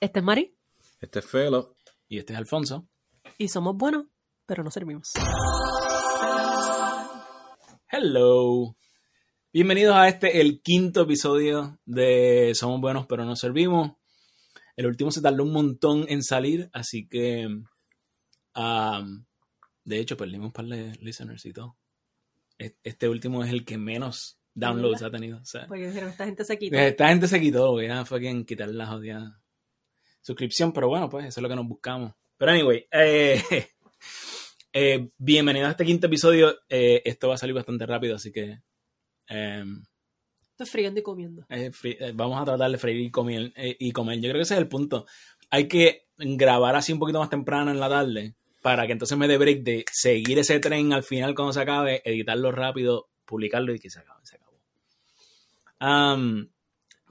Este es Mari. Este es Felo. Y este es Alfonso. Y somos buenos, pero no servimos. Hello. Bienvenidos a este, el quinto episodio de Somos Buenos, pero no servimos. El último se tardó un montón en salir, así que. um, de hecho, perdimos un par de listeners y todo. E- Este último es el que menos downloads ha tenido. o sea, Porque dijeron, esta gente se quita. esta gente se quitó, voy a fucking quitar la jodida suscripción, pero bueno, pues eso es lo que nos buscamos. Pero anyway, eh, eh, bienvenidos a este quinto episodio. Eh, esto va a salir bastante rápido, así que eh, Estoy friendo y comiendo. eh, vamos a tratar de freír y comer, y comer. Yo creo que ese es el punto. Hay que grabar así un poquito más temprano en la tarde para que entonces me dé break de seguir ese tren al final cuando se acabe, editarlo rápido, publicarlo y que se acabe. Se acabó.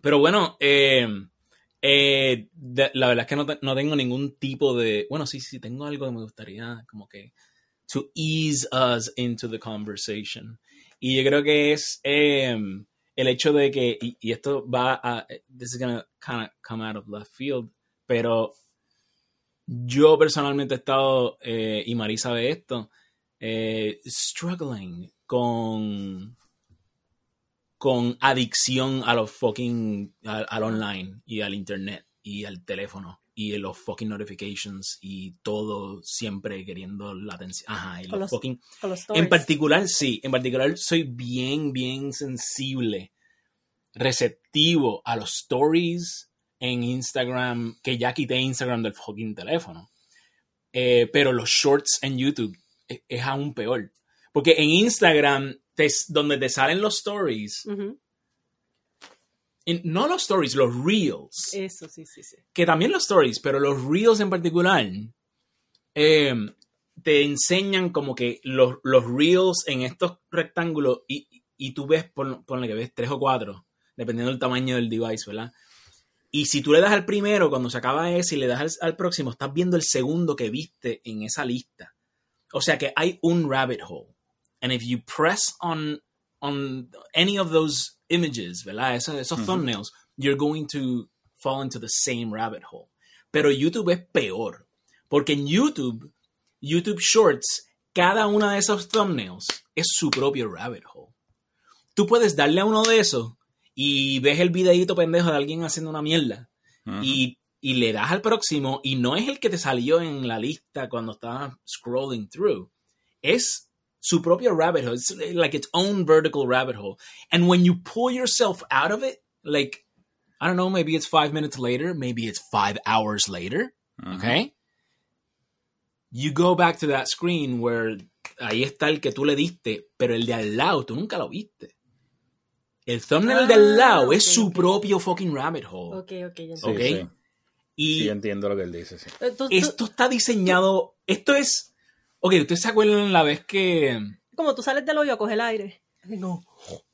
Pero bueno, eh, eh, la verdad es que no, no tengo ningún tipo de... Bueno, sí, sí, tengo algo que me gustaría como que... To ease us into the conversation. Y yo creo que es em, el hecho de que, y, esto va a, this is gonna kind of come out of left field, pero yo personalmente he estado, eh, y Marisa sabe esto, eh, struggling con, con adicción a los fucking, al, al online y al internet y al teléfono y los fucking notifications y todo siempre queriendo la atención. Ajá, y los los fucking los en particular, sí, en particular soy bien, bien sensible, receptivo a los stories en Instagram, que ya quité Instagram del fucking teléfono. Eh, pero los shorts en YouTube es, es aún peor. Porque en Instagram, te- donde te salen los stories, no los stories, los reels Eso, sí, sí, sí. que también los stories, pero los reels en particular, eh, te enseñan como que los, los reels en estos rectángulos y, y tú ves, pon- ponle que ves tres o cuatro, dependiendo del tamaño del device, ¿verdad? Y si tú le das al primero, cuando se acaba ese y le das al, al próximo, estás viendo el segundo que viste en esa lista. O sea que hay un rabbit hole. And if you press on, on any of those images, ¿verdad? Esos, thumbnails, you're going to fall into the same rabbit hole. Pero YouTube es peor. Porque en YouTube, YouTube Shorts, cada una de esos thumbnails es su propio rabbit hole. Tú puedes darle a uno de esos y ves el videíto pendejo de alguien haciendo una mierda y, y le das al próximo y no es el que te salió en la lista cuando estabas scrolling through. Es su propio rabbit hole. It's like its own vertical rabbit hole. And when you pull yourself out of it, like, I don't know, maybe it's five minutes later, maybe it's five hours later, Ujú. okay? You go back to that screen where ahí está el que tú le diste, pero el de al lado tú nunca lo viste. El thumbnail Ah, de al lado es su ok. propio fucking rabbit hole. Ok, ok, ya Sí, Ok. entiendo. sí. Y Sí, entiendo lo que él dice, sí. Eh, tú- tú- esto está diseñado. Esto es. Ok, ¿ustedes se acuerdan la vez que. como tú sales del hoyo a coger el aire. No.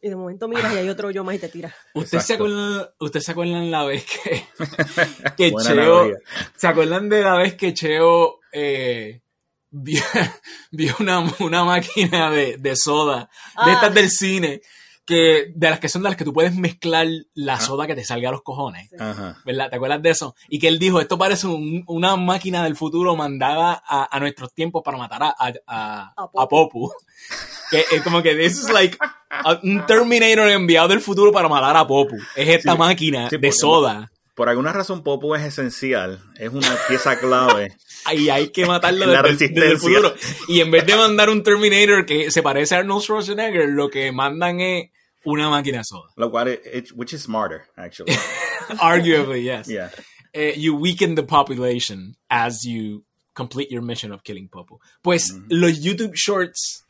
Y de momento miras y hay otro hoyo más y te tiras. ¿Ustedes se acuerdan, ¿Ustedes se acuerdan la vez que. que Buena Cheo. analogía. ¿Se acuerdan de la vez que Cheo eh, vio, vio una, una máquina de, de soda? De Ah. estas del cine. Que, de las que son de las que tú puedes mezclar la Ah. soda que te salga a los cojones. Ajá. ¿verdad? ¿Te acuerdas de eso? Y que él dijo, esto parece un- una máquina del futuro mandada a, a nuestros tiempos para matar a, a, a- A Popu. a Popu. que es como que this is like a- un Terminator enviado del futuro para matar a Popu. Es esta Sí, máquina sí, de soda. Por alguna razón, Popo es esencial. Es una pieza clave. Y hay que matarlo desde, el- desde el resistencia. futuro. Y en vez de mandar un Terminator que se parece a Arnold Schwarzenegger, lo que mandan es una máquina soda. Lo cual, it- it- which is smarter, actually. Arguably, yes. Yeah. eh, you weaken the population as you complete your mission of killing Popo. Pues Ujú. los YouTube Shorts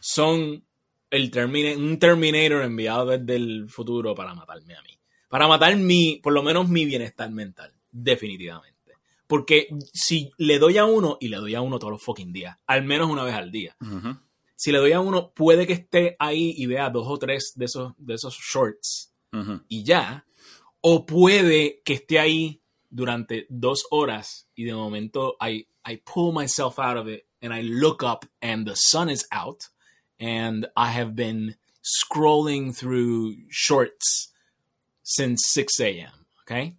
son el termina- un Terminator enviado desde el futuro para matarme a mí. Para matar mi, por lo menos mi bienestar mental, definitivamente. Porque si le doy a uno, y le doy a uno todos los fucking días, al menos una vez al día, si le doy a uno, puede que esté ahí y vea dos o tres de esos, de esos shorts y ya, o puede que esté ahí durante dos horas y de momento I, I pull myself out of it and I look up and the sun is out and I have been scrolling through shorts since 6 a.m. Okay?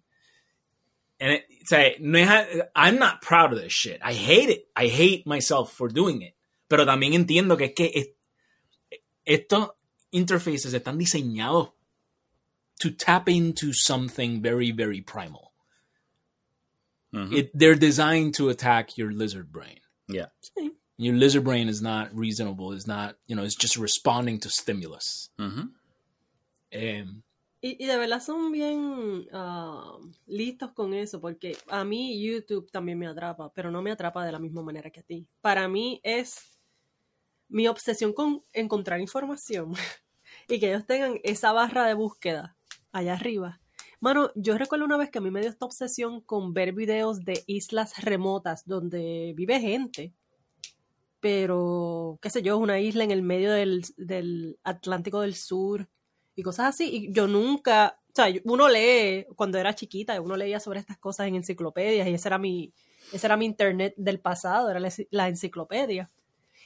And it, o sea, no es, I'm not proud of this shit. I hate it. I hate myself for doing it. Pero también entiendo que es que es- estos interfaces están diseñados to tap into something very, very primal. Ujú. It, they're designed to attack your lizard brain. Yeah. Sí. Your lizard brain is not reasonable. It's not, you know, it's just responding to stimulus. Ujú. Um, Y, de verdad son bien ah, listos con eso, porque a mí YouTube también me atrapa, pero no me atrapa de la misma manera que a ti. Para mí es mi obsesión con encontrar información y que ellos tengan esa barra de búsqueda allá arriba. Mano, yo recuerdo una vez que a mí me dio esta obsesión con ver videos de islas remotas donde vive gente, pero, qué sé yo, es una isla en el medio del Atlántico del Sur y cosas así. Y yo nunca, o sea, uno lee, cuando era chiquita, uno leía sobre estas cosas en enciclopedias y ese era mi, ese era mi internet del pasado, era la, la enciclopedia.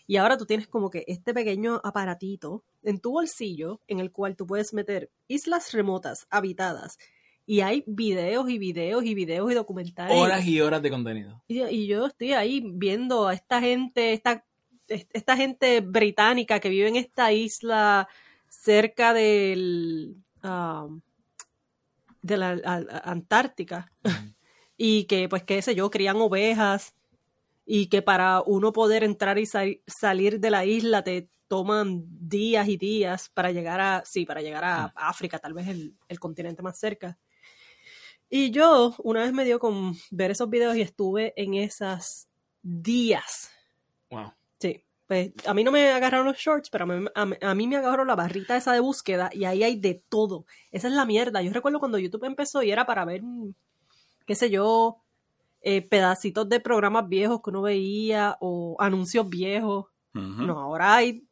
Y ahora tú tienes como que este pequeño aparatito en tu bolsillo en el cual tú puedes meter islas remotas habitadas y hay videos y videos y videos y documentales. horas y horas de contenido. Y, y yo estoy ahí viendo a esta gente, esta, esta gente británica que vive en esta isla cerca del um, de la a- Antártica y que pues qué sé yo, crían ovejas y que para uno poder entrar y sal- salir de la isla te toman días y días para llegar a, sí, para llegar a África, tal vez el, el continente más cerca. Y yo una vez me dio con ver esos videos y estuve en esas días. Wow. Sí, pues a mí no me agarraron los shorts, pero a mí, a mí- a mí me agarró la barrita esa de búsqueda y ahí hay de todo. Esa es la mierda. Yo recuerdo cuando YouTube empezó y era para ver, qué sé yo, eh, pedacitos de programas viejos que uno veía o anuncios viejos. No, ahora hay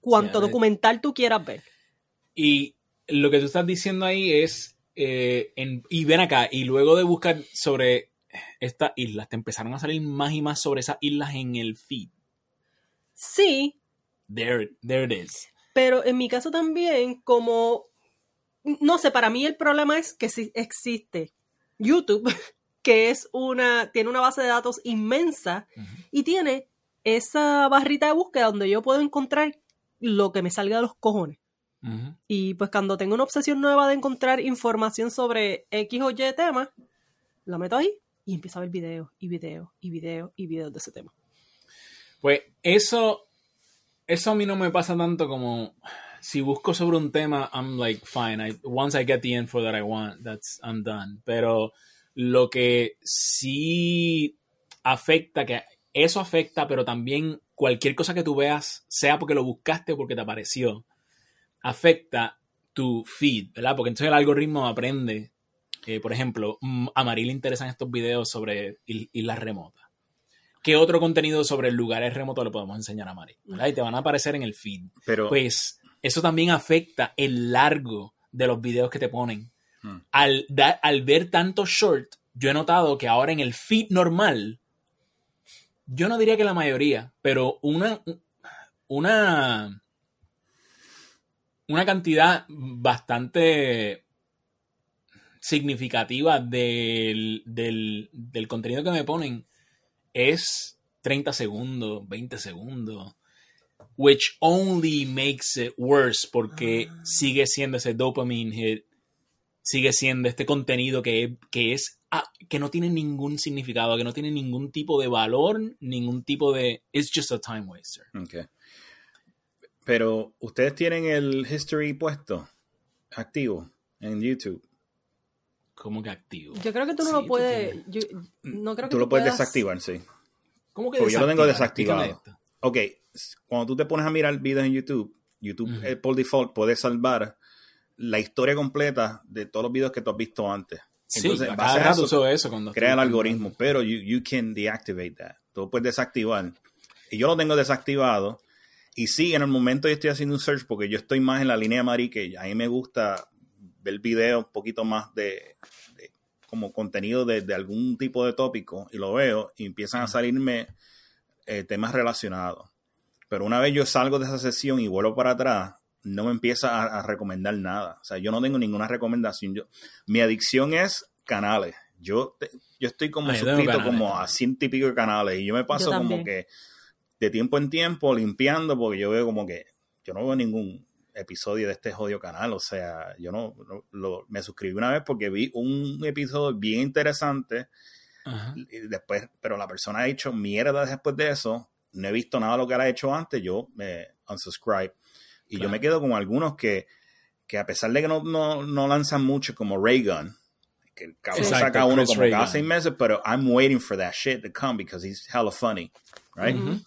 cuanto Sí, documental tú quieras ver. Y lo que tú estás diciendo ahí es, eh, en- y ven acá, y luego de buscar sobre estas islas, te empezaron a salir más y más sobre esas islas en el feed. Sí, There, there it is. Pero en mi caso también, como, no sé, para mí el problema es que sí existe YouTube, que es una, tiene una base de datos inmensa y tiene esa barrita de búsqueda donde yo puedo encontrar lo que me salga de los cojones. Y pues cuando tengo una obsesión nueva de encontrar información sobre X o Y tema, la meto ahí y empiezo a ver videos y videos y videos y videos de ese tema. Pues eso, eso a mí no me pasa tanto como si busco sobre un tema, I'm like, fine, I, once I get the info that I want, that's, I'm done. Pero lo que sí afecta, que eso afecta, pero también cualquier cosa que tú veas, sea porque lo buscaste o porque te apareció, afecta tu feed, ¿verdad? Porque entonces el algoritmo aprende, eh, por ejemplo, a Marí le interesan estos videos sobre islas remotas. ¿Qué otro contenido sobre lugares remotos le podemos enseñar a Mari? ¿verdad? Y te van a aparecer en el feed. Pero Pues eso también afecta el largo de los videos que te ponen. Hmm. Al, da- al ver tanto short, yo he notado que ahora en el feed normal, yo no diría que la mayoría, pero una, una, una cantidad bastante significativa del, del, del contenido que me ponen es 30 segundos, 20 segundos, which only makes it worse porque Ah. sigue siendo ese dopamine hit, sigue siendo este contenido que, que es ah, que no tiene ningún significado, que no tiene ningún tipo de valor, ningún tipo de it's just a time waster. Ok. Pero ustedes tienen el history puesto activo en YouTube. Como que activo. Yo creo que tú no Sí, lo puedes, tienes- yo- no creo que Tú lo puedes puedas- desactivar, sí. ¿Cómo que Porque yo lo tengo desactivado. Ok, cuando tú te pones a mirar videos en YouTube, YouTube eh, por default puede salvar la historia completa de todos los videos que tú has visto antes. Sí, Entonces, a en cada base a rato eso, uso eso cuando crea el algoritmo, pero you, you can deactivate that. Tú lo puedes desactivar. Y yo lo tengo desactivado. Y sí, en el momento yo estoy haciendo un search porque yo estoy más en la línea Mari, que a mí me gusta ver videos un poquito más de, de como contenido de, de algún tipo de tópico y lo veo y empiezan a salirme eh, temas relacionados. Pero una vez yo salgo de esa sesión y vuelvo para atrás, no me empieza a, a recomendar nada. O sea, yo no tengo ninguna recomendación. Yo, mi adicción es canales. Yo, te- yo estoy como Ah, suscrito canales como a ciento y pico de canales y yo me paso Yo como que de tiempo en tiempo limpiando porque yo veo como que yo no veo ningún episodio de este jodido canal, o sea, yo no, no- lo- me suscribí una vez porque vi un episodio bien interesante Ajá. y después, pero la persona ha hecho mierda después de eso, no he visto nada de lo que él ha hecho antes, yo me unsubscribe. Y yo Claro. me quedo con algunos que, que a pesar de que no, no, no lanzan mucho, como Raygun, que el cabrón Exacto, saca uno Chris como cada Reagan. seis meses, pero I'm waiting for that shit to come because he's hella funny, right? Ujú.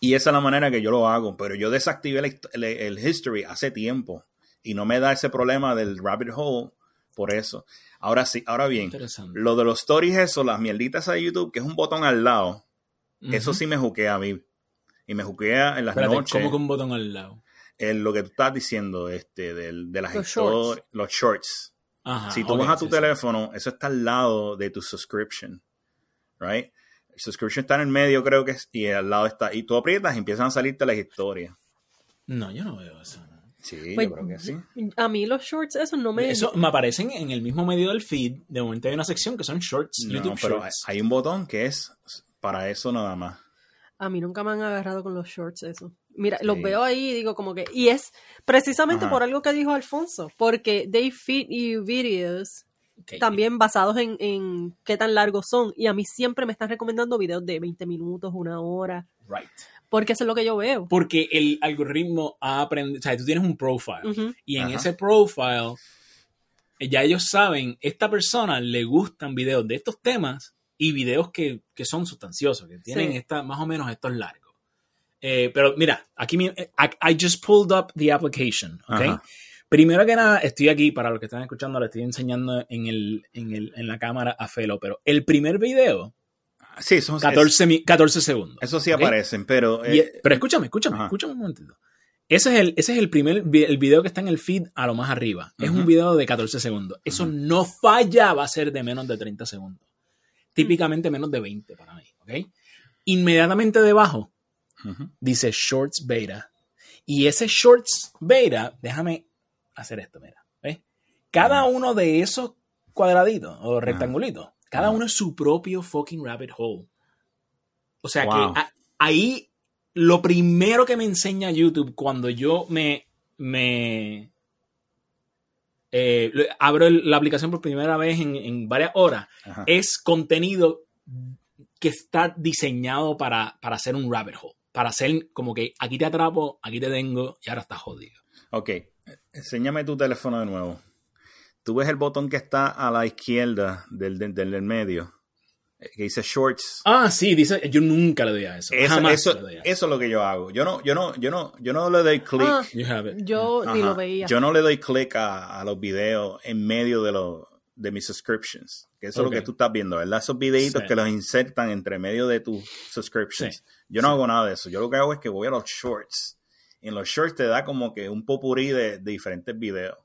Y esa es la manera que yo lo hago, pero yo desactivé el, el- el history hace tiempo y no me da ese problema del rabbit hole por eso. Ahora sí, ahora bien, lo de los stories, eso, las mierditas de YouTube, que es un botón al lado, eso sí me juquea a mí. Y me juquea en las Espérate, noches. ¿cómo que un botón al lado? en lo que tú estás diciendo, este, del- de las Los historias, shorts. los shorts. Ajá, si tú vas a tu sí, sí. teléfono, eso está al lado de tu subscription, right? El subscription está en el medio, creo que es, y al lado está, y tú aprietas y empiezan a salirte las historias. No, yo no veo eso. Sí, Pues, yo creo que sí. A mí los shorts, eso no me... Eso me aparecen en el mismo medio del feed. De momento hay una sección que son shorts, No, YouTube pero hay, Shorts. hay un botón que es para eso nada más. A mí nunca me han agarrado con los shorts eso. Mira, los veo ahí y digo como que... Y es precisamente Ajá. por algo que dijo Alfonso, porque they feed you videos También basados en, en qué tan largos son. Y a mí siempre me están recomendando videos de 20 minutos, una hora, Right. porque eso es lo que yo veo. Porque el algoritmo ha aprendido, o sea, tú tienes un profile Ujú. y en Ajá. ese profile eh, ya ellos saben, esta persona le gustan videos de estos temas y videos que, que son sustanciosos, que tienen Sí. esta, más o menos estos largos. Eh, pero mira, aquí mi- eh, I, I just pulled up the application, ¿ok? Ajá. Primero que nada, estoy aquí, para los que están escuchando, le estoy enseñando en, el, en, el, en la cámara a Felo, pero el primer video, Sí, son, 14, mi- 14 segundos. eso sí aparecen, pero Y- eh, pero escúchame, escúchame, Ajá. escúchame un momentito. Ese es el, ese es el primer el video que está en el feed a lo más arriba. Es un video de 14 segundos. Eso no falla, va a ser de menos de 30 segundos. Típicamente menos de 20 para mí, ¿ok? Inmediatamente debajo dice Shorts Beta. Y ese Shorts Beta, déjame hacer esto, mira. ¿ves? Cada uno de esos cuadraditos o rectangulitos, cada uno es su propio fucking rabbit hole. O sea Wow. que a- ahí lo primero que me enseña YouTube cuando yo me, me eh, abro el- la aplicación por primera vez en, en varias horas Ajá. es contenido que está diseñado para, para hacer un rabbit hole. Para hacer como que aquí te atrapo, aquí te tengo y ahora estás jodido. Ok, enséñame tu teléfono de nuevo. Tú ves el botón que está a la izquierda del, del, del medio, eh, que dice Shorts. Ah, sí, dice, yo nunca le doy a eso. Eso, Jamás eso, le doy a eso es lo que yo hago. Yo no, yo no, yo no, yo no le doy clic. Ah, yo ni lo veía. Yo no le doy clic a, a los videos en medio de los de mis subscriptions. Que eso es lo que tú estás viendo, ¿verdad? Esos videitos Sí. que los insertan entre medio de tus subscriptions. Sí. Yo no hago nada de eso. Yo lo que hago es que voy a los shorts. Y en los shorts te da como que un popurrí de, de diferentes videos.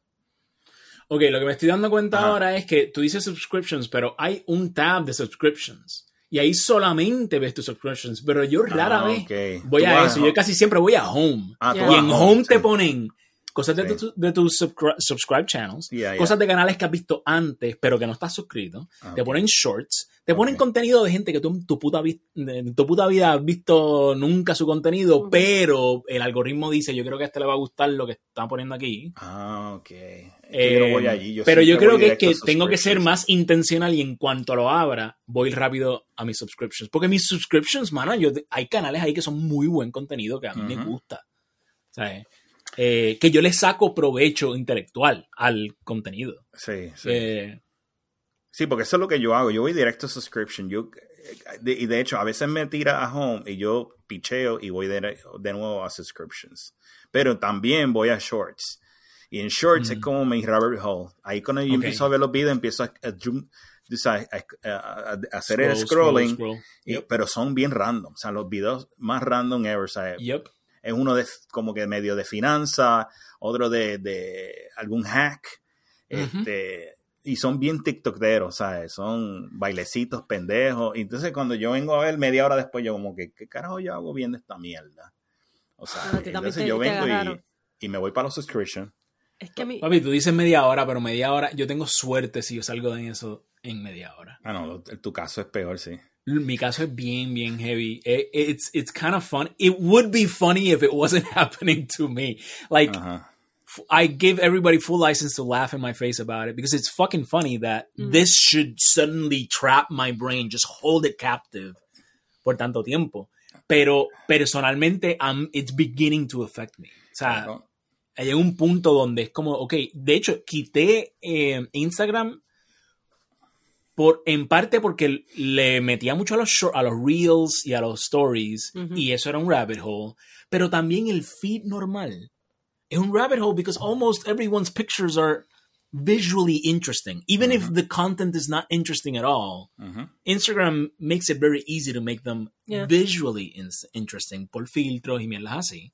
Ok, lo que me estoy dando cuenta Ajá. ahora es que tú dices subscriptions, pero hay un tab de subscriptions. Y ahí solamente ves tus subscriptions, pero yo rara Ah, vez voy Tú a vas eso. Yo casi siempre voy a home. Ah. Y en home te ponen cosas de, Sí. tu- de tus subscri- subscribe channels, cosas de canales que has visto antes, pero que no estás suscrito. Ah, Te ponen shorts, te ponen Ok. contenido de gente que tú en tu puta, en tu puta vida has visto nunca su contenido, pero el algoritmo dice, yo creo que a este le va a gustar lo que están poniendo aquí. Ah, ok. Yo no Eh, voy allí. Yo pero yo creo que es que tengo que ser subscriptions. más intencional y en cuanto lo abra, voy rápido a mis subscriptions. Porque mis subscriptions, mano, yo, hay canales ahí que son muy buen contenido que a mí me gusta. ¿Sabes? Eh, que yo le saco provecho intelectual al contenido. Sí, sí. Eh, Sí, porque eso es lo que yo hago. Yo voy directo a subscription. Yo, de- y de hecho, a veces me tira a home y yo picheo y voy de, de nuevo a subscriptions. Pero también voy a shorts. Y en shorts es como mi rabbit hole. Ahí cuando yo empiezo a ver los videos, empiezo a, hacer el scroll, scrolling. scroll, scroll. y- Yep. pero son bien random. O sea, los videos más random ever. ¿sabes? Yep. Es uno de como que medio de finanza, otro de, de algún hack, este, y son bien tiktokeros, ¿sabes? Son bailecitos pendejos. Y entonces cuando yo vengo a ver media hora después, yo como que, ¿qué carajo yo hago viendo esta mierda? O sea, Ah, entonces te- yo vengo y, y me voy para los subscriptions Es que a mí, Papi, tú dices media hora, pero media hora, yo tengo suerte si yo salgo de eso en media hora. Ah, no, tu caso es peor, sí. Mi caso es bien, bien heavy. It- it's, it's kind of fun. It would be funny if it wasn't happening to me. Like, Ajá. f- I give everybody full license to laugh in my face about it because it's fucking funny that mm. this should suddenly trap my brain, just hold it captive por tanto tiempo. Pero personalmente, I'm, it's beginning to affect me. O sea, Claro. hay un punto donde es como, ok, de hecho, quité eh, Instagram por, en parte porque le metía mucho a los, short- a los reels y a los stories y eso era un rabbit hole, pero también el feed normal es un rabbit hole because almost everyone's pictures are visually interesting. Even if the content is not interesting at all. Instagram makes it very easy to make them Yeah. visually in- interesting por filtros y mierdas así.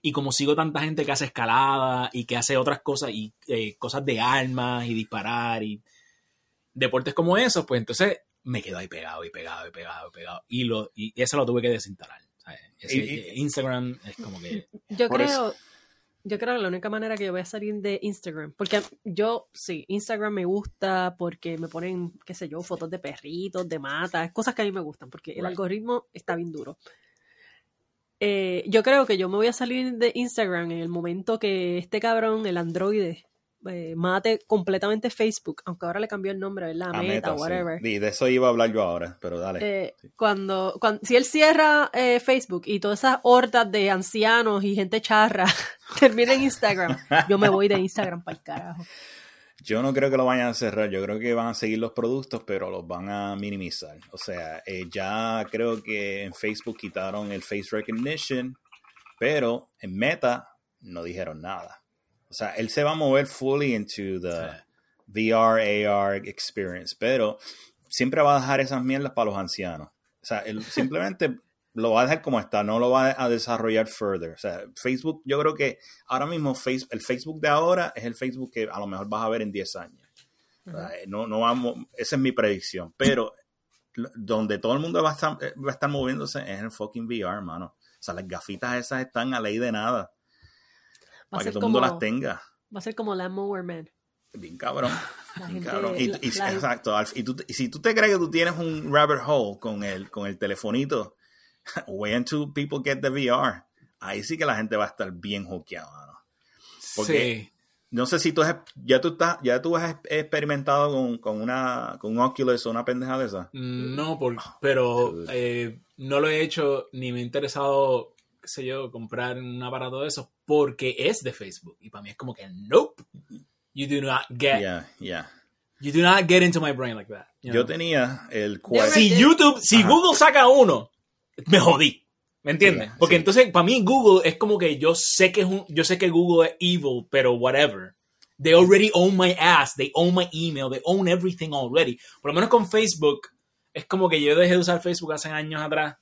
Y como sigo tanta gente que hace escalada y que hace otras cosas y eh, cosas de armas y disparar y deportes como esos, pues entonces me quedo ahí pegado y pegado y pegado y pegado. Y, lo, y eso lo tuve que desinstalar. ¿sabes? Ese- Y- y- Instagram es como que... yo creo, eso- yo creo que la única manera que yo voy a salir de Instagram, porque yo, sí, Instagram me gusta porque me ponen, qué sé yo, fotos de perritos, de matas, cosas que a mí me gustan, porque el Right. algoritmo está bien duro. Eh, yo creo que yo me voy a salir de Instagram en el momento que este cabrón, el androide, eh, mate completamente Facebook, aunque ahora le cambió el nombre, ¿verdad? A Meta, meta, sí. whatever. Y de eso iba a hablar yo ahora, pero dale. Eh, cuando, cuando, si él cierra eh, Facebook y todas esas hordas de ancianos y gente charra termina en Instagram, yo me voy de Instagram para el carajo. Yo no creo que lo vayan a cerrar, yo creo que van a seguir los productos, pero los van a minimizar. O sea, ya creo que en Facebook quitaron el face recognition, pero en Meta no dijeron nada. O sea, él se va a mover fully into the VR, AR experience, pero siempre va a dejar esas mierdas para los ancianos. O sea, él simplemente lo va a dejar como está, no lo va a desarrollar further. O sea, Facebook, yo creo que ahora mismo face- el Facebook de ahora es el Facebook que a lo mejor vas a ver en 10 años. O sea, no, no vamos, esa es mi predicción. Pero donde todo el mundo va a estar, va a estar moviéndose es en el fucking VR, hermano. O sea, las gafitas esas están a ley de nada. Va Para que todo el mundo las tenga. va a ser como Lawnmower Man. Bien cabrón. La Bien gente- cabrón. Y, la- y- la- exacto. Y, tú- y si tú te crees que tú tienes un rabbit hole con el, con el telefonito, wait until people get the VR. Ahí sí que la gente va a estar bien hookeada, mano. Porque- Sí. No sé si tú has, ya tú estás, ya tú has experimentado con, con una con un Oculus o una pendeja de esa. No, por, pero eh, no lo he hecho ni me ha interesado, qué sé yo, comprar un aparato de esos porque es de Facebook. Y para mí es como que, nope, you do not get, Yeah, yeah. you do not get into my brain like that. you Yo tenía el Quest. si YouTube, si Ajá. Google saca uno, me jodí. ¿Me entiendes? Sí, Porque sí. entonces, para mí, Google es como que yo sé que es un, yo sé que Google es evil, pero whatever. They already own my ass, they own my email, they own everything already. Por lo menos con Facebook, es como que yo dejé de usar Facebook hace años atrás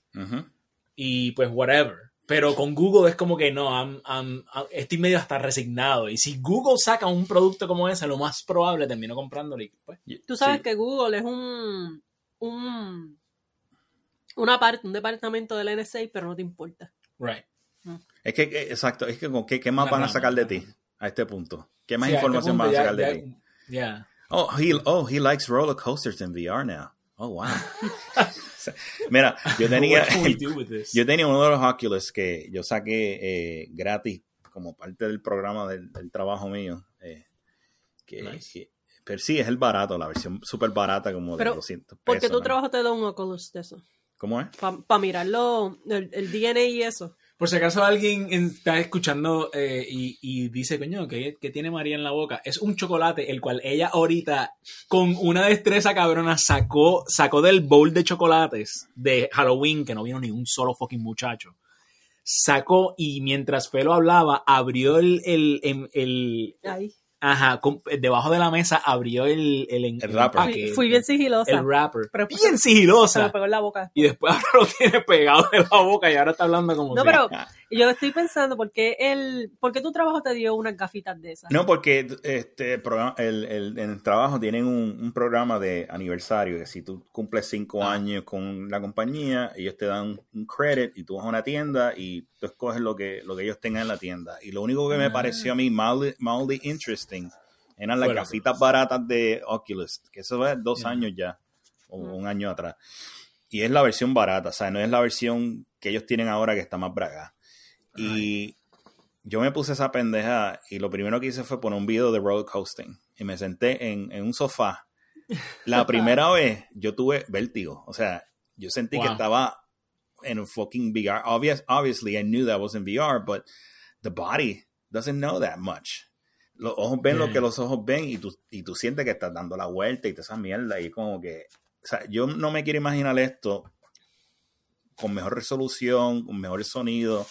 y pues whatever. Pero con Google es como que no, I'm- I'm- I'm- estoy medio hasta resignado. Y si Google saca un producto como ese, lo más probable termino comprándolo y pues. Tú sabes Sí. que Google es un, un una parte, un departamento del NSA, pero no te importa. Right. Es que, que- exacto, es que con qué, qué más van a sacar de ti a este punto. ¿Qué más Sí, este información punto van a ya- sacar de ya- ti? ya. Oh, he, oh, he likes roller coasters in VR now. Oh, wow. Mira, yo tenía, yo tenía uno de los Oculus que yo saqué eh, gratis como parte del programa del, del trabajo mío. eh, que, Nice. que- pero sí, es el barato, la versión súper barata como Pero, de 200 pesos. Porque tu ¿no? trabajo te da un Oculus de eso. ¿Cómo es? Para mirarlo, el, el DNA y eso. Por si acaso alguien está escuchando eh, y, y dice, coño, ¿qué, qué tiene María en la boca? Es un chocolate, el cual ella ahorita, con una destreza cabrona, sacó, sacó del bowl de chocolates de Halloween, que no vino ni un solo fucking muchacho. Sacó y mientras Felo hablaba, abrió el, el, el, el- Ahí. Ajá, con- debajo de la mesa, abrió el, el, El empaque, Fui, fui bien sigilosa. el wrapper. Pero pues bien Se me sigilosa. pegó en la boca. Y después ahora lo tiene pegado en la boca y ahora está hablando como No, si- pero yo estoy pensando, ¿por qué, el, ¿por qué tu trabajo te dio unas gafitas de esas? No, porque este programa, el, el, en el trabajo tienen un, un, programa de aniversario, que si tú cumples cinco Ah. años con la compañía, ellos te dan un credit y tú vas a una tienda y tú escoges lo que, lo que ellos tengan en la tienda. Y lo único que me Ah. pareció a mí mildly, mildly interesting eran las gafitas baratas de Oculus, que eso es dos años ya, o Mm. un año atrás. Y es la versión barata, o sea, no es la versión que ellos tienen ahora que está más braga. Y yo me puse esa pendeja y lo primero que hice fue poner un video de roller coasting. Y me senté en, en un sofá. La primera vez yo tuve vértigo. O sea, yo sentí que estaba en un fucking VR. Obvious, obviously, I knew that was in VR, but the body doesn't know that much. Los ojos ven lo que los ojos ven y tú, y tú sientes que estás dando la vuelta y te esa mierda. Y como que, o sea, yo no me quiero imaginar esto con mejor resolución, con mejor sonido.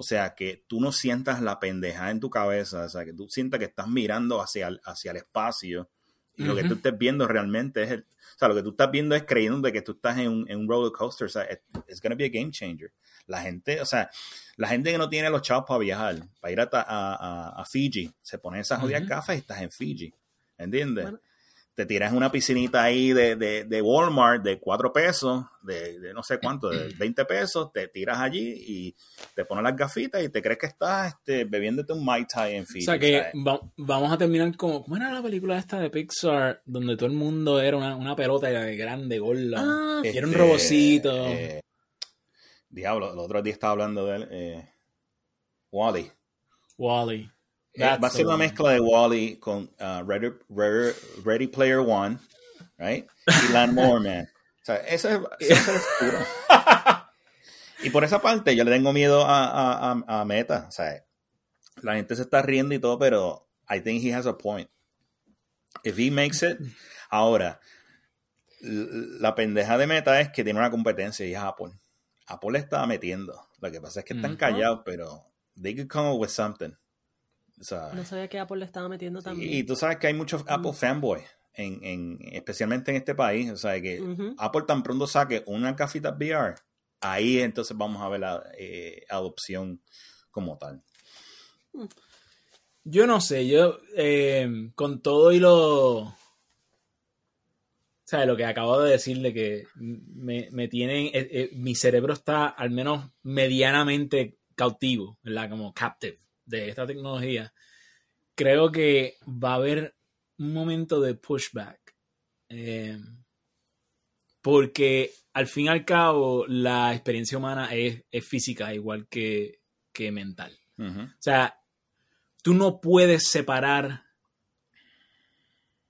O sea, que tú no sientas la pendeja en tu cabeza, o sea, que tú sientas que estás mirando hacia el, hacia el espacio y lo que tú estés viendo realmente es el, o sea, lo que tú estás viendo es creyendo de que tú estás en un, en un roller coaster, o sea, es it's gonna be a game changer. La gente, o sea, la gente que no tiene los chavos para viajar, para ir a, a, a- a Fiji, se pone esas jodidas gafas y estás en Fiji, ¿entiendes? Bueno. Te tiras en una piscinita ahí de, de, de Walmart de 4 pesos, de, de no sé cuánto, de 20 pesos, te tiras allí y te pones las gafitas y te crees que estás este, bebiéndote un Mai Tai en Fiji. O sea que vamos a terminar como. ¿Cómo era la película esta de Pixar? Donde todo el mundo era una, una pelota grande, gorda. Ah, y era un Este, robocito. eh, diablo, el otro día estaba hablando de él. Eh, Wally. Wally. Eh, va a ser una mezcla de Wally con uh, Ready, Ready- Ready Player One, right? Y Landmore Man. O sea, eso es, eso es futuro. Y por esa parte yo le tengo miedo a, a, a- a Meta. O sea, la gente se está riendo y todo, pero I think he has a point. If he makes it, ahora, la pendeja de Meta es que tiene una competencia y es Apple. Apple le está metiendo. Lo que pasa es que están callados, pero they could come up with something. O sea, No sabía que Apple le estaba metiendo también. y tú sabes que hay muchos Apple fanboy, en, en, especialmente en este país. O sea, que. Apple tan pronto saque una cafita VR, ahí entonces vamos a ver la eh, adopción como tal. Yo no sé, yo eh, con todo y lo. O sea, lo que acabo de decir de que me, me tienen. eh, eh, mi cerebro está al menos medianamente cautivo, ¿verdad? Como captive de esta tecnología. Creo que va a haber un momento de pushback. eh, porque al fin y al cabo, la experiencia humana es, es física igual que, que mental. O sea, tú no puedes separar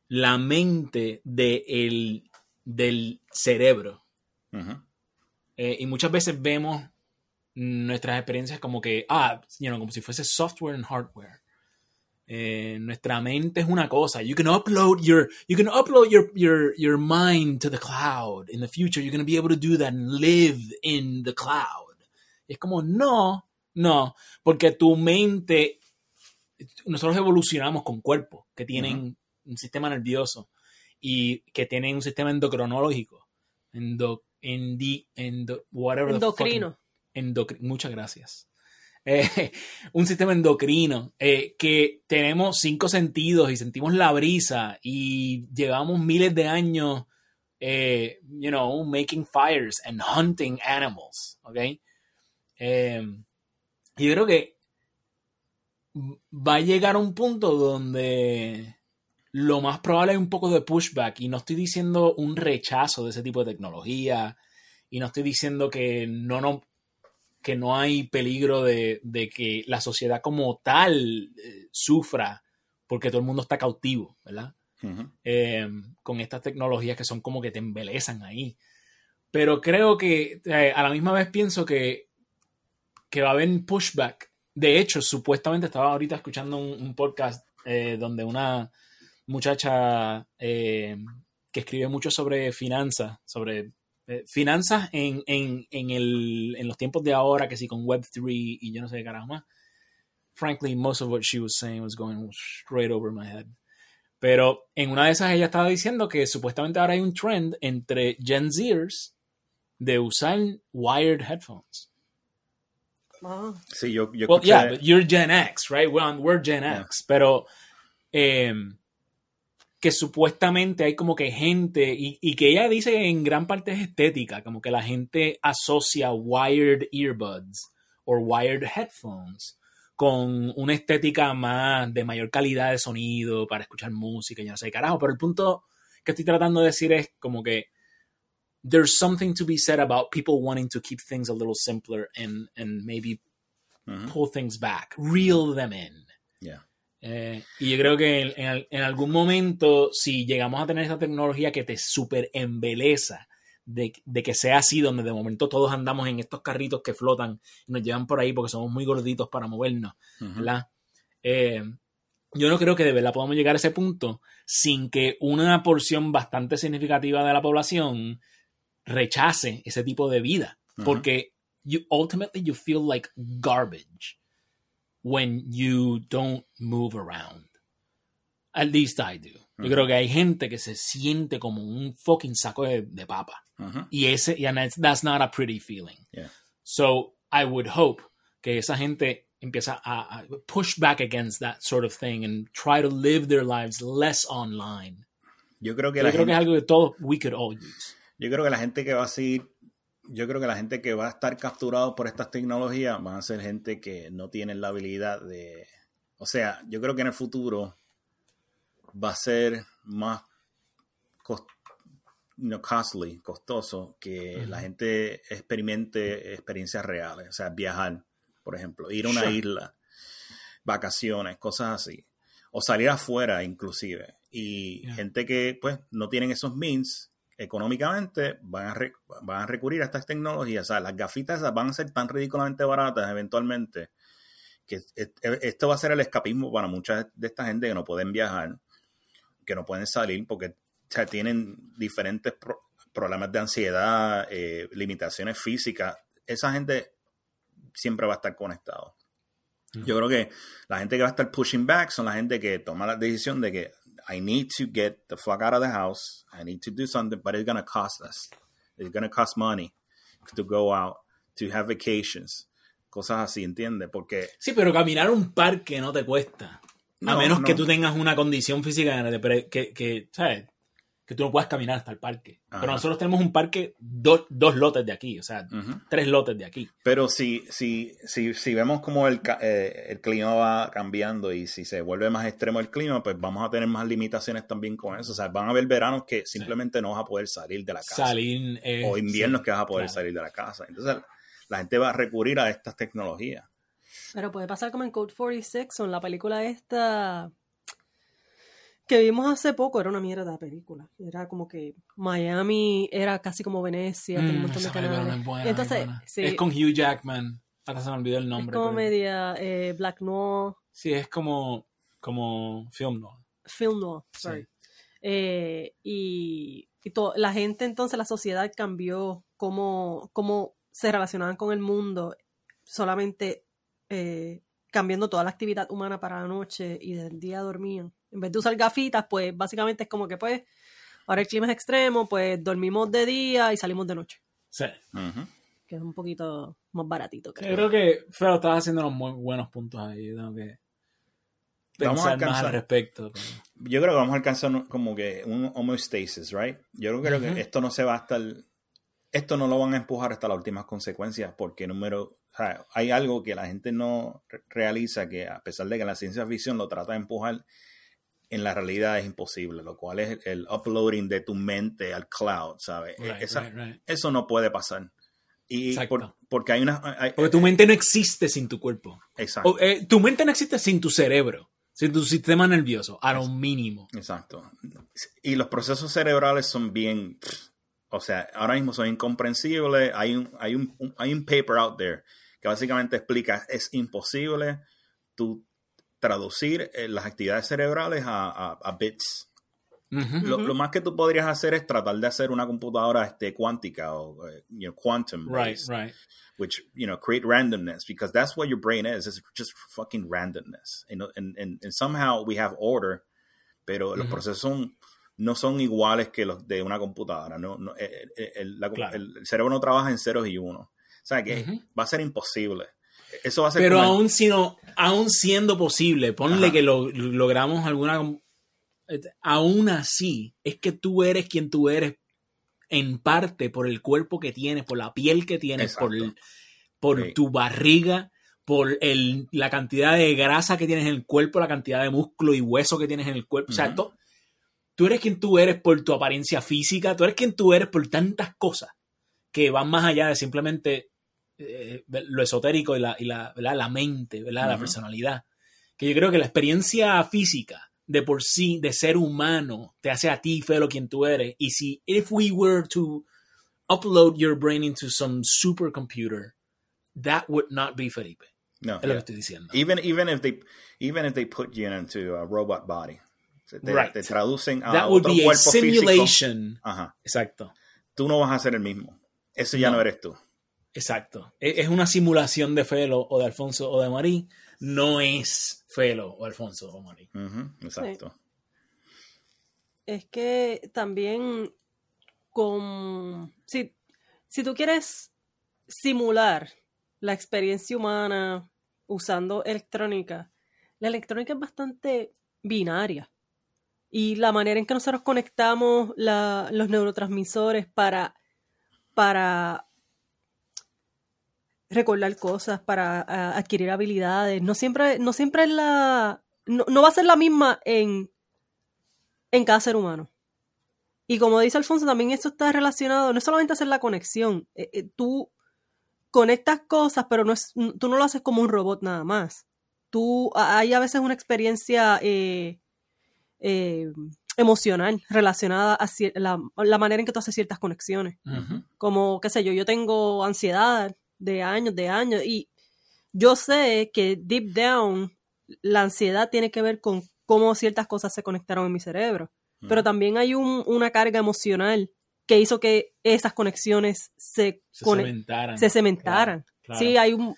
la mente de el- del cerebro. Eh, y muchas veces vemos nuestras experiencias como que, ah, you know, como si fuese software and hardware. Eh, nuestra mente es una cosa. You can upload your, you can upload your, your, your mind to the cloud. In the future, you're going to be able to do that and live in the cloud. Y es como, no, no, porque tu mente, nosotros evolucionamos con cuerpos que tienen un sistema nervioso y que tienen un sistema endocrinológico. Endo, endi, endo, whatever the fucking- Endocrino. endocri- muchas gracias. Eh, un sistema endocrino eh, que tenemos cinco sentidos y sentimos la brisa y llevamos miles de años, eh, you know, making fires and hunting animals, ¿ok? Y yo creo que va a llegar un punto donde lo más probable es un poco de pushback y no estoy diciendo un rechazo de ese tipo de tecnología y no estoy diciendo que no, no, que no hay peligro de, de que la sociedad como tal eh, sufra porque todo el mundo está cautivo, ¿verdad? Eh, con estas tecnologías que son como que te embelezan ahí. Pero creo que eh, a la misma vez pienso que, que va a haber pushback. De hecho, supuestamente estaba ahorita escuchando un, un podcast donde una muchacha que escribe mucho sobre finanzas, sobre eh, finanzas en, en, en, el, en los tiempos de ahora, que sí, con Web3 y yo no sé qué carajo más. Frankly, most of what she was saying was going straight over my head. Pero en una de esas ella estaba diciendo que supuestamente ahora hay un trend entre Gen Zers de usar wired headphones. Ah. Sí, yo, yo Well, escuché- yeah, but you're Gen X, right? We're, on- we're Gen Yeah. X. Pero eh, que supuestamente hay como que gente, y, y que ella dice que en gran parte es estética, como que la gente asocia wired earbuds o wired headphones con una estética más de mayor calidad de sonido para escuchar música y yo no sé, carajo. Pero el punto que estoy tratando de decir es como que there's something to be said about people wanting to keep things a little simpler and, and maybe Ujú, pull things back, reel them in. Eh, y yo creo que en, en- en algún momento, si llegamos a tener esta tecnología que te super embeleza, de, de que sea así, donde de momento todos andamos en estos carritos que flotan y nos llevan por ahí porque somos muy gorditos para movernos, Ujú. ¿verdad? Eh, yo no creo que de verdad podamos llegar a ese punto sin que una porción bastante significativa de la población rechace ese tipo de vida. Ujú. Porque you, ultimately you feel like garbage when you don't move around. At least I do. Yo creo que hay gente que se siente como un fucking saco de, de papa. Y ese, y that's, that's not a pretty feeling. Yeah. So I would hope que esa gente empieza a, a push back against that sort of thing and try to live their lives less online. Yo creo que Yo la creo gente, que es algo que todos we could all use. yo creo que la gente que va a seguir, yo creo que la gente que va a estar capturado por estas tecnologías van a ser gente que no tienen la habilidad de, o sea, yo creo que en el futuro va a ser más no, costly, costoso, que la gente experimente experiencias reales, o sea, viajar, por ejemplo, ir a una Sure. isla, vacaciones, cosas así, o salir afuera inclusive. Y Yeah. gente que pues no tienen esos means económicamente van a, re- van a recurrir a estas tecnologías. O sea, las gafitas van a ser tan ridículamente baratas eventualmente que es- esto va a ser el escapismo para mucha de esta gente que no pueden viajar, que no pueden salir porque tienen diferentes pro- problemas de ansiedad, eh, limitaciones físicas. Esa gente siempre va a estar conectado. Yo creo que la gente que va a estar pushing back son la gente que toma la decisión de que I need to get the fuck out of the house. I need to do something, but it's to cost us. It's to cost money to go out, to have vacations, cosas así, ¿entiendes? Porque Sí, pero caminar un parque no te cuesta. a No, menos no. que tú tengas una condición física que, que, ¿sabes? Que tú no puedas caminar hasta el parque. Ajá. Pero nosotros tenemos un parque do- dos lotes de aquí, o sea, tres lotes de aquí. Pero si, si, si, si vemos como el, eh, el clima va cambiando y si se vuelve más extremo el clima, pues vamos a tener más limitaciones también con eso. O sea, van a haber veranos que simplemente no vas a poder salir de la casa. Salir. eh, o inviernos sí, que vas a poder claro. salir de la casa. Entonces, la gente va a recurrir a estas tecnologías. Pero puede pasar como en Code 46 o en la película esta que vimos hace poco, era una mierda de película. Era como que Miami era casi como Venecia, tenía un Mm, montón de canales. es buena, Entonces, es sí, Es con Hugh Jackman. Hasta se me olvidó el es nombre. como pero- media eh, Black Noir, Sí, es como, como film noir. film noir, Sí. sorry. Eh, y y to- la gente entonces, la sociedad cambió cómo, cómo se relacionaban con el mundo, solamente eh, cambiando toda la actividad humana para la noche y del día dormían. En vez de usar gafitas, pues básicamente es como que pues, ahora el clima es extremo, pues dormimos de día y salimos de noche, Sí. Ujú. que es un poquito más baratito. Yo Creo. creo que Feo estás haciendo unos muy buenos puntos ahí. Tengo que Vamos a pensar más alcanzar- al respecto. pero- Yo creo que vamos a alcanzar como que un homeostasis, right? Yo creo, creo que esto no se va hasta el... Esto no lo van a empujar hasta las últimas consecuencias porque número... o sea, hay algo que la gente no re- realiza que a pesar de que la ciencia ficción lo trata de empujar, en la realidad es imposible, lo cual es el, uploading de tu mente al cloud, ¿sabes? Right, Esa- right, right. Eso no puede pasar. Y por- porque hay una... hay- Porque tu mente no existe sin tu cuerpo. exacto. O, eh, tu mente no existe sin tu cerebro, sin tu sistema nervioso, a lo mínimo. Exacto. Y los procesos cerebrales son bien, o sea, ahora mismo son incomprensibles. Hay un, hay un, un- hay un paper out there que básicamente explica, es imposible tú traducir eh, las actividades cerebrales a, a- a bits. Lo, más que tú podrías hacer es tratar de hacer una computadora este, cuántica o eh, you know, quantum Right, based, right. which you know create randomness because that's what your brain is. It's just fucking randomness. And, and, and, and somehow we have order, pero los procesos son, no son iguales que los de una computadora. No, no, el, el- la- Claro. el- cerebro no trabaja en ceros y unos. O sea que va a ser imposible. Eso va a ser Pero como el- aún, sino, aún siendo posible, ponle Ajá. que lo, logramos alguna... Aún así, es que tú eres quien tú eres en parte por el cuerpo que tienes, por la piel que tienes, por, Exacto. por Sí. tu barriga, por el, la cantidad de grasa que tienes en el cuerpo, la cantidad de músculo y hueso que tienes en el cuerpo. O sea, to- tú eres quien tú eres por tu apariencia física, tú eres quien tú eres por tantas cosas que van más allá de simplemente eh, lo esotérico y la, y la, ¿verdad? la mente, ¿verdad? la personalidad. Que yo creo que la experiencia física de por sí, de ser humano, te hace a ti, Felo, quien tú eres. Y si, if we were to upload your brain into some supercomputer, that would not be Felipe. no, Es lo yeah. que estoy diciendo. even even if they even if they put you into a robot body, te, Right. te traducen a That would be a físico. simulation. Ajá. Exacto. Tú no vas a ser el mismo. Eso ya No. no, eres tú. Exacto. E- Es una simulación de Felo o de Alfonso o de Marí. No es Felo o Alfonso o Marí. Exacto. Es que también con si, si tú quieres simular la experiencia humana usando electrónica, la electrónica es bastante binaria. Y la manera en que nosotros conectamos la- los neurotransmisores para, para recordar cosas, para adquirir habilidades, no siempre, no siempre es la. No, no va a ser la misma en, en cada ser humano. Y como dice Alfonso, también esto está relacionado, no es solamente hacer la conexión, eh, eh, tú conectas cosas, pero no es, tú no lo haces como un robot nada más. Tú, hay a veces una experiencia eh, eh, emocional relacionada a la, la manera en que tú haces ciertas conexiones. Como, qué sé yo, yo tengo ansiedad de años, de años, y yo sé que deep down la ansiedad tiene que ver con cómo ciertas cosas se conectaron en mi cerebro. Pero Ujú. también hay un- una carga emocional que hizo que esas conexiones se, Se cementaran. se cementaran. Claro. Sí, hay un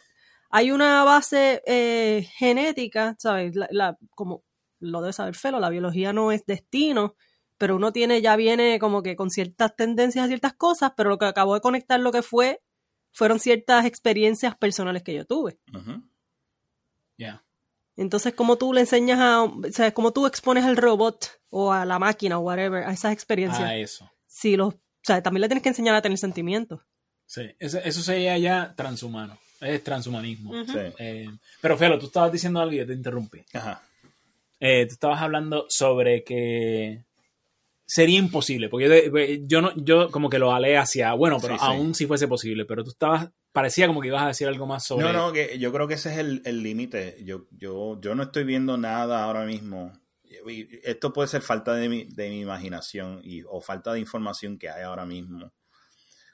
hay una base eh, genética, ¿sabes? La, la- como lo debe saber Felo, la biología no es destino, pero uno tiene, ya viene como que con ciertas tendencias a ciertas cosas, pero lo que acabó de conectar lo que fue, fueron ciertas experiencias personales que yo tuve. Ujú. Ya. Entonces, ¿cómo tú le enseñas a, o sea, cómo tú expones al robot o a la máquina o whatever a esas experiencias? Ah, eso. Si los, o sea, también le tienes que enseñar a tener sentimientos. Sí. Eso, eso sería ya transhumano. Es transhumanismo. Sí. Eh, pero Felo, tú estabas diciendo algo y yo te interrumpí. Ajá. Eh, tú estabas hablando sobre que sería imposible, porque yo, yo no, yo como que lo alé hacia, bueno, pero Sí, sí. aún si fuese posible, pero tú estabas, parecía como que ibas a decir algo más sobre... No, no, que yo creo que ese es el el límite. Yo, yo, yo no estoy viendo nada ahora mismo. Esto puede ser falta de mi, de mi imaginación y, o falta de información que hay ahora mismo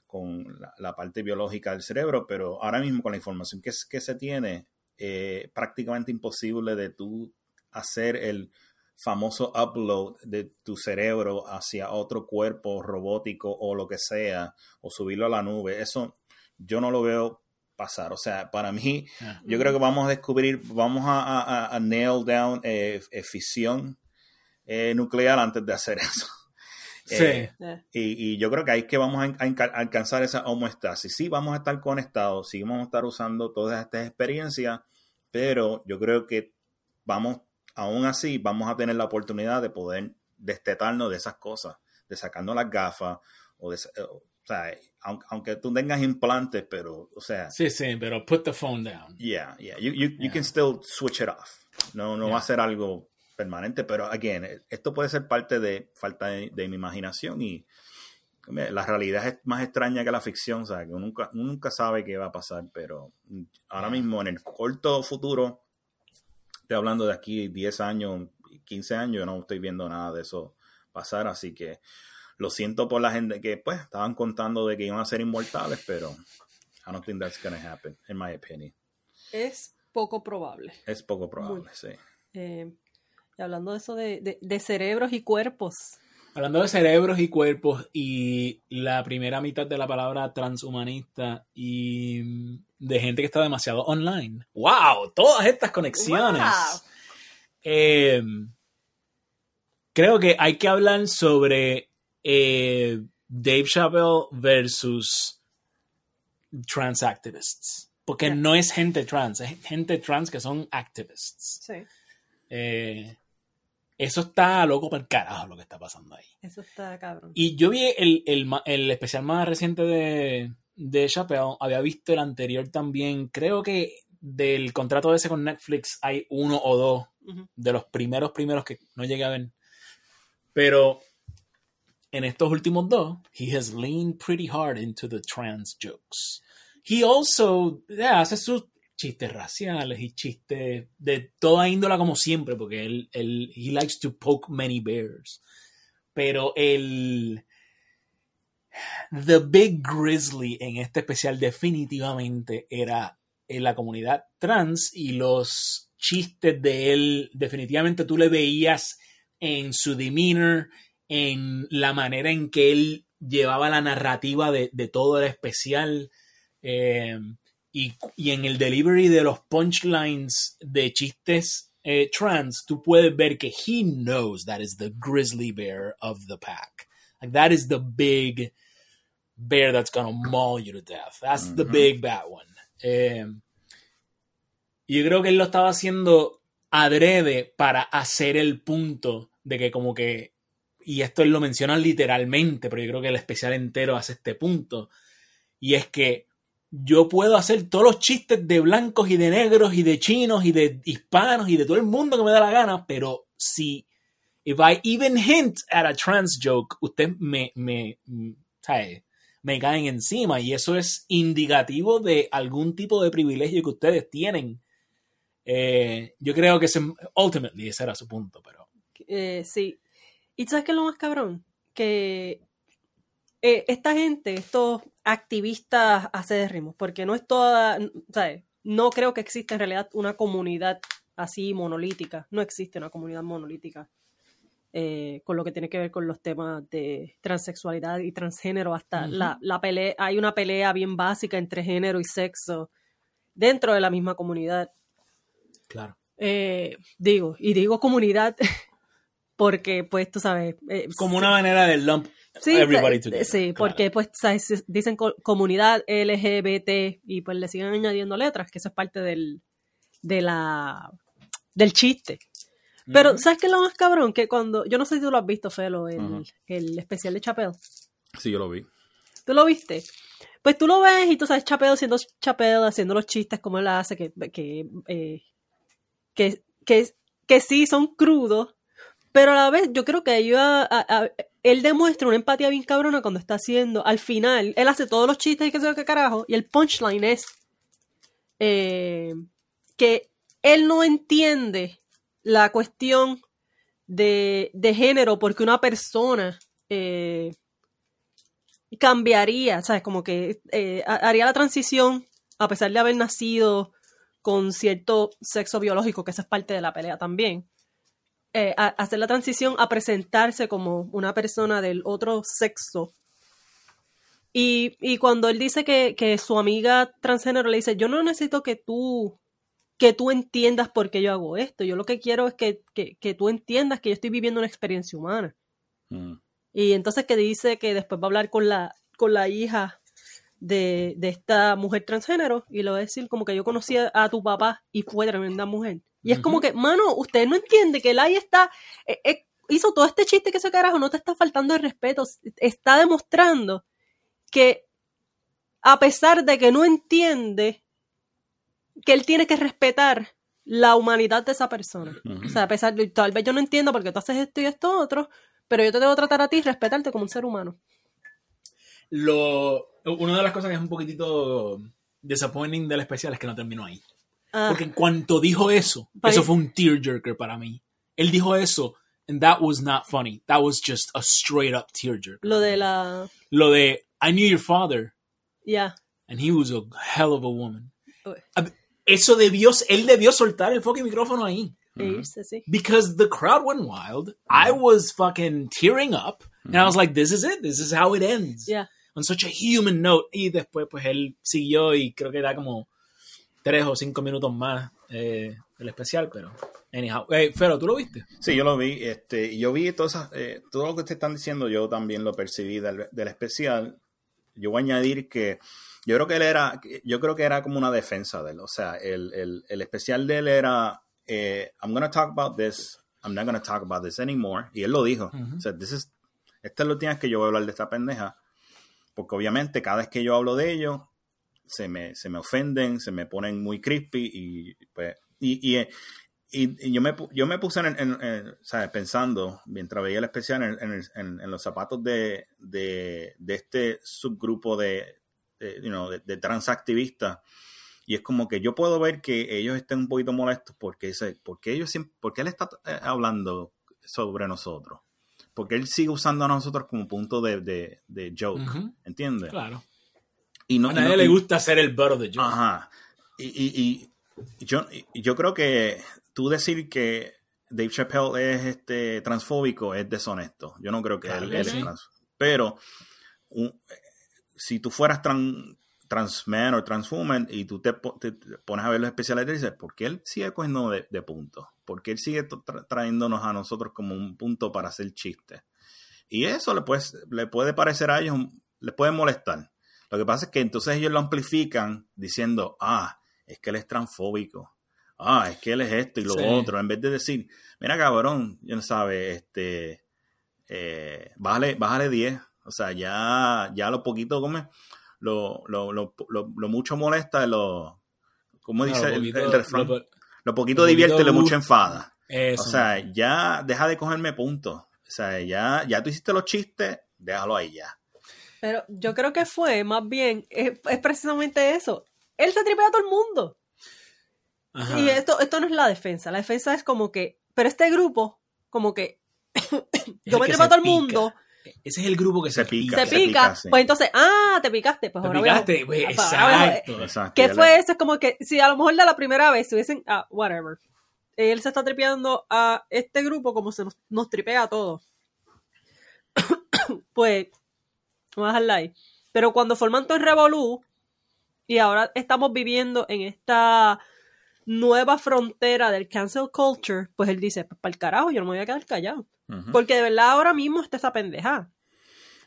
con la, la parte biológica del cerebro, pero ahora mismo con la información que se tiene, eh, prácticamente imposible de tú hacer el famoso upload de tu cerebro hacia otro cuerpo robótico o lo que sea, o subirlo a la nube. Eso yo no lo veo pasar. O sea, para mí, Ah, yo creo que vamos a descubrir, vamos a, a- a- a nail down eh, eh, fisión eh, nuclear antes de hacer eso. Sí. Eh, Eh, y, y yo creo que ahí es que vamos a alcanzar esa homeostasis. Sí, vamos a estar conectados, sí vamos a estar usando todas estas experiencias, pero yo creo que vamos, aún así, vamos a tener la oportunidad de poder destetarnos de esas cosas, de sacarnos las gafas, o de, o sea, aunque, aunque tú tengas implantes, pero, o sea, Sí, sí, pero put the phone down. Yeah, yeah. You, you, you Yeah. can still switch it off. No, no va Yeah. a ser algo permanente, pero again, esto puede ser parte de falta de, de mi imaginación y la realidad es más extraña que la ficción, o sea, que uno nunca, uno nunca sabe qué va a pasar, pero ahora mismo en el corto futuro, estoy hablando de aquí 10 años, 15 años, yo no estoy viendo nada de eso pasar, así que lo siento por la gente que pues estaban contando de que iban a ser inmortales, pero I don't think that's gonna happen, in my opinion. es poco probable. Es poco probable, sí. Eh, y hablando de eso de, de- de cerebros y cuerpos, Hablando de cerebros y cuerpos y la primera mitad de la palabra transhumanista y mm, de gente que está demasiado online. ¡Wow! Todas estas conexiones. Wow. Eh, creo que hay que hablar sobre eh, Dave Chappelle versus trans activists. Porque no es gente trans, es gente trans que son activists. Sí, Eh, eso está loco para el carajo lo que está pasando ahí. eso está cabrón. Y yo vi el, el, el especial más reciente de, de Chappelle, había visto el anterior también. Creo que del contrato ese con Netflix hay uno o dos de los primeros primeros que no llegué a ver. Pero en estos últimos dos, he has leaned pretty hard into the trans jokes. He also yeah, hace sus chistes raciales y chistes de toda índola como siempre, porque él, él he likes to poke many bears. Pero el The Big Grizzly en este especial definitivamente era en la comunidad trans y los chistes de él definitivamente tú le veías en su demeanor, en la manera en que él llevaba la narrativa de, de todo el especial eh, y, y en el delivery de los punchlines de chistes eh, trans, tú puedes ver que he knows that is the grizzly bear of the pack. Like that is the big bear that's gonna maul you to death. That's the Ujú. big bad one. Eh, y yo creo que él lo estaba haciendo adrede para hacer el punto de que como que, y esto él lo menciona literalmente, pero yo creo que el especial entero hace este punto, y es que yo puedo hacer todos los chistes de blancos y de negros y de chinos y de hispanos y de todo el mundo que me da la gana, pero si if I even hint at a trans joke, usted me, me, me caen encima y eso es indicativo de algún tipo de privilegio que ustedes tienen. Eh, yo creo que ese, ultimately ese era su punto, pero Eh, sí. ¿Y sabes qué es lo más cabrón? Que eh, esta gente, estos activistas acérrimos, porque no es toda, ¿sabes? No creo que exista en realidad una comunidad así monolítica. No existe una comunidad monolítica eh, con lo que tiene que ver con los temas de transexualidad y transgénero. Hasta la, la pelea, hay una pelea bien básica entre género y sexo dentro de la misma comunidad. claro. Eh, digo, y digo comunidad porque, pues, tú sabes. eh, Como una manera de lump sí, everybody eh, together. Sí, claro. porque, pues, sabes, dicen co- comunidad LGBT y pues le siguen añadiendo letras, que eso es parte del, de la, del chiste. Pero. ¿sabes qué es lo más cabrón? Que cuando. Yo no sé si tú lo has visto, Felo, el, el especial de Chapel. Sí, yo lo vi. ¿Tú lo viste? Pues tú lo ves y tú sabes Chapel siendo Chapel, haciendo los chistes como él hace, que, que, eh, que, que, que sí son crudos, pero a la vez yo creo que ayuda él demuestra una empatía bien cabrona cuando está haciendo, al final, él hace todos los chistes y qué sé qué carajo, y el punchline es eh, que él no entiende la cuestión de, de género porque una persona eh, cambiaría, ¿sabes? Como que eh, ha- haría la transición a pesar de haber nacido con cierto sexo biológico, que esa es parte de la pelea también. Eh, a- hacer la transición a presentarse como una persona del otro sexo. Y, y cuando él dice que, que su amiga transgénero le dice, yo no necesito que tú que tú entiendas por qué yo hago esto. Yo lo que quiero es que, que, que tú entiendas que yo estoy viviendo una experiencia humana. Mm. Y entonces que dice que después va a hablar con la, con la hija de, de esta mujer transgénero y le va a decir como que yo conocí a, a tu papá y fue tremenda mujer. Y es como que, mano, usted no entiende que él ahí está, eh, eh, hizo todo este chiste que ese carajo no te está faltando el respeto, está demostrando que a pesar de que no entiende, que él tiene que respetar la humanidad de esa persona. O sea, a pesar de, tal vez yo no entiendo por qué tú haces esto y esto otro, pero yo te debo tratar a ti y respetarte como un ser humano. Lo, una de las cosas que es un poquitito disappointing del especial es que no terminó ahí. Ah, Porque en cuanto dijo eso, eso fue un tearjerker para mí. Él dijo eso, and that was not funny. That was just a straight up tearjerker. lo de la... Lo de, I knew your father, Ya. and he was a hell of a woman. Eso debió, él debió soltar el fucking micrófono ahí. E. Because the crowd went wild. I was fucking tearing up. And I was like, this is it. This is how it ends. Ya. On such a human note. Y después, pues él siguió y creo que da como tres o cinco minutos más eh, el especial, pero. Anyhow. Eh, Fero, ¿tú lo viste? Sí, yo lo vi. Este, yo vi todas esas, eh, todo lo que te están diciendo, yo también lo percibí del, del especial. Yo voy a añadir que Yo creo que él era, yo creo que era como una defensa de él. O sea, el, el, el especial de él era, eh, I'm to talk about this, I'm not to talk about this anymore. Y él lo dijo. O sea, this is, esta es la última vez que yo voy a hablar de esta pendeja. Porque obviamente cada vez que yo hablo de ello, se me, se me ofenden, se me ponen muy crispy y pues, y, y, y, yo, me, yo me puse en, ¿sabes? pensando, mientras veía el especial, en, en los zapatos de, de, de, este subgrupo de, de, you transactivistas. Y es como que yo puedo ver que ellos estén un poquito molestos porque, porque ellos porque él está eh, hablando sobre nosotros. Porque él sigue usando a nosotros como punto de, de, joke. ¿Entiendes? Claro. Y no, a nadie le gusta ser el burro de joke. Ajá. Y, y, y yo, yo creo que tú decir que Dave Chappelle es este transfóbico es deshonesto. Yo no creo que él, es transfóbico. Pero si tú fueras transman o transwoman y tú te, pones a ver los especiales y dices, ¿por qué él sigue cogiendo de, de puntos? ¿Por qué él sigue trayéndonos a nosotros como un punto para hacer chistes? Y eso le puede, le puede parecer a ellos, les puede molestar. Lo que pasa es que entonces ellos lo amplifican diciendo, ah, es que él es transfóbico ah, es que él es esto y lo otro, en vez de decir, mira cabrón, yo no sabe, este, eh, bájale, bájale 10, o sea, ya, ya lo poquito come, lo, lo, lo, lo, mucho molesta, lo, como dice el, refrán, lo, poquito divierte, lo mucho enfada. O sea, ya deja de cogerme puntos. O sea, ya, ya tú hiciste los chistes, déjalo ahí ya. Pero yo creo que fue más bien, es, es precisamente eso. Él se tripea a todo el mundo. Y esto, esto no es la defensa. La defensa es como que, pero este grupo, como que yo me trepo a todo el mundo. Ese es el grupo que se, pica. Se pica. Pues entonces, ah, te picaste. Pues te ahora picaste, pues, exacto. exacto. ¿Qué fue eso? Es como que si a lo mejor de la primera vez se hubiesen, ah, whatever. Él se está tripeando a este grupo como se nos, nos tripea a todos. pues, vamos a dejarla ahí. Pero cuando forman todo el revolú y ahora estamos viviendo en esta nueva frontera del cancel culture, pues él dice, pues para el carajo, yo no me voy a quedar callado. Porque de verdad ahora mismo está esa pendeja.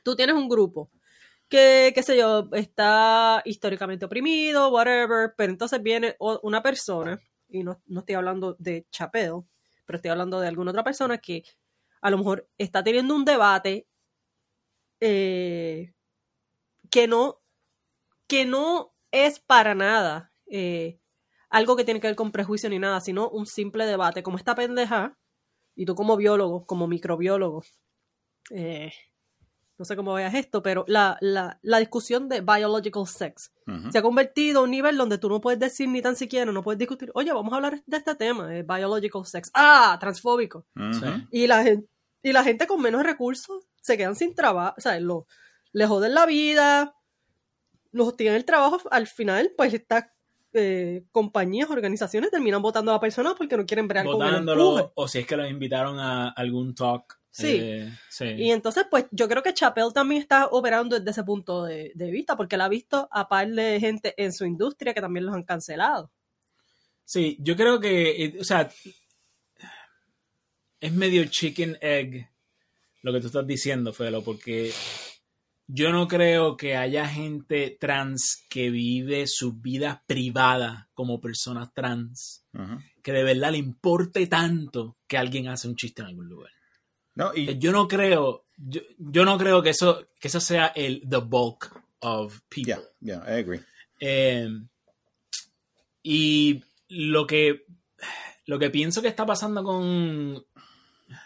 Tú tienes un grupo que, qué sé yo, está históricamente oprimido, whatever, pero entonces viene una persona, y no, estoy hablando de Chapel, pero estoy hablando de alguna otra persona que a lo mejor está teniendo un debate eh, que no que no es para nada eh, algo que tiene que ver con prejuicio ni nada, sino un simple debate, como esta pendeja, y tú como biólogo, como microbiólogo, eh, no sé cómo veas esto, pero la, discusión de biological sex se ha convertido a un nivel donde tú no puedes decir ni tan siquiera, no puedes discutir, oye, vamos a hablar de este tema, de biological sex. Ah, transfóbico. y, la gente, y la gente con menos recursos se quedan sin trabajo, o sea, lo, le joden la vida, los hostigan el trabajo, al final, pues está eh, compañías, organizaciones terminan votando a la persona porque no quieren ver con el O si es que los invitaron a algún talk. Eh, sí. Y entonces, pues yo creo que Chappelle también está operando desde ese punto de, vista, porque él ha visto a par de gente en su industria que también los han cancelado. Sí, yo creo que, eh, o sea, es medio chicken egg lo que tú estás diciendo, Felo, porque yo no creo que haya gente trans que vive su vida privada como personas trans, que de verdad le importe tanto que alguien hace un chiste en algún lugar. No, y... Eh, yo no creo, yo, no creo que eso, que eso sea el the bulk of people. Yeah, yeah, I agree. Eh, y lo que, lo que pienso que está pasando con,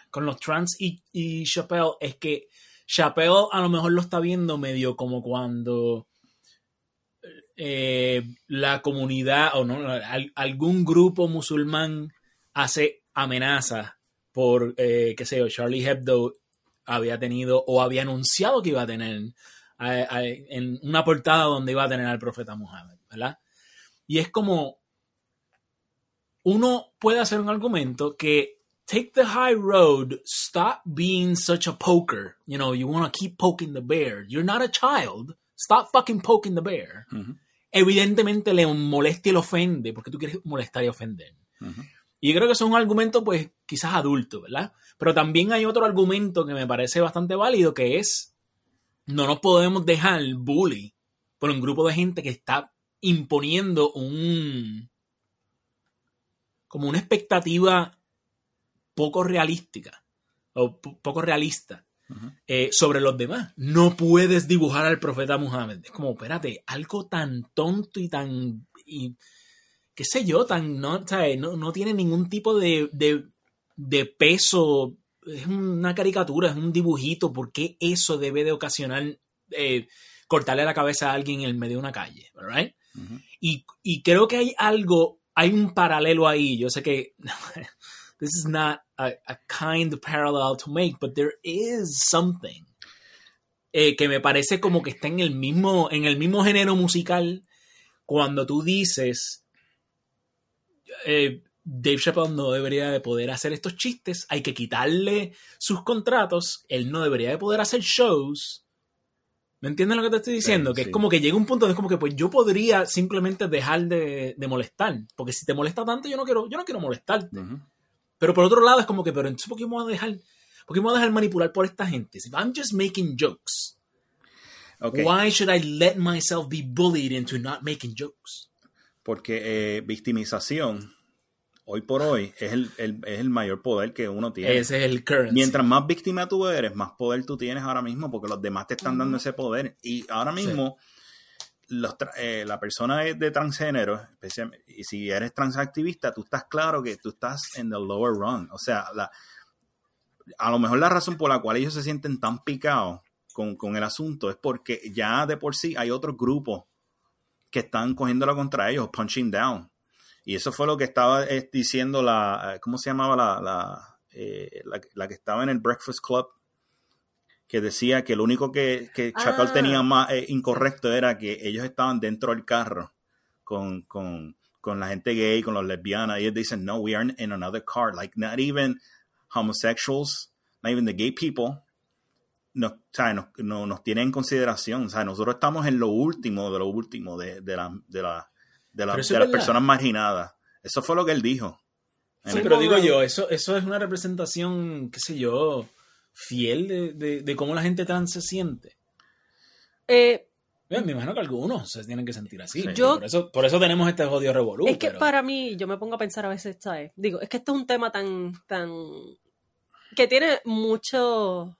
con los trans y, y Chappelle es que Chappelle a lo mejor lo está viendo medio como cuando eh, la comunidad o no, algún grupo musulmán hace amenazas por, eh, qué sé yo, Charlie Hebdo había tenido o había anunciado que iba a tener en una portada donde iba a tener al profeta Muhammad, ¿verdad? Y es como uno puede hacer un argumento que take the high road. Stop being such a poker. You know, you want to keep poking the bear. You're not a child. Stop fucking poking the bear. Evidentemente le molesta y le ofende porque tú quieres molestar y ofender. Y yo creo que eso es un argumento, pues, quizás adulto, ¿verdad? Pero también hay otro argumento que me parece bastante válido que es no nos podemos dejar bully por un grupo de gente que está imponiendo un como una expectativa poco realística o poco realista eh, sobre los demás. No puedes dibujar al profeta Muhammad. Es como, espérate, algo tan tonto y tan, y, qué sé yo, tan, no, no, tiene ningún tipo de, de, peso. Es una caricatura, es un dibujito. ¿Por qué eso debe de ocasionar eh, cortarle la cabeza a alguien en el medio de una calle? Right? y, y creo que hay algo, hay un paralelo ahí. Yo sé que this is not a, a kind parallel to make, but there is something eh, que me parece como que está en el mismo, en el mismo género musical cuando tú dices eh, Dave Chappelle no debería de poder hacer estos chistes, hay que quitarle sus contratos, él no debería de poder hacer shows. ¿Me entiendes lo que te estoy diciendo? que es como que llega un punto de es como que pues yo podría simplemente dejar de, molestar, porque si te molesta tanto yo no quiero, yo no quiero molestarte. Pero por otro lado es como que, pero entonces, ¿por qué me voy a dejar, por qué me voy a dejar manipular por esta gente? If I'm just making jokes, why should I let myself be bullied into not making jokes? Porque eh, victimización, hoy por hoy, es el, es el mayor poder que uno tiene. Ese es el currency. Mientras más víctima tú eres, más poder tú tienes ahora mismo, porque los demás te están dando ese poder. Y ahora mismo eh, la persona de, transgénero, y si eres transactivista, tú estás claro que tú estás en the lower run. O sea, la, a lo mejor la razón por la cual ellos se sienten tan picados con, el asunto es porque ya de por sí hay otros grupos que están cogiéndolo contra ellos, punching down. Y eso fue lo que estaba eh, diciendo la, eh, ¿cómo se llamaba la, la, la que estaba en el Breakfast Club? Que decía que lo único que, que Chacal tenía ah. más eh, incorrecto era que ellos estaban dentro del carro con, con, con, la gente gay, con los lesbianas, y ellos dicen, no, we are in another car, like not even homosexuals, not even the gay people, nos, nos, no, nos tienen en consideración, o sea, nosotros estamos en lo último de lo último de, de, la, de, la, de, la, de las personas marginadas. Eso fue lo que él dijo. Sí, pero digo yo, eso, eso es una representación, qué sé yo, fiel de, cómo la gente trans se siente. Eh, me imagino que algunos se tienen que sentir así. por, eso, por eso tenemos este odio revolución. Es que para mí, yo me pongo a pensar a veces, ¿sabes? Digo, es que esto es un tema tan, tan, que tiene mucho,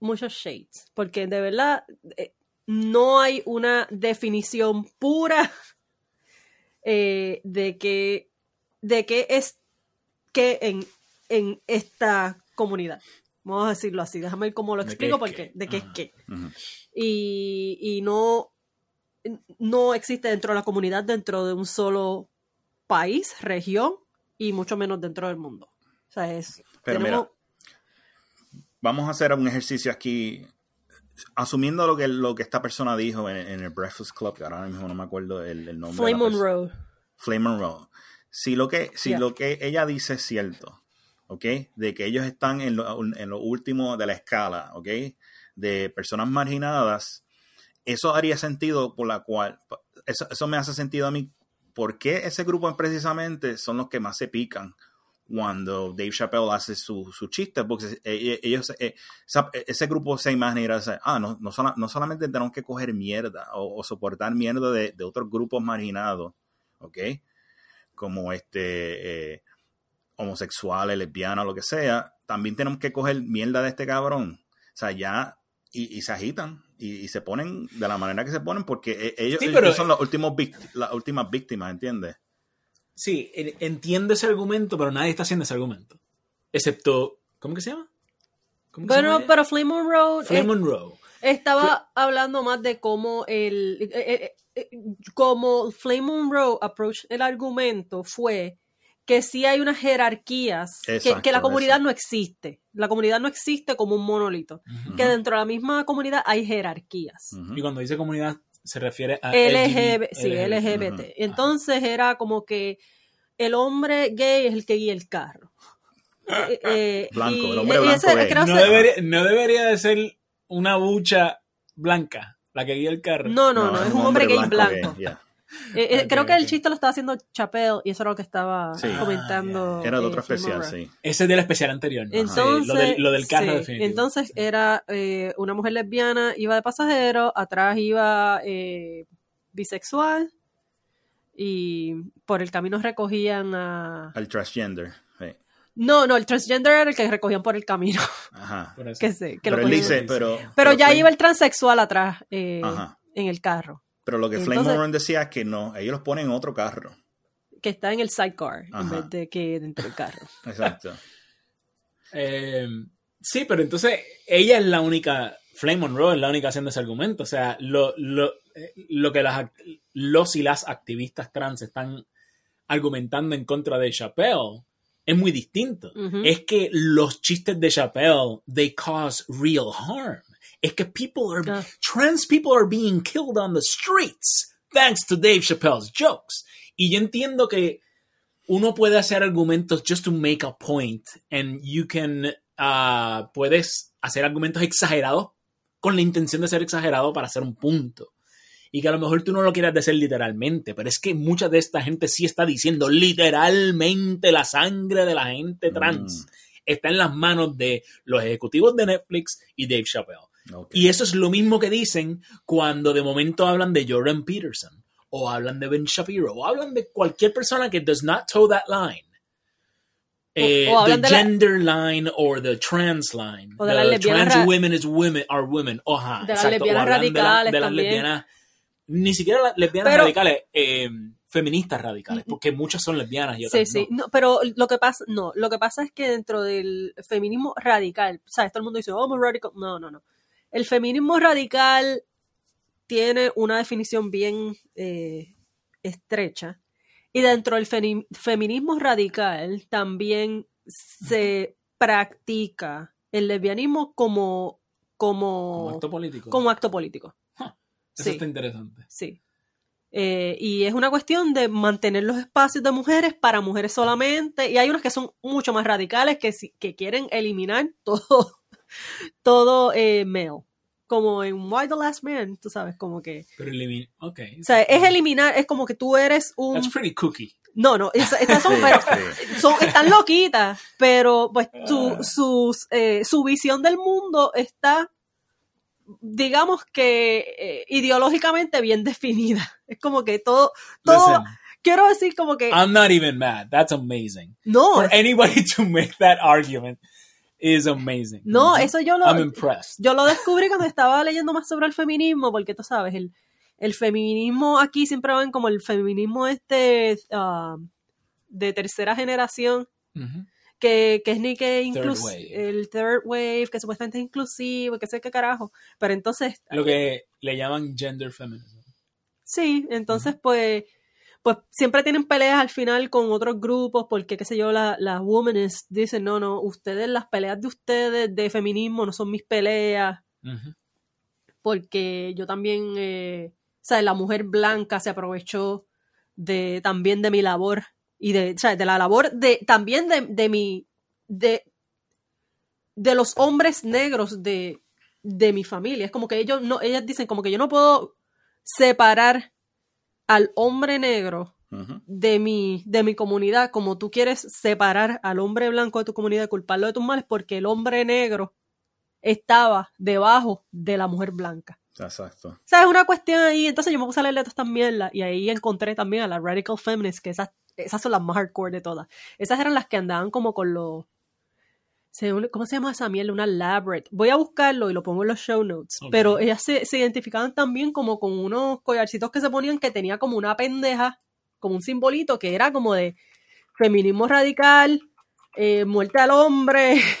muchos shades, porque de verdad eh, no hay una definición pura eh, de que, de qué es que en, en esta comunidad. Vamos a decirlo así, déjame ver cómo lo explico, porque de qué es qué. y, no, no existe dentro de la comunidad, dentro de un solo país, región, y mucho menos dentro del mundo. O sea, es... Pero mira, vamos a hacer un ejercicio aquí, asumiendo lo que, lo que esta persona dijo en, el Breakfast Club, que ahora mismo no me acuerdo el, nombre. Flame Monroe. Flame Monroe. Si lo que, si lo que ella dice es cierto, ¿ok? De que ellos están en lo, último de la escala, ¿ok? De personas marginadas. Eso haría sentido por la cual, eso, me hace sentido a mí, ¿por qué ese grupo precisamente son los que más se pican? cuando Dave Chappelle hace su, su chiste, porque e, e, ellos, e, ese grupo se imagina, ah, no, no, solamente tenemos que coger mierda o, soportar mierda de, otros grupos marginados, ¿ok? Como este, eh, homosexuales, lesbianas, lo que sea, también tenemos que coger mierda de este cabrón. O sea, ya, y, se agitan y, se ponen de la manera que se ponen porque e, ellos, son los últimos las últimas víctimas, ¿entiendes? Sí, entiendo ese argumento, pero nadie está haciendo ese argumento. Excepto, ¿cómo que se llama? bueno, pero Flame Monroe. Flame Monroe. Estaba hablando más de cómo el. Eh, eh, eh, como Flame Monroe approach el argumento fue que sí hay unas jerarquías, que, la comunidad no existe. La comunidad no existe como un monolito. Que dentro de la misma comunidad hay jerarquías. Y cuando dice comunidad se refiere a LGBT. sí, LGBT. Entonces era como que el hombre gay es el que guía el carro. Eh, eh, blanco, el hombre blanco. no, debería, no debería de ser una bucha blanca la que guía el carro. No, no, no, es un, hombre, gay blanco. Eh, Ok, creo que el ok. chiste lo estaba haciendo Chappelle y eso era lo que estaba Sí. comentando. Era de eh, otro especial, sí. Ese es del especial anterior. ¿no? Entonces, Sí, lo, del, lo del carro sí, definitivo. entonces era eh, una mujer lesbiana, iba de pasajero, atrás iba eh, bisexual y por el camino recogían a... Al transgender. No, no, el transgender era el que recogían por el camino. Ajá. Que sé, que Pero lo él dice, pero. Pero ya Flame- iba el transexual atrás eh, Ajá. en el carro, Pero lo que Flame Moran decía es que no, ellos los ponen en otro carro. que está en el sidecar en vez de que dentro del carro. Exacto. Eh, sí, pero entonces ella es la única, Flame Monroe es la única haciendo ese argumento. O sea, lo, lo, eh, lo que las, los y las activistas trans están argumentando en contra de Chappelle es muy distinto. Es que los chistes de Chappelle, they cause real harm. Es que people are, Ah. trans people are being killed on the streets thanks to Dave Chappelle's jokes. Y yo entiendo que uno puede hacer argumentos just to make a point and you can uh, puedes hacer argumentos exagerados con la intención de ser exagerado para hacer un punto y que a lo mejor tú no lo quieras decir literalmente pero es que mucha de esta gente sí está diciendo literalmente la sangre de la gente trans está en las manos de los ejecutivos de Netflix y Dave Chappelle Y eso es lo mismo que dicen cuando de momento hablan de Jordan Peterson o hablan de Ben Shapiro o hablan de cualquier persona que does not toe that line. Eh, o the de la- gender line or the trans line. O de the las trans ra- women is women are women. Oja, De las exacto. O lesbianas hablan de la- radicales de las lesbianas, ni siquiera las lesbianas Pero- radicales, eh, feministas radicales, porque muchas son lesbianas y Sí, otras sí, no. no, pero lo que pasa, no, lo que pasa es que dentro del feminismo radical, ¿sabes? Todo el mundo dice, oh, muy radical. No, no, no. El feminismo radical tiene una definición bien eh, estrecha. Y dentro del feminismo radical también se practica el lesbianismo como, como, Como acto político. como acto político. Eso sí. está interesante. Sí. Eh, y es una cuestión de mantener los espacios de mujeres para mujeres solamente. Y hay unos que son mucho más radicales que, que quieren eliminar todo, todo eh, male. Como en Why the Last Man, tú sabes, como que. Pero elimina. Ok. O sea, es eliminar, es como que tú eres un. That's pretty cookie. No, no, es- estas son, Sí, pero, sí. son, están loquitas, pero pues su, sus, eh, su visión del mundo está, digamos que eh, ideológicamente bien definida. Es como que todo, todo, Listen, quiero decir como que, I'm not even mad. That's amazing. no, For anybody to make that argument is amazing. no, eso yo lo, I'm impressed. yo lo descubrí cuando estaba leyendo más sobre el feminismo, porque tú sabes, el, el feminismo aquí siempre ven como el feminismo este ah, de tercera generación, que, que es ni que Third inclus wave. el third wave, que supuestamente es inclusivo, que sé qué carajo. Pero entonces, Lo que le llaman gender feminism. sí, entonces pues, pues siempre tienen peleas al final con otros grupos, porque qué sé yo, la- las womenist dicen, no, no, ustedes, las peleas de ustedes de feminismo no son mis peleas, porque yo también, eh, o sea, la mujer blanca se aprovechó de también de mi labor y de, o sea, de la labor de también de, de mi de de los hombres negros de, de mi familia. Es como que ellos no, ellas dicen como que yo no puedo separar al hombre negro de mi, de mi comunidad como tú quieres separar al hombre blanco de tu comunidad y culparlo de tus males porque el hombre negro estaba debajo de la mujer blanca. Exacto. O sea, es una cuestión ahí. Entonces yo me puse a leer todas estas mierdas y ahí encontré también a las Radical Feminists, que esas, esas son las más hardcore de todas. Esas eran las que andaban como con los... ¿Cómo se llama esa mierda? Una labret. Voy a buscarlo y lo pongo en los show notes. Pero ellas se, se identificaban también como con unos collarcitos que se ponían que tenía como una pendeja, como un simbolito que era como de feminismo radical, eh, muerte al hombre.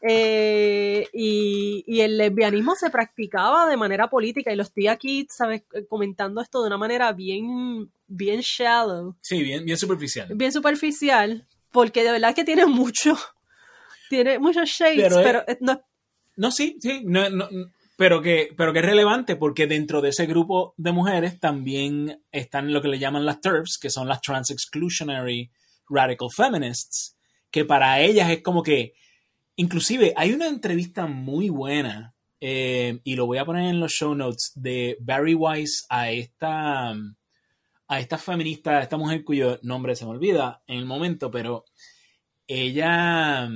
Eh, y, y el lesbianismo se practicaba de manera política y lo estoy aquí, ¿sabes? Comentando esto de una manera bien, bien shallow, Sí, bien, bien superficial. bien superficial, porque de verdad que tiene mucho, tiene muchos shades, Pero, pero, eh, no. Es No, sí, sí, no, no, pero, que, pero que es relevante porque dentro de ese grupo de mujeres también están lo que le llaman las TERFs, que son las Trans Exclusionary Radical Feminists, que para ellas es como que, inclusive hay una entrevista muy buena, eh, y lo voy a poner en los show notes, de Barry Weiss a esta, a esta feminista, a esta mujer cuyo nombre se me olvida en el momento, pero ella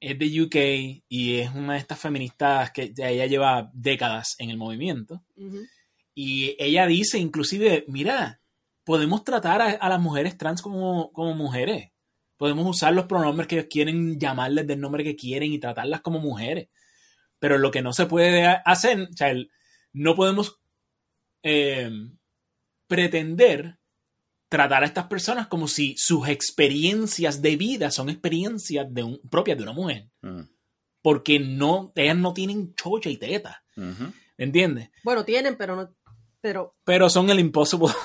es de UK y es una de estas feministas que ella lleva décadas en el movimiento. Y ella dice inclusive, mira, podemos tratar a, a las mujeres trans como, como mujeres. Podemos usar los pronombres que ellos quieren, llamarles del nombre que quieren y tratarlas como mujeres. Pero lo que no se puede ha- hacer, o sea, el- no podemos eh, pretender tratar a estas personas como si sus experiencias de vida son experiencias de un- propias de una mujer. Mm. Porque no, ellas no tienen chocha y teta. Ujú. ¿Entiendes? Bueno, tienen, pero no. Pero. Pero son el impossible.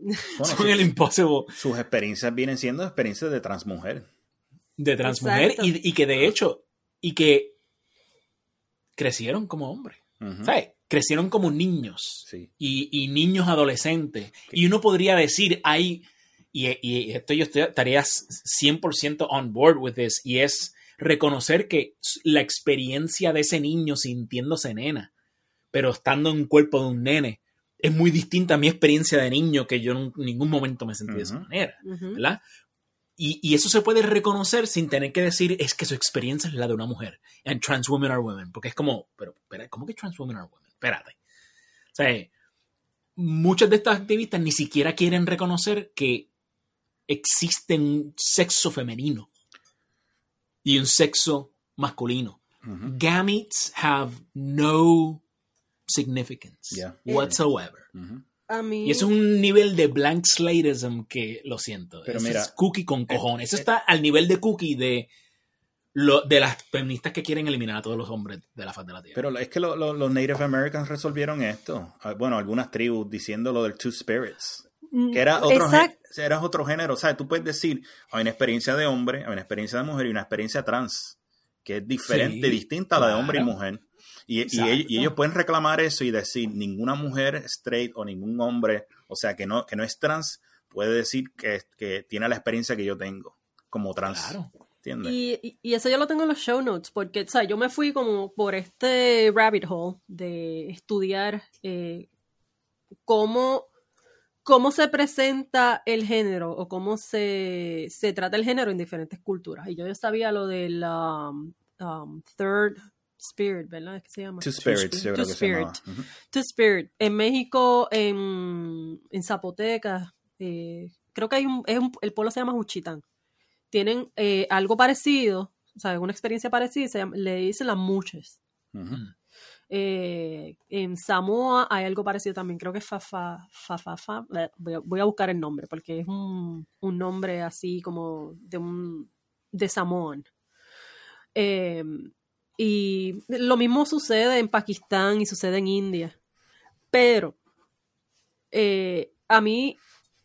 Bueno, son su- el impossible sus experiencias vienen siendo experiencias de transmujer. de transmujer y, y que de hecho, y que crecieron como hombres. ¿Sabes? Crecieron como niños Sí. y, y niños adolescentes. Y uno podría decir, hay, y, y esto yo estoy- estaría 100% on board with this, y es reconocer que la experiencia de ese niño sintiéndose nena, pero estando en un cuerpo de un nene, es muy distinta a mi experiencia de niño, que yo en ningún momento me sentí de esa manera. ujú. ¿verdad? Y, y eso se puede reconocer sin tener que decir es que su experiencia es la de una mujer. And trans women are women. Porque es como, pero, espera, ¿cómo que trans women are women? Espérate. O sea, muchas de estas activistas ni siquiera quieren reconocer que existe un sexo femenino y un sexo masculino. Gametes have no significance Yeah. whatsoever. A mí. Y eso es un nivel de blank slatism que lo siento. Pero Eso mira, es cookie con cojones. Eso eh, está al nivel de cookie de, lo, de las feministas que quieren eliminar a todos los hombres de la faz de la tierra. Pero es que lo- lo- los Native Americans resolvieron esto. Ah, Bueno, algunas tribus diciendo lo del Two Spirits. Mm, Que era otro, Exacto. gé- era otro género. O sea, tú puedes decir, hay una experiencia de hombre, hay una experiencia de mujer y una experiencia trans, que es diferente, Sí, distinta a la de hombre y mujer. Y, y Exacto. ellos, y ellos pueden reclamar eso y decir, ninguna mujer straight o ningún hombre, o sea, que no, que no es trans, puede decir que, que tiene la experiencia que yo tengo como trans. Claro. ¿Entiendes? Y, y- y eso yo lo tengo en los show notes, porque, o sea, yo me fui como por este rabbit hole de estudiar eh, cómo, cómo se presenta el género o cómo se, se trata el género en diferentes culturas. Y yo ya sabía lo del um, um, third spirit, ¿verdad? ¿Es que se llama? Two Spirits, yo creo Two que se llamaba. Spirit. Ujú. Two Spirit. En México, en, en Zapoteca, eh, creo que hay un, es un- el pueblo se llama Juchitán. Tienen eh, algo parecido, o sea, una experiencia parecida, se llama- le dicen las muches. Ujú. Eh, en Samoa hay algo parecido también, creo que es Fafa, Fafa, Fa- eh, voy, a, voy a buscar el nombre, porque es un, un nombre así como de un de Samoan. Eh, y lo mismo sucede en Pakistán y sucede en India. Pero eh, a mí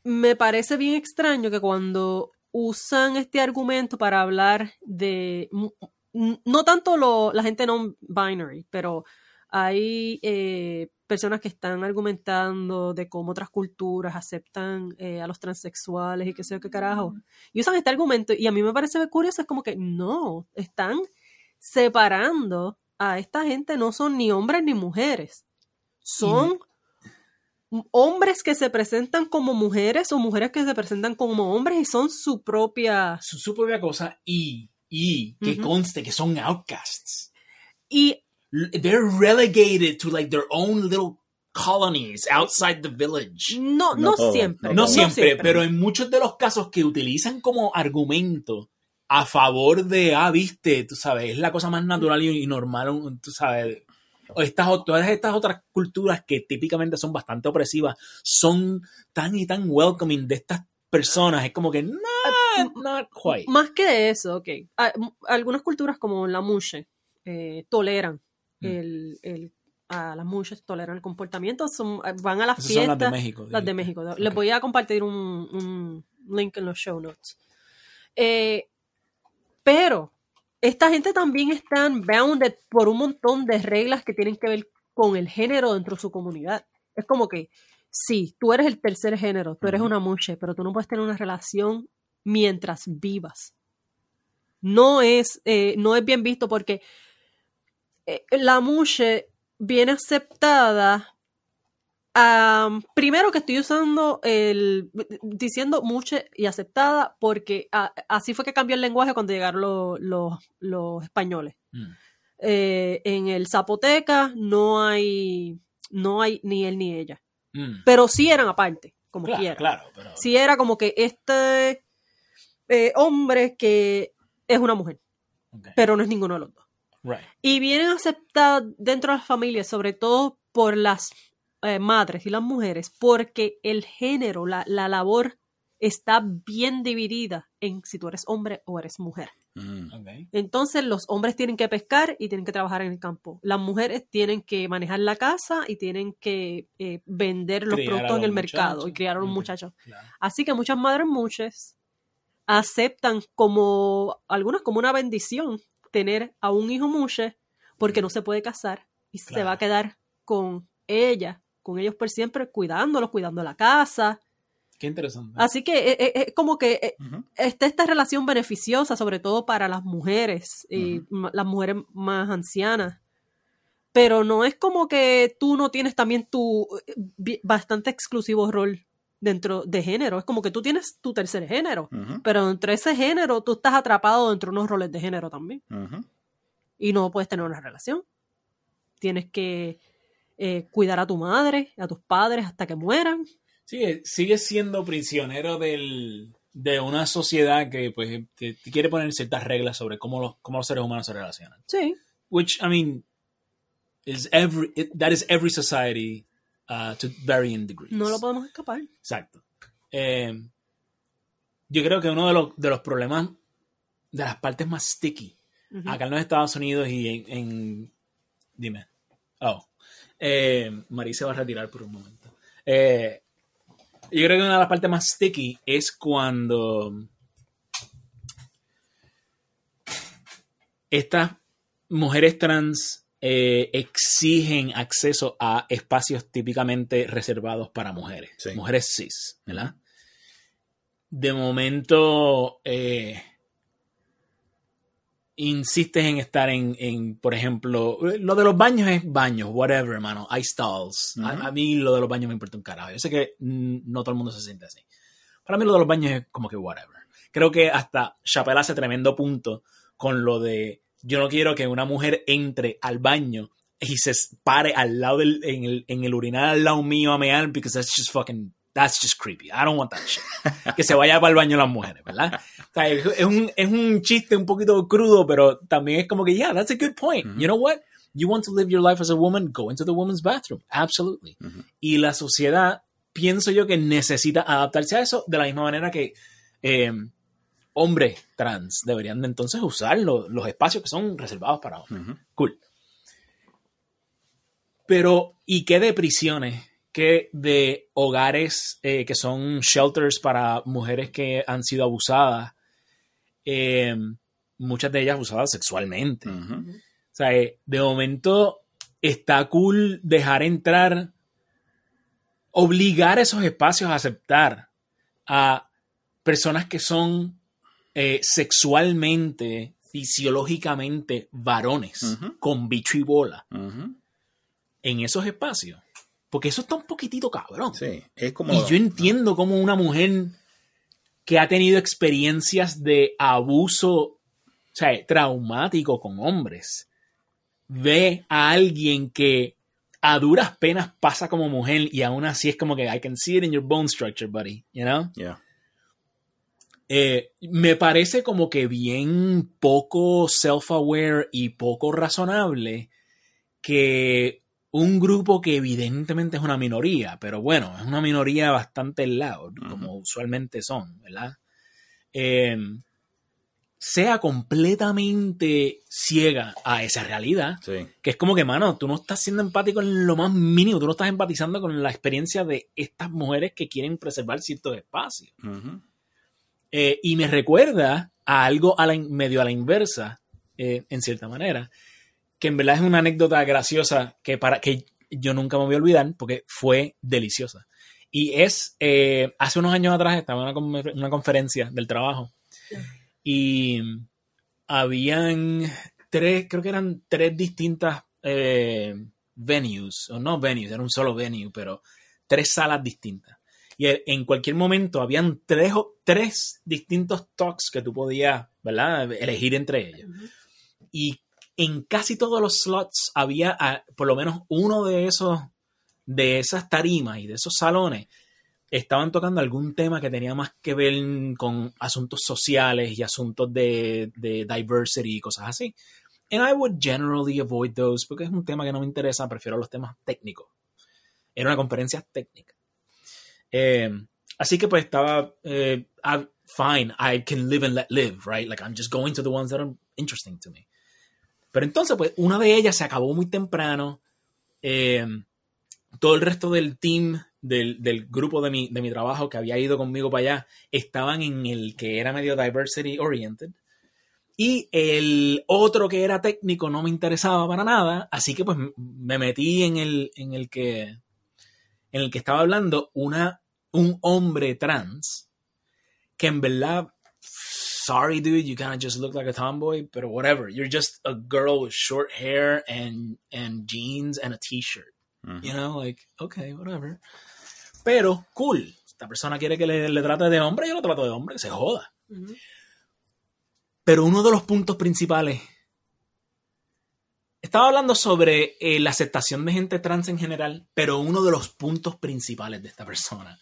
me parece bien extraño que cuando usan este argumento para hablar de, no tanto lo- la gente non-binary, pero hay eh, personas que están argumentando de cómo otras culturas aceptan eh, a los transexuales y qué sé yo qué carajo. Y usan este argumento y a mí me parece curioso, es como que no, están separando a esta gente, no son ni hombres ni mujeres, son hombres que se presentan como mujeres o mujeres que se presentan como hombres y son su propia... Su, su propia cosa y, y que Ujú. conste que son outcasts. Y They're relegated to like their own little colonies outside the village. no, No no, todo, siempre. No No siempre, pero en muchos de los casos que utilizan como argumento a favor de, ah, viste, tú sabes, es la cosa más natural y, y normal, un- tú sabes. Estas, todas estas otras culturas que típicamente son bastante opresivas son tan y tan welcoming de estas personas. Es como que, no, not quite. Más que eso, ok. A- m- algunas culturas como la mushe eh, toleran Mm. el, el- a las mushes toleran el comportamiento, son, van a las Esas son fiestas. las de México. Las de. México. Les Ok. voy a compartir un, un link en los show notes. Eh, pero esta gente también están bounded por un montón de reglas que tienen que ver con el género dentro de su comunidad. Es como que, sí, tú eres el tercer género, tú eres una mushe, pero tú no puedes tener una relación mientras vivas. No es, eh, no es bien visto porque eh, la mushe viene aceptada Primero que estoy usando el diciendo mucho y aceptada porque a- así fue que cambió el lenguaje cuando llegaron los, los- los españoles. Mm. Eh, en el zapoteca no hay no hay ni él ni ella, Mm. pero sí eran aparte, como Claro, quiera. claro, pero... Sí era como que este eh, hombre que es una mujer, pero no es ninguno de los dos. right. Y vienen aceptadas dentro de las familias, sobre todo por las eh, madres y las mujeres, porque el género, la, la labor está bien dividida en si tú eres hombre o eres mujer. Mm. Entonces los hombres tienen que pescar y tienen que trabajar en el campo. Las mujeres tienen que manejar la casa y tienen que eh, vender los Criar productos en el mercado y criar a los muchachos. Claro. Así que muchas madres muchas aceptan como, algunas como una bendición, tener a un hijo muche porque no se puede casar y se va a quedar con ella, con ellos por siempre, cuidándolos, cuidando la casa. Qué interesante. Así que eh, eh, es como que eh, está esta relación beneficiosa, sobre todo para las mujeres, y las mujeres más ancianas. Pero no es como que tú no tienes también tu eh, bastante exclusivo rol dentro de género. Es como que tú tienes tu tercer género. Ujú. Pero dentro de ese género, tú estás atrapado dentro de unos roles de género también. Y no puedes tener una relación. Tienes que eh, cuidar a tu madre, a tus padres hasta que mueran. Sigue, sigue siendo prisionero del, de una sociedad que pues te, te quiere poner ciertas reglas sobre cómo los, cómo los seres humanos se relacionan. Sí. Which, I mean, is every, it- that is every society uh, to varying degrees. No lo podemos escapar. Exacto. Eh, yo creo que uno de los, de los problemas, de las partes más sticky, Ujú. acá en los Estados Unidos y en... en- dime. Oh. Eh, Marí se va a retirar por un momento. Eh, yo creo que una de las partes más sticky es cuando estas mujeres trans eh, exigen acceso a espacios típicamente reservados para mujeres, Sí. mujeres cis, ¿verdad? De momento eh, insistes en estar en, en, por ejemplo, lo de los baños es baños, whatever, hermano, hay stalls. A- Ujú. a, mí lo de los baños me importa un carajo. Yo sé que no todo el mundo se siente así. Para mí lo de los baños es como que whatever. Creo que hasta Chappelle hace tremendo punto con lo de yo no quiero que una mujer entre al baño y se pare al lado del, en el, en el urinal al lado mío a mear because that's just fucking that's just creepy. I don't want that shit. que se vaya para el baño las mujeres, ¿verdad? O sea, es, un, es un chiste un poquito crudo, pero también es como que, yeah, that's a good point. You know what? You want to live your life as a woman, go into the woman's bathroom. Absolutely. Ujú. Y la sociedad, pienso yo que necesita adaptarse a eso de la misma manera que eh, hombres trans deberían de entonces usar lo- los espacios que son reservados para hombres. Cool. Pero, ¿y qué de prisiones? ¿Qué de hogares eh, que son shelters para mujeres que han sido abusadas? Eh, muchas de ellas abusadas sexualmente. O sea, eh, de momento está cool dejar entrar, obligar a esos espacios a aceptar a personas que son sexualmente, fisiológicamente varones, con bicho y bola, en esos espacios. Porque eso está un poquitito cabrón. Sí, es como... Y yo entiendo como una mujer que ha tenido experiencias de abuso, o sea, traumático con hombres, ve a alguien que a duras penas pasa como mujer y aún así es como que I can see it in your bone structure, buddy, you know? Yeah. Eh, me parece como que bien poco self-aware y poco razonable que un grupo que evidentemente es una minoría, pero bueno, es una minoría bastante loud, como usualmente son, ¿verdad? Eh, sea completamente ciega a esa realidad, Sí. que es como que, mano, tú no estás siendo empático en lo más mínimo, tú no estás empatizando con la experiencia de estas mujeres que quieren preservar ciertos espacios. Eh, y me recuerda a algo a la medio a la inversa, eh, en cierta manera, que en verdad es una anécdota graciosa que, para, que yo nunca me voy a olvidar porque fue deliciosa. Y es, eh, hace unos años atrás estaba en una, una conferencia del trabajo y habían tres, creo que eran tres distintas eh, venues, o no venues, era un solo venue, pero tres salas distintas. Y en cualquier momento habían tres, tres distintos talks que tú podías, ¿verdad? Elegir entre ellos. Y en casi todos los slots había ah, por lo menos uno de esos, de esas tarimas y de esos salones estaban tocando algún tema que tenía más que ver con asuntos sociales y asuntos de, de diversity y cosas así. And I would generally avoid those porque es un tema que no me interesa, prefiero los temas técnicos. Era una conferencia técnica. Eh, así que pues estaba, eh, fine, I can live and let live, right? Like I'm just going to the ones that are interesting to me. Pero entonces pues una de ellas se acabó muy temprano. Eh, todo el resto del team del, del, grupo de mi, de mi trabajo que había ido conmigo para allá estaban en el que era medio diversity oriented. Y el otro que era técnico no me interesaba para nada, así que pues me metí en el, en el que en el que estaba hablando una, un hombre trans que en verdad sorry dude you kind of just look like a tomboy but whatever you're just a girl with short hair and and jeans and a t-shirt you know like okay whatever pero, cool. Esta persona quiere que le, trate de hombre, yo lo trato de hombre, que se joda. Pero uno de los puntos principales. Estaba hablando sobre eh, la aceptación de gente trans en general, pero uno de los puntos principales de esta persona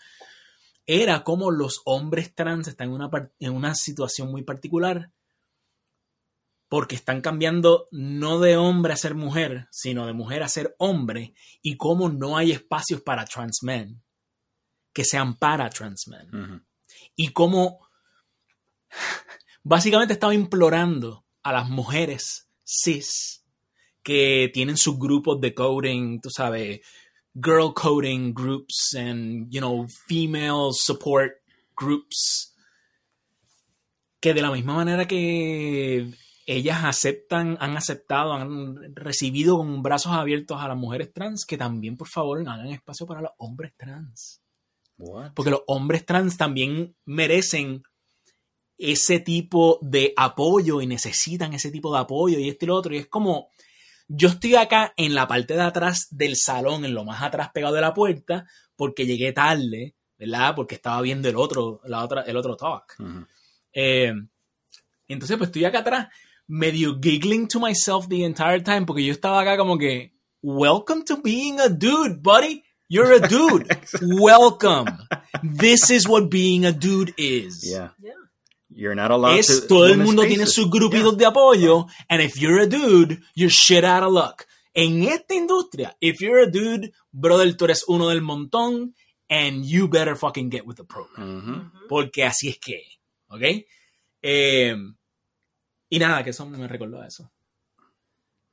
era cómo los hombres trans están en una, en una situación muy particular porque están cambiando no de hombre a ser mujer, sino de mujer a ser hombre, y cómo no hay espacios para trans men que sean para trans men. Y cómo básicamente estaba implorando a las mujeres cis que tienen sus grupos de coding, tú sabes, girl coding groups and, you know, female support groups, que de la misma manera que ellas aceptan, han aceptado, han recibido con brazos abiertos a las mujeres trans, que también, por favor, hagan espacio para los hombres trans. Porque los hombres trans también merecen ese tipo de apoyo y necesitan ese tipo de apoyo y este y lo otro. Y es como, yo estoy acá en la parte de atrás del salón, en lo más atrás pegado de la puerta, porque llegué tarde, ¿verdad? Porque estaba viendo el otro, la otra, el otro talk. Eh, entonces, pues estoy acá atrás, medio giggling to myself the entire time, porque yo estaba acá como que, welcome to being a dude, buddy. You're a dude. Welcome. This is what being a dude is. Yeah. yeah. You're not allowed es, to, todo el mundo tiene sus grupitos yeah. de apoyo. And if you're a dude, you're shit out of luck. En esta industria, if you're a dude, brother, tú eres uno del montón. And you better fucking get with the program. Mm -hmm. Porque así es que, ¿ok? Eh, y nada, que eso me recordó a eso.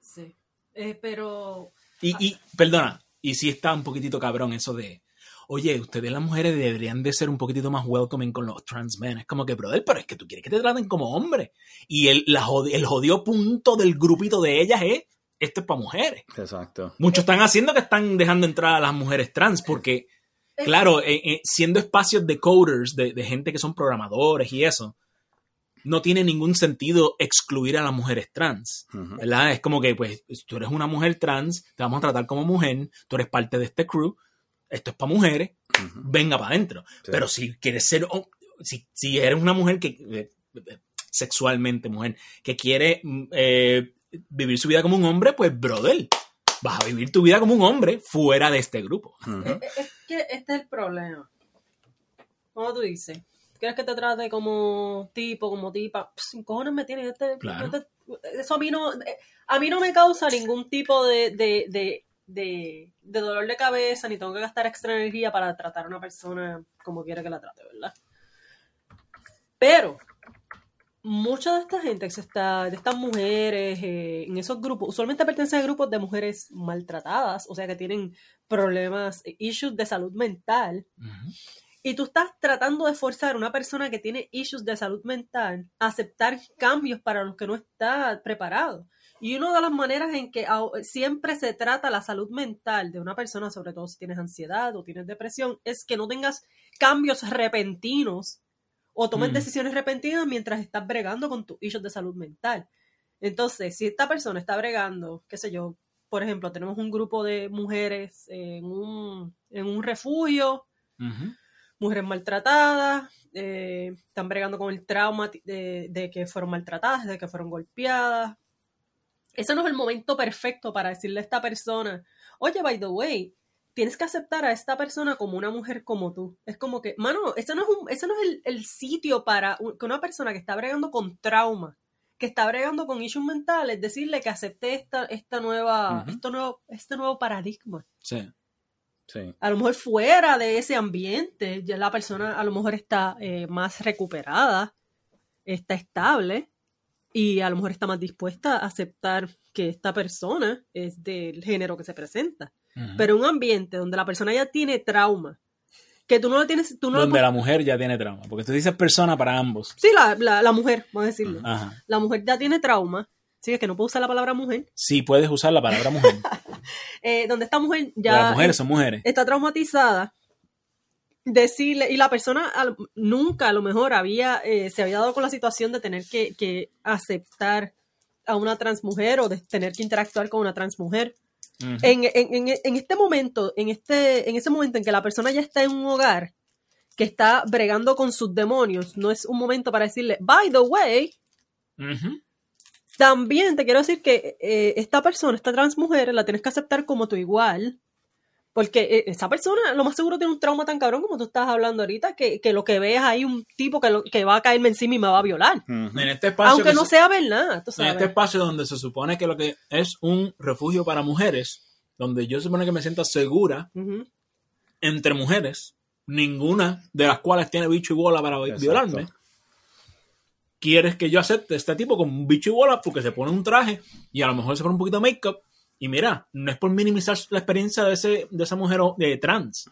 Sí. Eh, pero. Y, y, perdona, y sí está un poquitito cabrón eso de, oye, ustedes las mujeres deberían de ser un poquitito más welcoming con los trans men. Es como que, brother, pero es que tú quieres que te traten como hombre. Y el, la el jodido punto del grupito de ellas es, esto es para mujeres. Exacto. Muchos están haciendo que están dejando entrar a las mujeres trans porque, claro, eh, eh, siendo espacios de coders, de, de gente que son programadores y eso, no tiene ningún sentido excluir a las mujeres trans, ¿verdad? Es como que, pues, tú eres una mujer trans, te vamos a tratar como mujer, tú eres parte de este crew, esto es para mujeres, venga para adentro. Pero si quieres ser, si, si, eres una mujer que, eh, eh, sexualmente mujer, que quiere mm, eh, vivir su vida como un hombre, pues, brother, vas a vivir tu vida como un hombre fuera de este grupo. Es, que este es el problema. ¿Cómo tú dices? quieres que te trate como tipo, como tipa, sin cojones me tienes. Este, este, eso a mí no, a mí no me causa ningún tipo de, de, de, de, dolor de cabeza, ni tengo que gastar extra energía para tratar a una persona como quiera que la trate, ¿verdad? Pero mucha de esta gente de estas mujeres eh, en esos grupos, usualmente pertenecen a grupos de mujeres maltratadas, o sea que tienen problemas, issues de salud mental y tú estás tratando de forzar a una persona que tiene issues de salud mental a aceptar cambios para los que no está preparado. Y una de las maneras en que siempre se trata la salud mental de una persona, sobre todo si tienes ansiedad o tienes depresión, es que no tengas cambios repentinos o tomes mm. decisiones repentinas mientras estás bregando con tus issues de salud mental. Entonces, si esta persona está bregando, qué sé yo, por ejemplo, tenemos un grupo de mujeres en un, en un refugio, mujeres maltratadas, eh, están bregando con el trauma de, de que fueron maltratadas, de que fueron golpeadas. Ese no es el momento perfecto para decirle a esta persona, oye, by the way, tienes que aceptar a esta persona como una mujer como tú. Es como que, mano, ese no es, un, ese no es el, el sitio para un- que una persona que está bregando con trauma, que está bregando con issues mentales, decirle que acepte esta, esta nueva, esto nuevo, este nuevo paradigma Sí. Sí. a lo mejor fuera de ese ambiente, ya la persona a lo mejor está eh, más recuperada, está estable y a lo mejor está más dispuesta a aceptar que esta persona es del género que se presenta. Ujú. Pero un ambiente donde la persona ya tiene trauma, que tú no lo tienes, tú no Donde la mujer ya tiene trauma. Porque tú dices persona para ambos. Sí, la, la- la mujer, vamos a decirlo. La mujer ya tiene trauma, sí, es que no puedo usar la palabra mujer, Sí, puedes usar la palabra mujer. eh, donde esta mujer ya... Las mujeres son mujeres. está traumatizada, decirle, y la persona al- nunca a lo mejor había, eh, se había dado con la situación de tener que, que aceptar a una transmujer o de tener que interactuar con una transmujer. En, en, en, en este momento, en, este, en ese momento en que la persona ya está en un hogar que está bregando con sus demonios, no es un momento para decirle, by the way, también te quiero decir que eh, esta persona, esta transmujer, la tienes que aceptar como tu igual. Porque eh, esa persona lo más seguro tiene un trauma tan cabrón como tú estás hablando ahorita, que, que lo que veas ahí un tipo que, lo- que va a caerme encima y me va a violar. En este espacio. Aunque que no se- sea verdad, tú En este espacio donde se supone que lo que es un refugio para mujeres, donde yo supone que me sienta segura entre mujeres, ninguna de las cuales tiene bicho y bola para Exacto. violarme. Quieres que yo acepte a este tipo con un bicho y bola porque se pone un traje y a lo mejor se pone un poquito de make-up. Y mira, no es por minimizar la experiencia de, ese, de esa mujer o- de trans.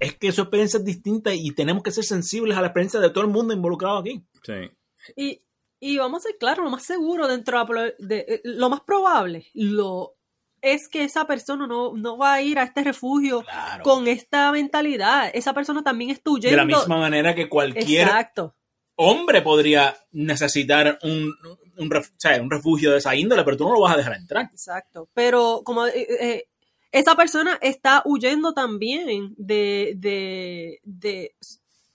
Es que su experiencia es distinta y tenemos que ser sensibles a la experiencia de todo el mundo involucrado aquí. Sí. Y, y vamos a ser claros, lo más seguro dentro de, de- eh, lo más probable lo es que esa persona no, no va a ir a este refugio Claro. con esta mentalidad. Esa persona también está huyendo. de la misma manera que cualquier Exacto. Hombre podría necesitar un, un, ref- o sea, un refugio de esa índole, pero tú no lo vas a dejar entrar. Exacto, pero como eh, eh, esa persona está huyendo también de, de, de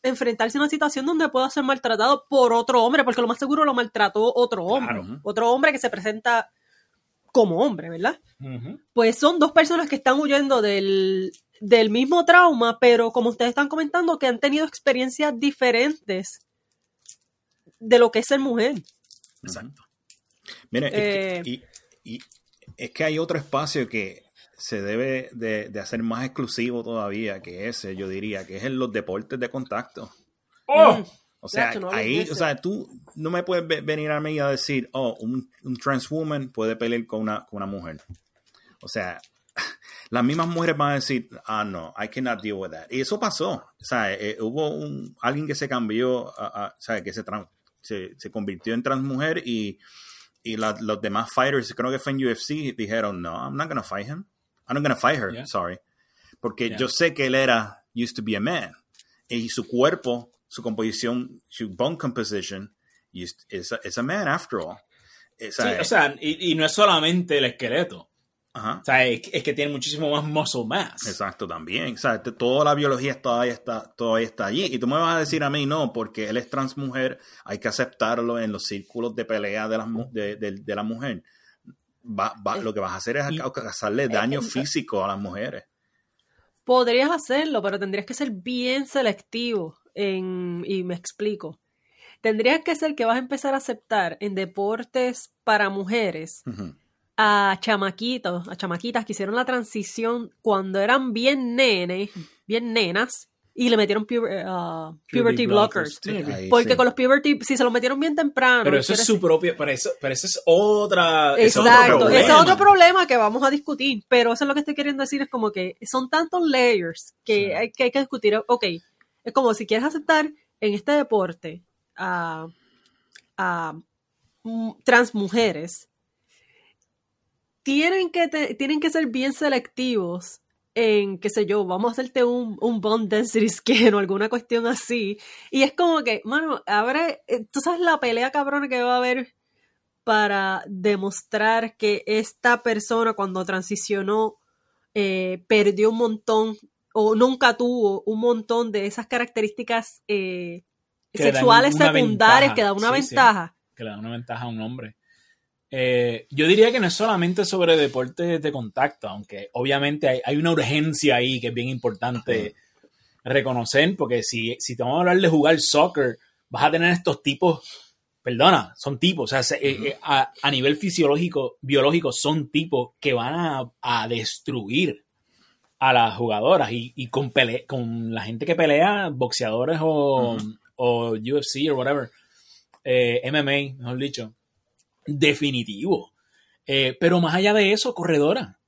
enfrentarse a una situación donde pueda ser maltratado por otro hombre, porque lo más seguro lo maltrató otro hombre, Claro. otro hombre que se presenta como hombre, ¿verdad? Pues son dos personas que están huyendo del, del mismo trauma, pero como ustedes están comentando, que han tenido experiencias diferentes de lo que es ser mujer. Exacto. Mire, es Eh, que- y, y es que hay otro espacio que se debe de, de hacer más exclusivo todavía que ese, yo diría, que es en los deportes de contacto. Mm. O sea, no ahí, o sea, tú no me puedes ve- venir a mí a decir, oh, un, un trans woman puede pelear con una, con una mujer. O sea, las mismas mujeres van a decir, ah, no, I cannot deal with that. Y eso pasó. O sea, eh, hubo un, alguien que se cambió, a- a- o sea, que se, se, se convirtió en trans mujer y, y la- los demás fighters, creo que fue en UFC, dijeron, no, I'm not gonna fight him. I'm not gonna fight her, Yeah. sorry. Porque Yeah. yo sé que él era, used to be a man. Y su cuerpo, su composición, su bone composition, is, a, is a man after all. Sí, o sea, y, y no es solamente el esqueleto. Ajá. O sea, es, es que tiene muchísimo más muscle mass. Exacto, también. O sea, te- toda la biología todavía está, todavía está allí. Y tú me vas a decir a mí, no, porque él es trans mujer, hay que aceptarlo en los círculos de pelea de la, mu- de, de- de la mujer. Va- va- lo que vas a hacer es causarle daño físico a las mujeres. Podrías hacerlo, pero tendrías que ser bien selectivo en, y me explico. Tendrías que ser que vas a empezar a aceptar en deportes para mujeres Ujú. A chamaquitos, a chamaquitas que hicieron la transición cuando eran bien nenes, bien nenas, y le metieron puber- uh, puberty, blockers. Sí, ahí Porque sí. con los puberty, si se los metieron bien temprano. Pero eso es su propia, pero eso, pero eso es otra. ese es otro Exacto, problema. ese es otro problema que vamos a discutir, pero eso es lo que estoy queriendo decir, es como que son tantos layers que, Sí. hay, que hay que discutir. Ok, es como si quieres aceptar en este deporte a, a mm, trans mujeres, tienen que, te- tienen que ser bien selectivos en, qué sé yo, vamos a hacerte un, un bond density scan o alguna cuestión así. Y es como que, mano, abre, eh, tú sabes la pelea cabrona que va a haber para demostrar que esta persona cuando transicionó eh, perdió un montón o nunca tuvo un montón de esas características eh, sexuales secundarias que da una Sí, sí. ventaja. que le da una ventaja a un hombre. Eh, yo diría que no es solamente sobre deportes de contacto, aunque obviamente hay, hay una urgencia ahí que es bien importante reconocer, porque si, si te vamos a hablar de jugar soccer, vas a tener estos tipos, perdona, son tipos, o sea, se- eh, a, a nivel fisiológico, biológico, son tipos que van a, a destruir a las jugadoras y, y con, pele- con la gente que pelea, boxeadores o, o UFC o whatever, eh, MMA, mejor dicho, definitivo. Eh, pero más allá de eso, corredora.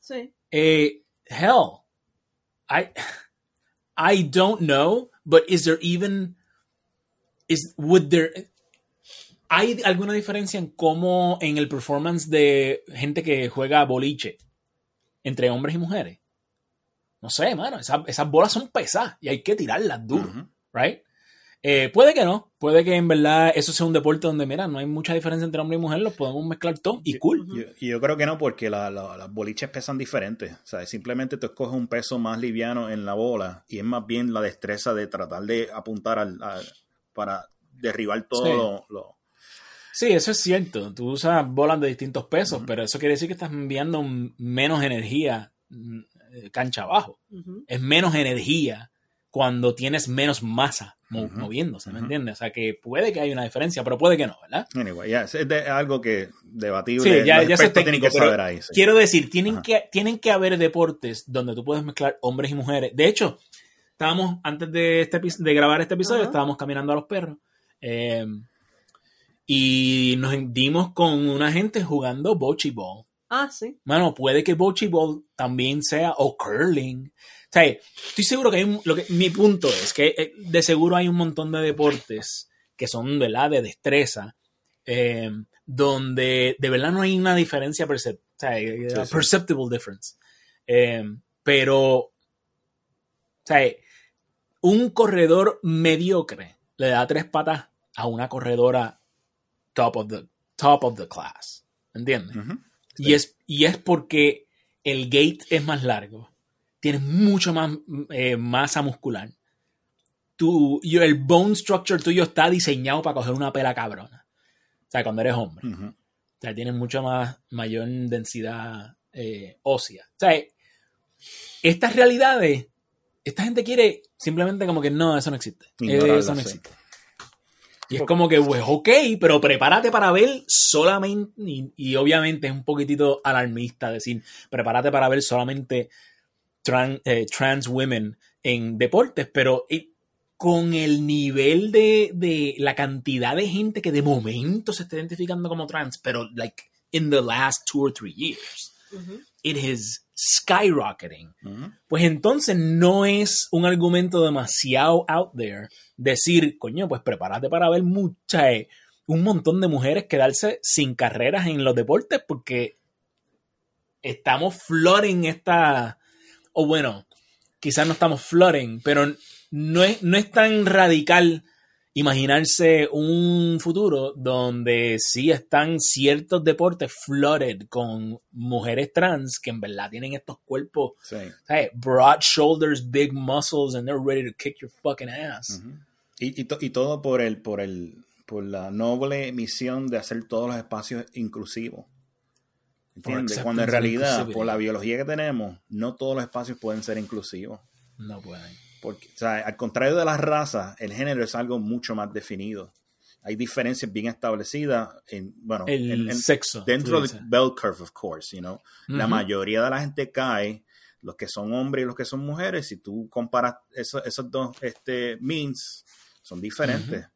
Sí. Eh, hell, I, I don't know, but is there even, is, would there, ¿hay alguna diferencia en cómo en el performance de gente que juega boliche entre hombres y mujeres? No sé, mano, esa- esas bolas son pesadas y hay que tirarlas duro, right? Eh, puede que no, puede que en verdad eso sea un deporte donde, mira, no hay mucha diferencia entre hombre y mujer, los podemos mezclar todos y cool. Yo, y yo creo que no, porque la- la- las boliches pesan diferentes. O sea, simplemente tú escoges un peso más liviano en la bola y es más bien la destreza de tratar de apuntar al, al- para derribar todo Sí. lo, lo- Sí, eso es cierto. Tú usas bolas de distintos pesos, pero eso quiere decir que estás enviando menos energía mm, eh, cancha abajo. Es menos energía cuando tienes menos masa mo- Ujú. moviéndose, ¿me Ujú. entiendes? O sea que puede que haya una diferencia, pero puede que no, ¿verdad? Anyway, ya, es de- algo que debatible. Sí, ya, ya tienen técnico, que saber ahí. sí. quiero decir, tienen que, tienen que haber deportes donde tú puedes mezclar hombres y mujeres. De hecho, estábamos, antes de, este, de grabar este episodio, estábamos caminando a los perros. eh, y nos dimos con una gente jugando bocce ball. Ah, sí. Mano, puede que bocce ball también sea o curling. O sea, estoy seguro que hay un, lo que mi punto es que eh, de seguro hay un montón de deportes que son ¿verdad? de destreza eh, donde de verdad no hay una diferencia percep- o sea, eh, Sí, sí. perceptible difference. Eh, pero o sea, un corredor mediocre le da tres patas a una corredora top of the top of the class. ¿Entiendes? Ujú. Y, es, y es porque el gate es más largo. Tienes mucho más eh, masa muscular. Tu, el bone structure tuyo está diseñado para coger una pela cabrona. O sea, cuando eres hombre. O sea, tienes mucha más, mayor densidad eh, ósea. O sea, estas realidades, esta gente quiere simplemente como que no, eso no existe. Ignorarlas, Eso no sí. existe. Y es como que, pues, ok, pero prepárate para ver solamente, y, y obviamente es un poquitito alarmista decir, prepárate para ver solamente tran- eh, trans women en deportes, pero eh, con el nivel de, de la cantidad de gente que de momento se está identificando como trans, pero like in the last two or three years, it is skyrocketing. Pues entonces no es un argumento demasiado out there decir, coño, pues prepárate para ver mucha, eh, un montón de mujeres quedarse sin carreras en los deportes porque estamos flooding esta, o bueno, quizás no estamos flooding, pero no es, no es tan radical imaginarse un futuro donde sí están ciertos deportes flooded con mujeres trans que en verdad tienen estos cuerpos Sí. ¿sabes? broad shoulders, big muscles, and they're ready to kick your fucking ass. Y, y to- y todo por el, por el, por la noble misión de hacer todos los espacios inclusivos. ¿Entiendes? Cuando en realidad, por la biología que tenemos, no todos los espacios pueden ser inclusivos. No pueden. Porque, o sea, al contrario de las razas, el género es algo mucho más definido. Hay diferencias bien establecidas en, bueno, El en- en- sexo. dentro del bell curve, of course, you know. La mayoría de la gente cae, los que son hombres y los que son mujeres, si tú comparas eso- esos dos este, means, son diferentes.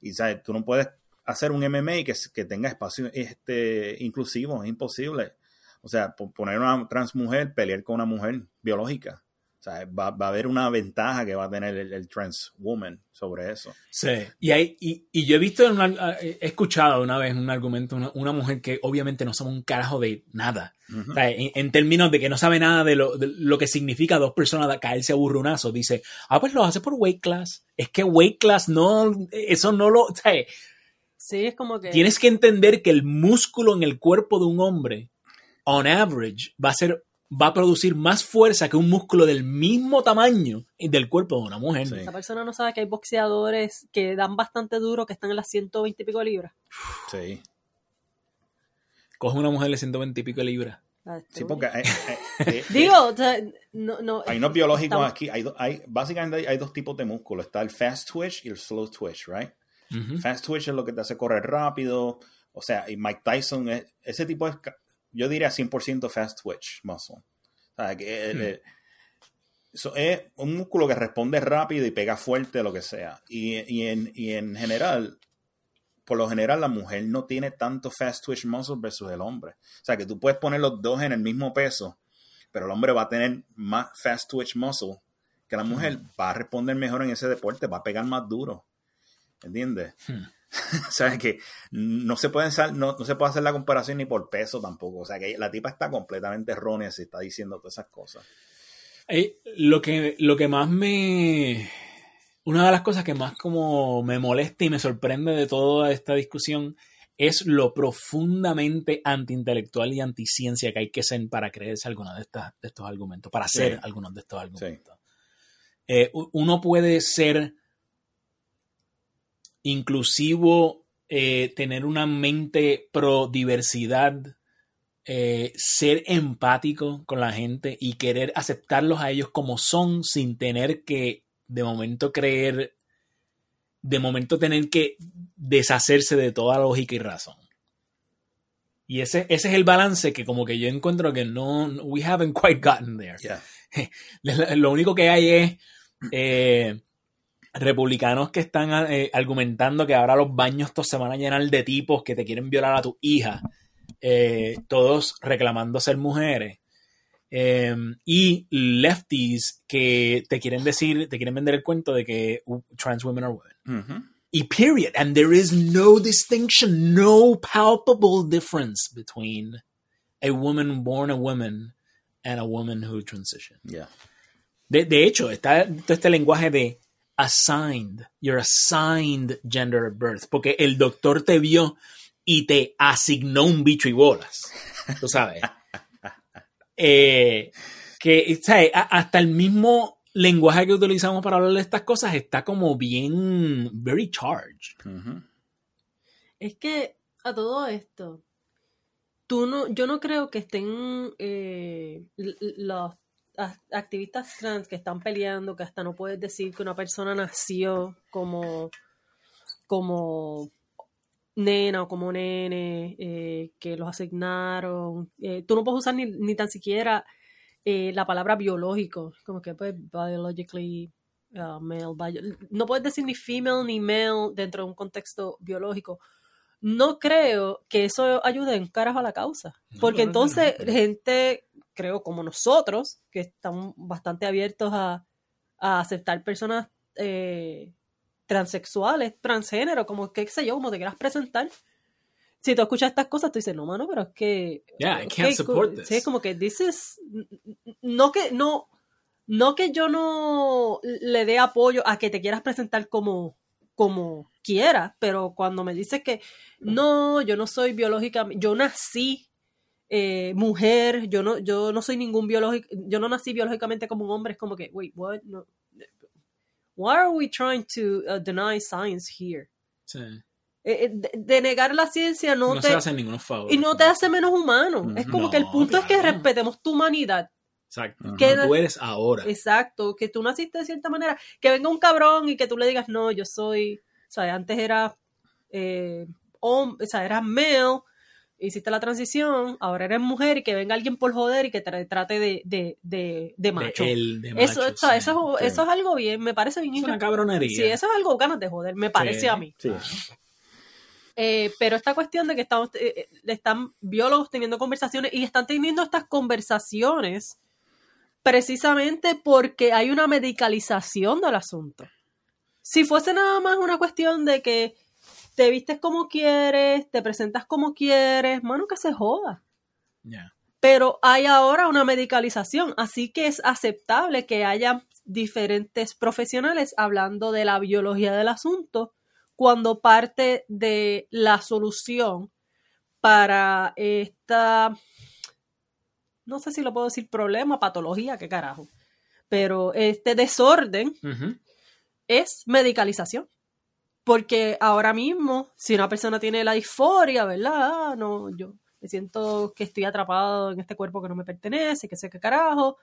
Y ¿sabes? tú no puedes hacer un MMA que, que tenga espacio este, inclusivo, es imposible. O sea, po- poner una trans mujer, pelear con una mujer biológica. O sea, va, va a haber una ventaja que va a tener el, el trans woman sobre eso. Sí. Y, hay, y, y yo he visto, una- he escuchado una vez un argumento, una, una mujer que obviamente no sabe un carajo de nada. Ujú. O sea, en, en términos de que no sabe nada de lo, de lo que significa dos personas caerse a burronazo, dice, ah, pues lo hace por weight class. Es que weight class no, eso no lo, o sea, Sí, es como que. Tienes que entender que el músculo en el cuerpo de un hombre, on average, va a ser va a producir más fuerza que un músculo del mismo tamaño del cuerpo de una mujer. Sí. Esa persona no sabe que hay boxeadores que dan bastante duro, que están en las 120 y pico de libras. Sí. Coge una mujer de 120 y pico de libras. Sí, porque eh, eh, eh, Digo, o sea, no, no. hay unos biológicos estamos- aquí. Hay, básicamente hay, hay dos tipos de músculo. Está el fast twitch y el slow twitch, right? Fast twitch es lo que te hace correr rápido. O sea, y Mike Tyson, es, ese tipo es, yo diría 100% fast twitch muscle. O sea, que eh, eh, es un músculo que responde rápido y pega fuerte, lo que sea. Y, y en, y en general, por lo general, la mujer no tiene tanto fast twitch muscle versus el hombre. O sea, que tú puedes poner los dos en el mismo peso, pero el hombre va a tener más fast twitch muscle que la mujer. Va a responder mejor en ese deporte, va a pegar más duro. ¿Entiendes? Hmm. o sea, que no se, puede hacer, no, no se puede hacer la comparación ni por peso tampoco. O sea, que la tipa está completamente errónea si está diciendo todas esas cosas. Eh, lo, que, lo que más me... Una de las cosas que más como me molesta y me sorprende de toda esta discusión es lo profundamente antiintelectual y anticiencia que hay que ser para creerse algunos de, estas- de estos argumentos, para hacer Sí. algunos de estos argumentos. Eh, uno puede ser inclusivo, eh, tener una mente pro diversidad, eh, ser empático con la gente y querer aceptarlos a ellos como son sin tener que de momento creer, de momento tener que deshacerse de toda lógica y razón. Y ese, ese es el balance que como que yo encuentro que no, we haven't quite gotten there. Yeah. Lo único que hay es eh, republicanos que están eh, argumentando que ahora los baños estos se van a llenar de tipos que te quieren violar a tu hija, eh, todos reclamando ser mujeres. Eh, y lefties que te quieren decir, te quieren vender el cuento de que uh, trans women are women. Y period. And there is no distinction, no palpable difference between a woman born a woman and a woman who transitioned. Yeah. De, de hecho, está todo este lenguaje de assigned, your assigned gender at birth, porque el doctor te vio y te asignó un bicho y bolas. Tú sabes. Eh, que, ¿sabes? Hasta el mismo lenguaje que utilizamos para hablar de estas cosas está como bien, very charged. Es que a todo esto, tú no, yo no creo que estén eh, los activistas trans que están peleando, que hasta no puedes decir que una persona nació como, como nena o como nene, eh, que los asignaron. eh, tú no puedes usar ni, ni tan siquiera eh, la palabra biológico, como que pues biologically uh, male, bio- no puedes decir ni female ni male dentro de un contexto biológico. No creo que eso ayude en carajo a la causa, porque entonces gente, creo como nosotros, que estamos bastante abiertos a, a aceptar personas eh, transexuales, transgénero, como que, qué sé yo, como te quieras presentar. Si tú escuchas estas cosas, tú dices, no, mano, pero es que... Yeah, I can't que- support this. Sí, como que dices, no que, no, no que yo no le dé apoyo a que te quieras presentar como, como quieras, pero cuando me dices que no, yo no soy biológica, yo nací eh, mujer, yo no, yo no soy ningún biológico, yo no nací biológicamente como un hombre, es como que, wait, what? No. Why are we trying to uh, deny science here? Sí. Eh, eh, de, de negar la ciencia no, No, te se hacen ningún favor. y no te hace menos humano. Es como No, que el punto es que respetemos tu humanidad. Exacto. Que- No, tú eres ahora. Exacto, que tú naciste de cierta manera, que venga un cabrón y que tú le digas, no, yo soy, o sea, antes era, eh, o sea, eras male, hiciste la transición, ahora eres mujer y que venga alguien por joder y que te trate de, de, de, de macho. De él, de eso, macho, o sea, sí. eso, sí. eso es algo bien, me parece bien. Es una cabronería. Sí, eso es algo ganas de joder, me parece Sí. a mí. Sí. Eh, pero esta cuestión de que estamos, eh, eh, están biólogos teniendo conversaciones y están teniendo estas conversaciones precisamente porque hay una medicalización del asunto. Si fuese nada más una cuestión de que te vistes como quieres, te presentas como quieres, mano, que se joda. Pero hay ahora una medicalización, así que es aceptable que haya diferentes profesionales hablando de la biología del asunto cuando parte de la solución para esta, no sé si lo puedo decir, problema, patología, qué carajo, pero este desorden es medicalización. Porque ahora mismo, si una persona tiene la disforia, ¿verdad? Ah, no, yo me siento que estoy atrapado en este cuerpo que no me pertenece, que sé qué carajo.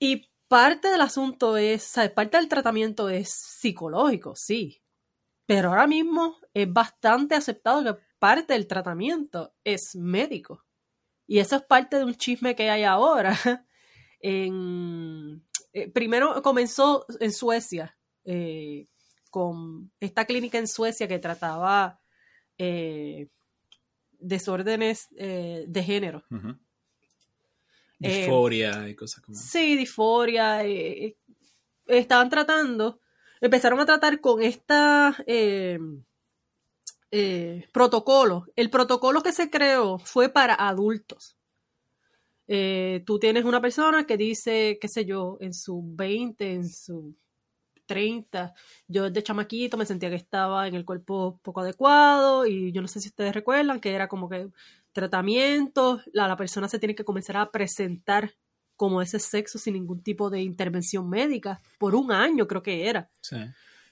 Y parte del asunto es, ¿sabes? Parte del tratamiento es psicológico, sí. Pero ahora mismo es bastante aceptado que parte del tratamiento es médico. Y eso es parte de un chisme que hay ahora. Eh, primero comenzó en Suecia, eh, con esta clínica en Suecia que trataba eh, desórdenes eh, de género. Eh, Disforia y cosas como Sí, disforia. estaban tratando, empezaron a tratar con esta protocolo. El protocolo que se creó fue para adultos. Eh, tú tienes una persona que dice, qué sé yo, en sus 20, en sus 30, yo desde chamaquito me sentía que estaba en el cuerpo poco adecuado y yo no sé si ustedes recuerdan que era como que tratamiento, la, la persona se tiene que comenzar a presentar como ese sexo sin ningún tipo de intervención médica por un año creo que era. Sí.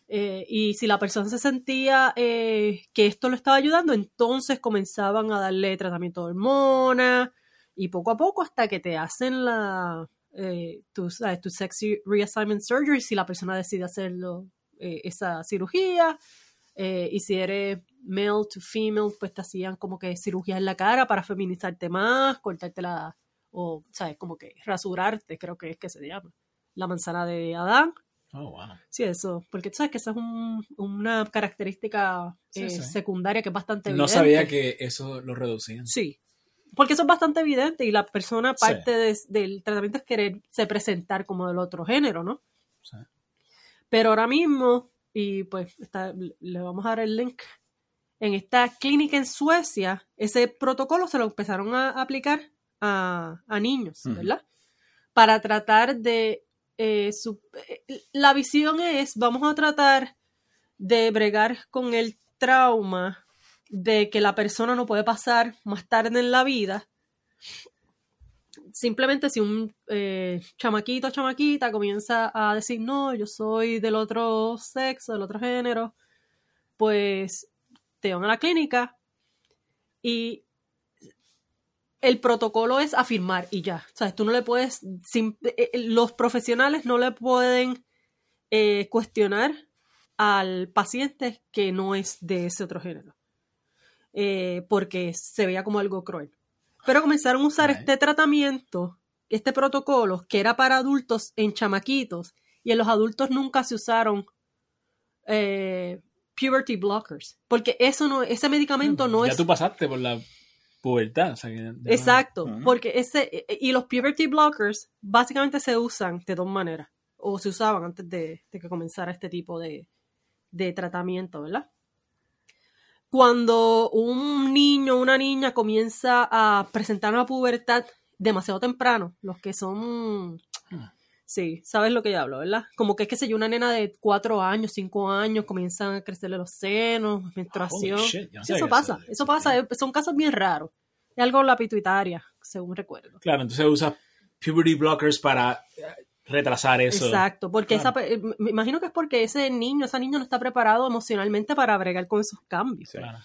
Eh, y si la persona se sentía eh, que esto lo estaba ayudando, entonces comenzaban a darle tratamiento de hormonas y poco a poco hasta que te hacen la eh, tu, sabes, tu sexy reassignment surgery si la persona decide hacerlo eh, esa cirugía eh, y si eres male to female pues te hacían como que cirugía en la cara para feminizarte más, cortarte la o sabes como que rasurarte creo que es que se llama la manzana de Adán Oh, wow. Sí, eso, porque tú sabes que esa es un- una característica Sí, eh, sí. secundaria que es bastante No evidente. sabía que eso lo reducían. Sí, porque eso es bastante evidente y la persona Sí. parte de- del tratamiento es quererse presentar como del otro género, ¿no? Sí. Pero ahora mismo, y pues está- le vamos a dar el link, en esta clínica en Suecia, ese protocolo se lo empezaron a aplicar a, a niños. ¿verdad? Para tratar de... eh, su- eh, la visión es, vamos a tratar de bregar con el trauma de que la persona no puede pasar más tarde en la vida. Simplemente si un eh, chamaquito o chamaquita comienza a decir, no, yo soy del otro sexo, del otro género, pues te van a la clínica y el protocolo es afirmar y ya. O sea, tú no le puedes, eh, eh, los profesionales no le pueden cuestionar al paciente que no es de ese otro género. Eh, porque se veía como algo cruel. Pero comenzaron a usar Right. este tratamiento, este protocolo, que era para adultos en chamaquitos, y en los adultos nunca se usaron eh, puberty blockers. Porque eso no, ese medicamento no ya es tú pasaste por la pubertad. o sea que ya no- Exacto, porque ese y los puberty blockers básicamente se usan de dos maneras, o se usaban antes de, de que comenzara este tipo de, de tratamiento, ¿verdad? Cuando un niño o una niña comienza a presentar una pubertad demasiado temprano, los que son, Ah. sí, sabes lo que yo hablo, ¿verdad? Como que es que sé yo, una nena de cuatro años, cinco años, comienzan a crecerle los senos, menstruación. Shit, Sí, eso pasa, eso- eso pasa, son casos bien raros. Es algo en la pituitaria, según recuerdo. Claro, entonces usa puberty blockers para eh, retrasar eso. Exacto, porque Claro. esa, pe- eh, me imagino que es porque ese niño, esa niña no está preparado emocionalmente para bregar con esos cambios. Sí. Claro.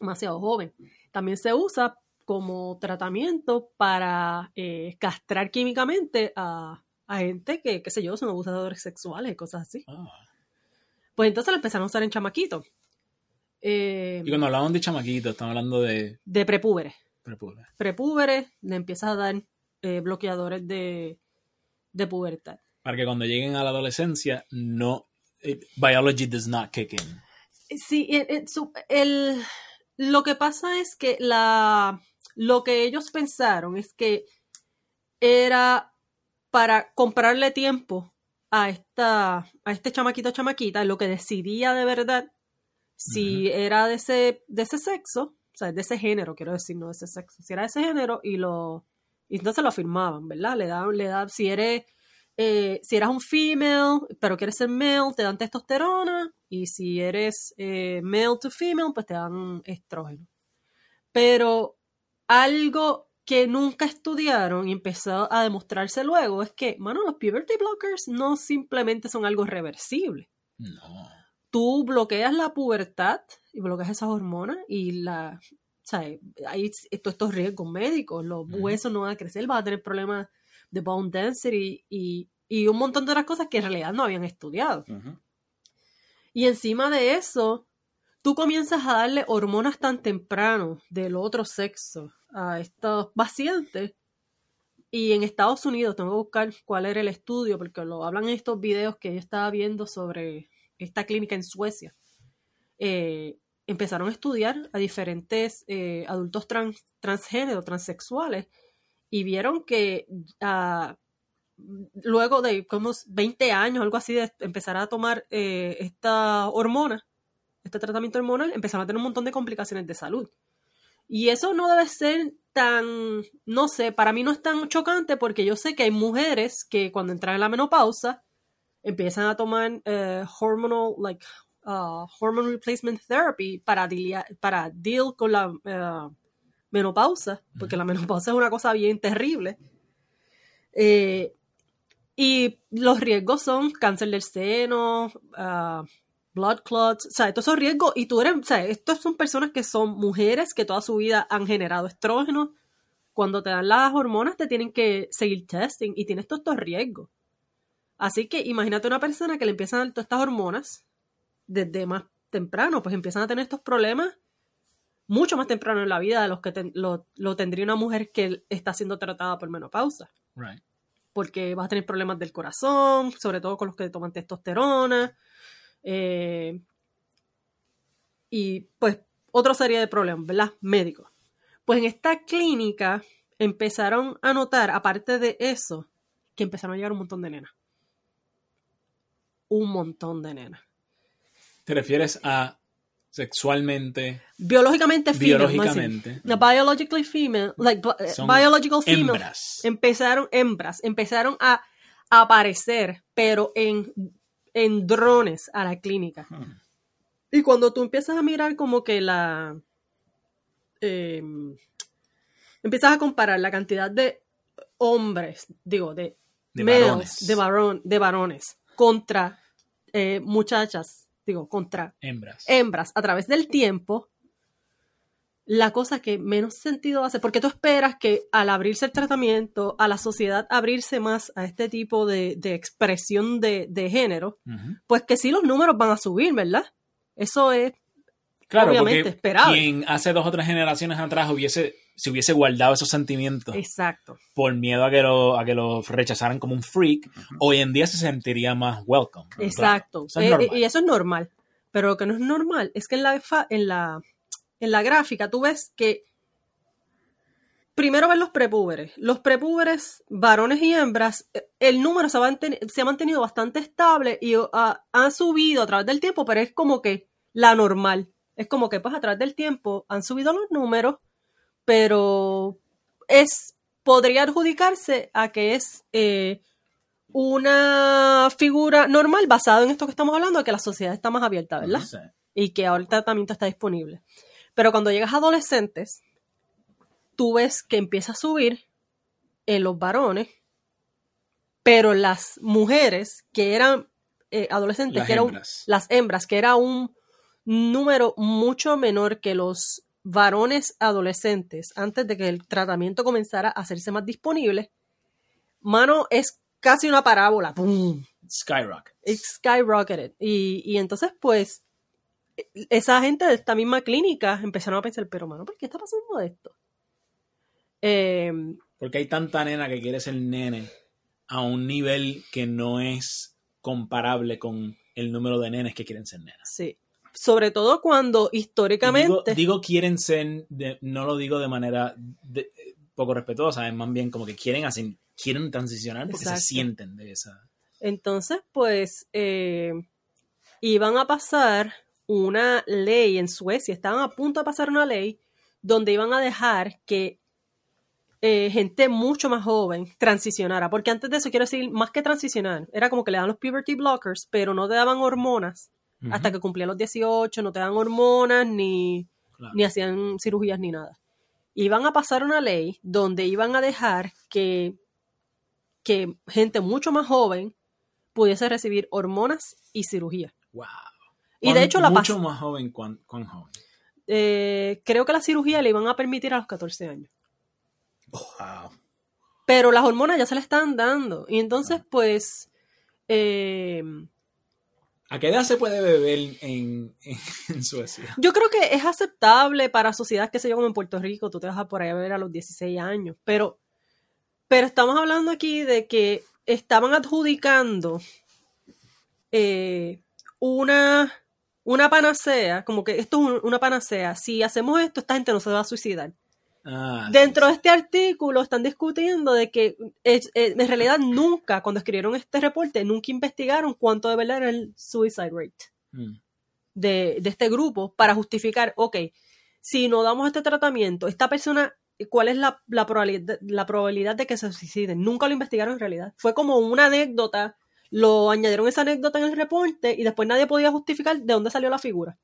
Demasiado joven. También se usa como tratamiento para eh, castrar químicamente a, a gente que, qué sé yo, son abusadores sexuales y cosas así. Ah. Pues entonces lo empezaron a usar en chamaquitos. Eh, Y cuando hablamos de chamaquitos, estamos hablando de de prepúberes. prepúber. prepúberes, le empiezas a dar eh, bloqueadores de, de pubertad. Para que cuando lleguen a la adolescencia, no. eh, biology does not kick in. Sí, eh, eh, su- el, lo que pasa es que la, lo que ellos pensaron es que era para comprarle tiempo a esta a este chamaquito chamaquita lo que decidía de verdad si era de ese de ese sexo o sea de ese género quiero decir no de ese sexo si era de ese género y lo y entonces lo afirmaban verdad le daban le si eres eh, si eras un female, pero quieres ser male, te dan testosterona. Y si eres eh, male to female, pues te dan estrógeno. Pero algo que nunca estudiaron y empezó a demostrarse luego es que, mano, los puberty blockers no simplemente son algo reversible. No. Tú bloqueas la pubertad y bloqueas esas hormonas y la, o sea, hay todos estos riesgos médicos, los huesos no van a crecer, vas a tener problemas de bone density y, y un montón de otras cosas que en realidad no habían estudiado. Y encima de eso, tú comienzas a darle hormonas tan temprano del otro sexo a estos pacientes. Y en Estados Unidos, tengo que buscar cuál era el estudio, porque lo hablan en estos videos que yo estaba viendo sobre esta clínica en Suecia. Eh, empezaron a estudiar a diferentes eh, adultos trans, transgénero, transexuales, y vieron que ah, luego de como 20 años, algo así, de empezar a tomar eh, esta hormona, este tratamiento hormonal, empezaron a tener un montón de complicaciones de salud. Y eso no debe ser tan, no sé, para mí no es tan chocante porque yo sé que hay mujeres que cuando entran en la menopausa empiezan a tomar eh, hormonal, like, uh, hormone replacement therapy para, delia- para deal con la eh, menopausa, porque la menopausa es una cosa bien terrible. Eh, y los riesgos son cáncer del seno, ah, blood clots, o sea, todos esos riesgos. Y tú eres, o sea, estos son personas que son mujeres que toda su vida han generado estrógeno. Cuando te dan las hormonas te tienen que seguir testing y tienes todos estos riesgos. Así que imagínate una persona que le empiezan a dar todas estas hormonas desde más temprano, pues empiezan a tener estos problemas mucho más temprano en la vida de los que ten- lo, lo tendría una mujer que está siendo tratada por menopausa Right. porque vas a tener problemas del corazón, sobre todo con los que toman testosterona. eh, y pues otra serie de problemas, ¿verdad? Médicos. Pues en esta clínica empezaron a notar, aparte de eso, que empezaron a llegar un montón de nenas. Un montón de nenas. ¿Te refieres a sexualmente, Biológicamente female. biológicamente? No, biologically female, like biological female. Hembras. empezaron, hembras, empezaron a aparecer, pero en, en drones a la clínica. Hmm. Y cuando tú empiezas a mirar como que la... eh, empiezas a comparar la cantidad de hombres, digo, de, De males, varones. de, varón, de varones contra eh, muchachas, digo, contra Hembras. hembras a través del tiempo, la cosa que menos sentido hace, porque tú esperas que al abrirse el tratamiento, a la sociedad abrirse más a este tipo de, de expresión de, de género, pues que sí los números van a subir, ¿verdad? Eso es, Claro, Obviamente, porque esperable. quien hace dos o tres generaciones atrás hubiese, se hubiese guardado esos sentimientos exacto. por miedo a que lo, a que lo rechazaran como un freak, hoy en día se sentiría más welcome. Exacto. Claro, eso es Eh, y eso es normal. Pero lo que no es normal es que en la, fa- en la, en la gráfica tú ves que primero ven los prepúberes. Los prepúberes, varones y hembras, eh, el número se ha, manten- se ha mantenido bastante estable y ah, ha subido a través del tiempo, pero es como que la normal. Es como que pues a través del tiempo han subido los números, pero es podría adjudicarse a que es eh, una figura normal basada en esto que estamos hablando, de que la sociedad está más abierta, ¿verdad? Y que ahora el tratamiento está disponible. Pero cuando llegas a adolescentes, tú ves que empieza a subir en los varones, pero las mujeres que eran eh, adolescentes, Las que eran hembras. las hembras, que era un número mucho menor que los varones adolescentes antes de que el tratamiento comenzara a hacerse más disponible, mano, es casi una parábola. ¡Pum! Skyrocket. It skyrocketed. Y, y entonces, pues, esa gente de esta misma clínica empezaron a pensar, pero mano, ¿por qué está pasando esto? Eh, Porque hay tanta nena que quiere ser nene a un nivel que no es comparable con el número de nenes que quieren ser nenas. sí. Sobre todo cuando Y Digo, históricamente. digo quieren ser, de- no lo digo de manera de- poco respetuosa, es más bien como que quieren hacer, quieren transicionar porque Exacto. se sienten de esa. Entonces, pues, eh, iban a pasar una ley en Suecia, estaban a punto de pasar una ley donde iban a dejar que eh, gente mucho más joven transicionara. Porque antes de eso, quiero decir, más que transicionar, era como que le dan los puberty blockers, pero no te daban hormonas hasta que cumplían los 18, no te dan hormonas ni, Claro. ni hacían cirugías ni nada. Iban a pasar una ley donde iban a dejar que, que gente mucho más joven pudiese recibir hormonas y cirugía. Wow. Y de hecho la Mucho más joven, ¿cuán, cuán joven? eh, creo que la cirugía le iban a permitir a los 14 años. Wow. Pero las hormonas ya se le están dando. Y entonces, pues, eh, ¿A qué edad se puede beber en, Suecia? yo creo que es aceptable para sociedades, que sé yo, en Puerto Rico, tú te vas a por ahí a ver a los 16 años. Pero, pero estamos hablando aquí de que estaban adjudicando eh, una, una panacea, como que esto es un- una panacea. Si hacemos esto, esta gente no se va a suicidar. Ah, Dentro de este artículo están discutiendo de que en realidad nunca, cuando escribieron este reporte, nunca investigaron cuánto de verdad era el suicide rate Mm. de, de este grupo para justificar, ok, si no damos este tratamiento, esta persona, ¿cuál es la, la probabilidad, la probabilidad de que se suiciden? Nunca lo investigaron en realidad. Fue como una anécdota, lo añadieron esa anécdota en el reporte y después nadie podía justificar de dónde salió la figura.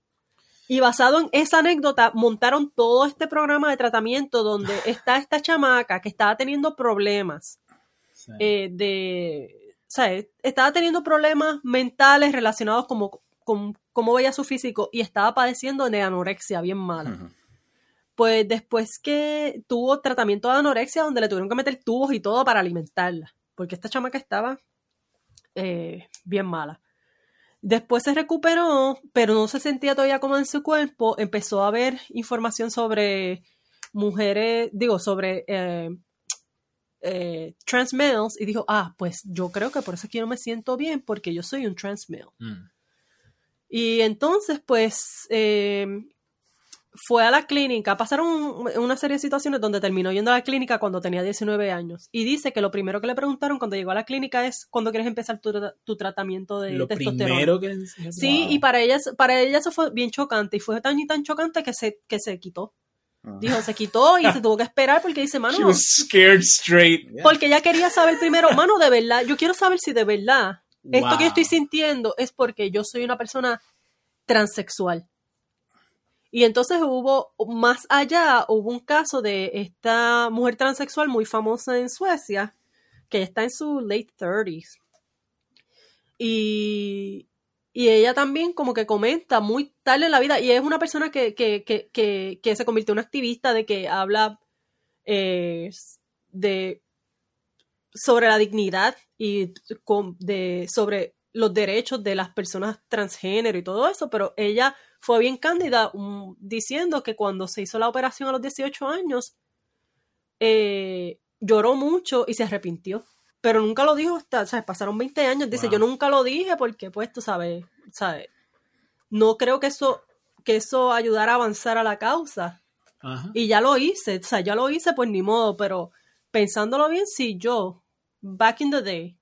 Y basado en esa anécdota, montaron todo este programa de tratamiento donde está esta chamaca que estaba teniendo problemas Sí. eh, de, o sea, estaba teniendo problemas mentales relacionados como, con cómo veía su físico y estaba padeciendo de anorexia bien mala. Pues después que tuvo tratamiento de anorexia donde le tuvieron que meter tubos y todo para alimentarla, porque esta chamaca estaba eh, bien mala. Después se recuperó, pero no se sentía todavía como en su cuerpo. Empezó a ver información sobre mujeres, digo, sobre eh, eh, trans males y dijo, ah, pues yo creo que por eso yo no me siento bien porque yo soy un trans male. Mm. Y entonces, pues, eh, fue a la clínica. Pasaron un- una serie de situaciones donde terminó yendo a la clínica cuando tenía 19 años. Y dice que lo primero que le preguntaron cuando llegó a la clínica es cuándo quieres empezar tu, tu tratamiento de Lo testosterona. primero que... Sí, Wow. y para ella, para ella eso fue bien chocante. Y fue tan y tan chocante que se, que se quitó. Ah. Dijo, se quitó y se tuvo que esperar porque dice, mano, She was scared straight. porque ella quería saber primero, mano, de verdad, yo quiero saber si de verdad esto Wow. que yo estoy sintiendo es porque yo soy una persona transexual. Y entonces hubo, más allá, hubo un caso de esta mujer transexual muy famosa en Suecia, que está en sus late 30s. Y, y ella también como que comenta muy tarde en la vida, y es una persona que, que, que, que, se convirtió en una activista de que habla eh, de sobre la dignidad y de, sobre los derechos de las personas transgénero y todo eso, pero ella fue bien cándida um, diciendo que cuando se hizo la operación a los 18 años, eh, lloró mucho y se arrepintió. Pero nunca lo dijo hasta, ¿sabes? Pasaron 20 años. Dice, Wow. yo nunca lo dije porque, pues, tú sabes, ¿sabes? No creo que eso, que eso ayudara a avanzar a la causa. Ajá. Y ya lo hice, o sea, ya lo hice, pues ni modo, pero pensándolo bien, si yo, back in the day,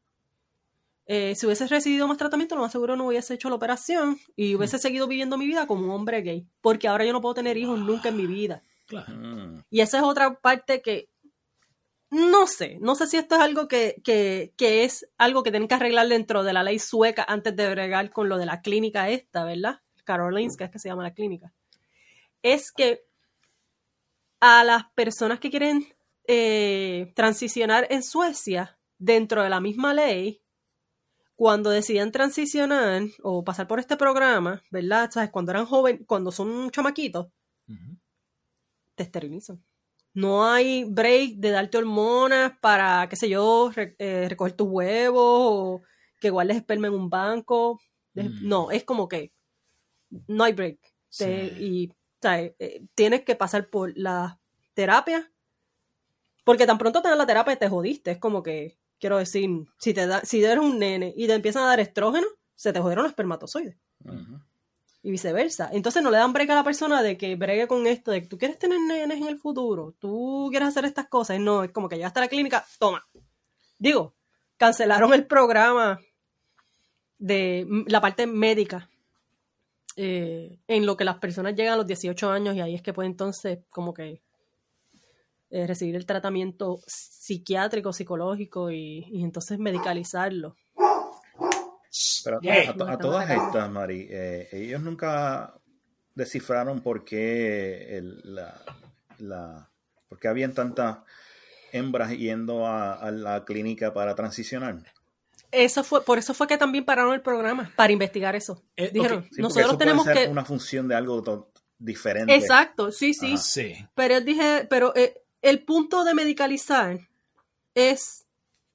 eh, si hubiese recibido más tratamiento, lo más seguro no hubiese hecho la operación y hubiese seguido viviendo mi vida como un hombre gay, porque ahora yo no puedo tener hijos nunca en mi vida. Claro. Mm. Y esa es otra parte que no sé, no sé si esto es algo que, que, que es algo que tienen que arreglar dentro de la ley sueca antes de bregar con lo de la clínica esta, ¿verdad? Karolinska es que se llama la clínica. Es que a las personas que quieren eh, transicionar en Suecia, dentro de la misma ley, cuando deciden transicionar o pasar por este programa, ¿verdad? ¿Sabes? Cuando eran jóvenes, cuando son chamaquitos, te esterilizan. No hay break de darte hormonas para, qué sé yo, re- eh, recoger tus huevos o que guardes esperma en un banco. Mm. No, es como que no hay break. Te- Sí. y sea, eh, tienes que pasar por la terapia. Porque tan pronto te dan la terapia te jodiste. Es como que, quiero decir, si te da, si eres un nene y te empiezan a dar estrógeno, se te jodieron los espermatozoides y viceversa. Entonces no le dan break a la persona de que bregue con esto, de que tú quieres tener nenes en el futuro, tú quieres hacer estas cosas. No, es como que llegaste a la clínica, toma. Digo, cancelaron el programa de la parte médica eh, en lo que las personas llegan a los 18 años y ahí es que puede entonces como que eh, recibir el tratamiento psiquiátrico, psicológico y, y entonces medicalizarlo. Pero a, Yay. a to- a todas estas, Mari, eh, ellos nunca descifraron por qué el- la, la- por qué habían tantas hembras yendo a, a la clínica para transicionar. Eso fue, por eso fue que también pararon el programa, para investigar eso. Eh, Dijeron, ok. Sí, nosotros eso puede tenemos ser que... una función de algo diferente. Exacto, sí, sí. Ajá. Sí. Pero dije, pero eh, el punto de medicalizar es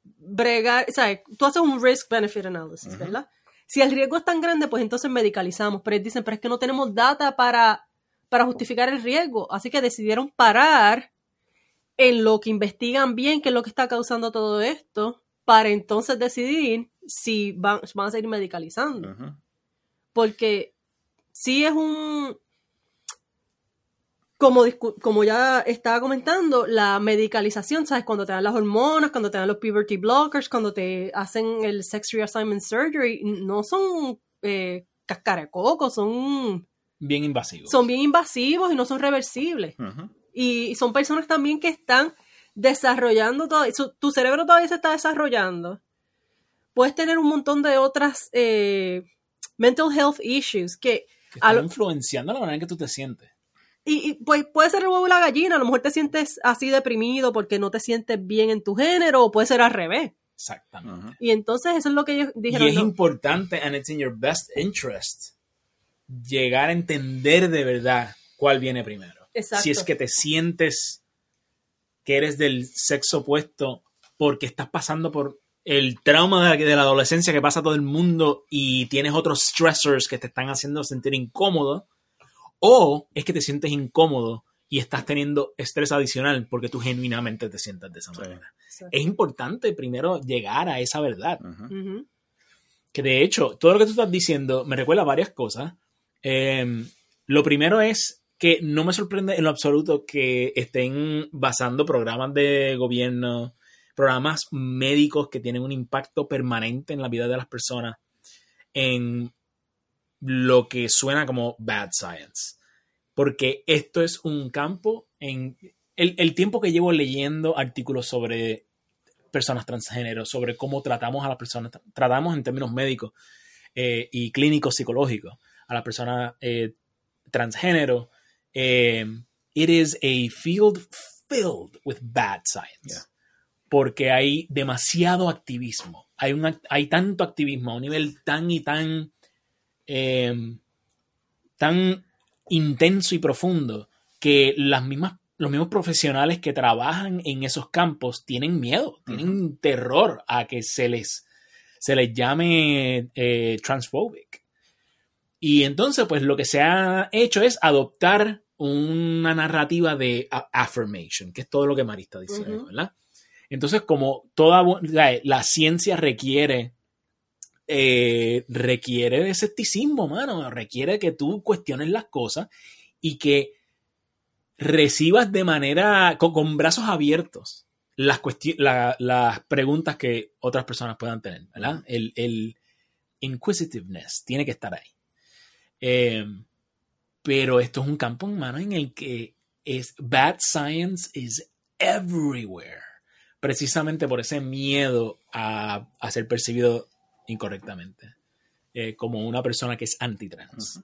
bregar, o sea, tú haces un risk-benefit analysis. ¿verdad? Si el riesgo es tan grande, pues entonces medicalizamos. Pero ellos dicen, pero es que no tenemos data para, para justificar el riesgo. Así que decidieron parar en lo que investigan bien qué es lo que está causando todo esto, para entonces decidir si van, van a seguir medicalizando porque sí es un como, como ya estaba comentando, la medicalización, ¿sabes? Cuando te dan las hormonas, cuando te dan los puberty blockers, cuando te hacen el sex reassignment surgery, no son eh, cascara de coco, son, Bien invasivo. son bien invasivos y no son reversibles. Y son personas también que están desarrollando todo, su- tu cerebro todavía se está desarrollando. Puedes tener un montón de otras eh, mental health issues que que están lo- influenciando la manera en que tú te sientes. Y, y, pues puede ser el huevo y la gallina, a lo mejor te sientes así deprimido porque no te sientes bien en tu género, o puede ser al revés. Exactamente. Y entonces eso es lo que ellos Y dijeron. es no, importante, and it's in your best interest, llegar a entender de verdad cuál viene primero. Exacto. Si es que te sientes que eres del sexo opuesto porque estás pasando por el trauma de, de la adolescencia que pasa todo el mundo y tienes otros stressors que te están haciendo sentir incómodo, o es que te sientes incómodo y estás teniendo estrés adicional porque tú genuinamente te sientas de esa Sí. manera. Es importante primero llegar a esa verdad. Que de hecho, todo lo que tú estás diciendo me recuerda a varias cosas. Eh, lo primero es que no me sorprende en lo absoluto que estén basando programas de gobierno, programas médicos que tienen un impacto permanente en la vida de las personas, en lo que suena como bad science. Porque esto es un campo en el, el tiempo que llevo leyendo artículos sobre personas transgénero, sobre cómo tratamos a las personas, tratamos en términos médicos eh, y clínicos psicológicos a las personas eh, transgénero, eh, it is a field filled with bad science. Yeah. Porque hay demasiado activismo. Hay, un, hay tanto activismo a un nivel tan y tan, eh, tan intenso y profundo que las mismas, los mismos profesionales que trabajan en esos campos tienen miedo, tienen terror a que se les, se les llame eh, transphobic. Y entonces, pues lo que se ha hecho es adoptar una narrativa de affirmation, que es todo lo que Mari está diciendo, Ujú. ¿verdad? Entonces, como toda la ciencia requiere eh, requiere escepticismo, mano, requiere que tú cuestiones las cosas y que recibas de manera con, con brazos abiertos las, la- las preguntas que otras personas puedan tener, ¿verdad? El, el inquisitiveness tiene que estar ahí. Eh, pero esto es un campo, mano, en el que es bad science is everywhere. Precisamente por ese miedo a, a ser percibido incorrectamente. eh, como una persona que es antitrans.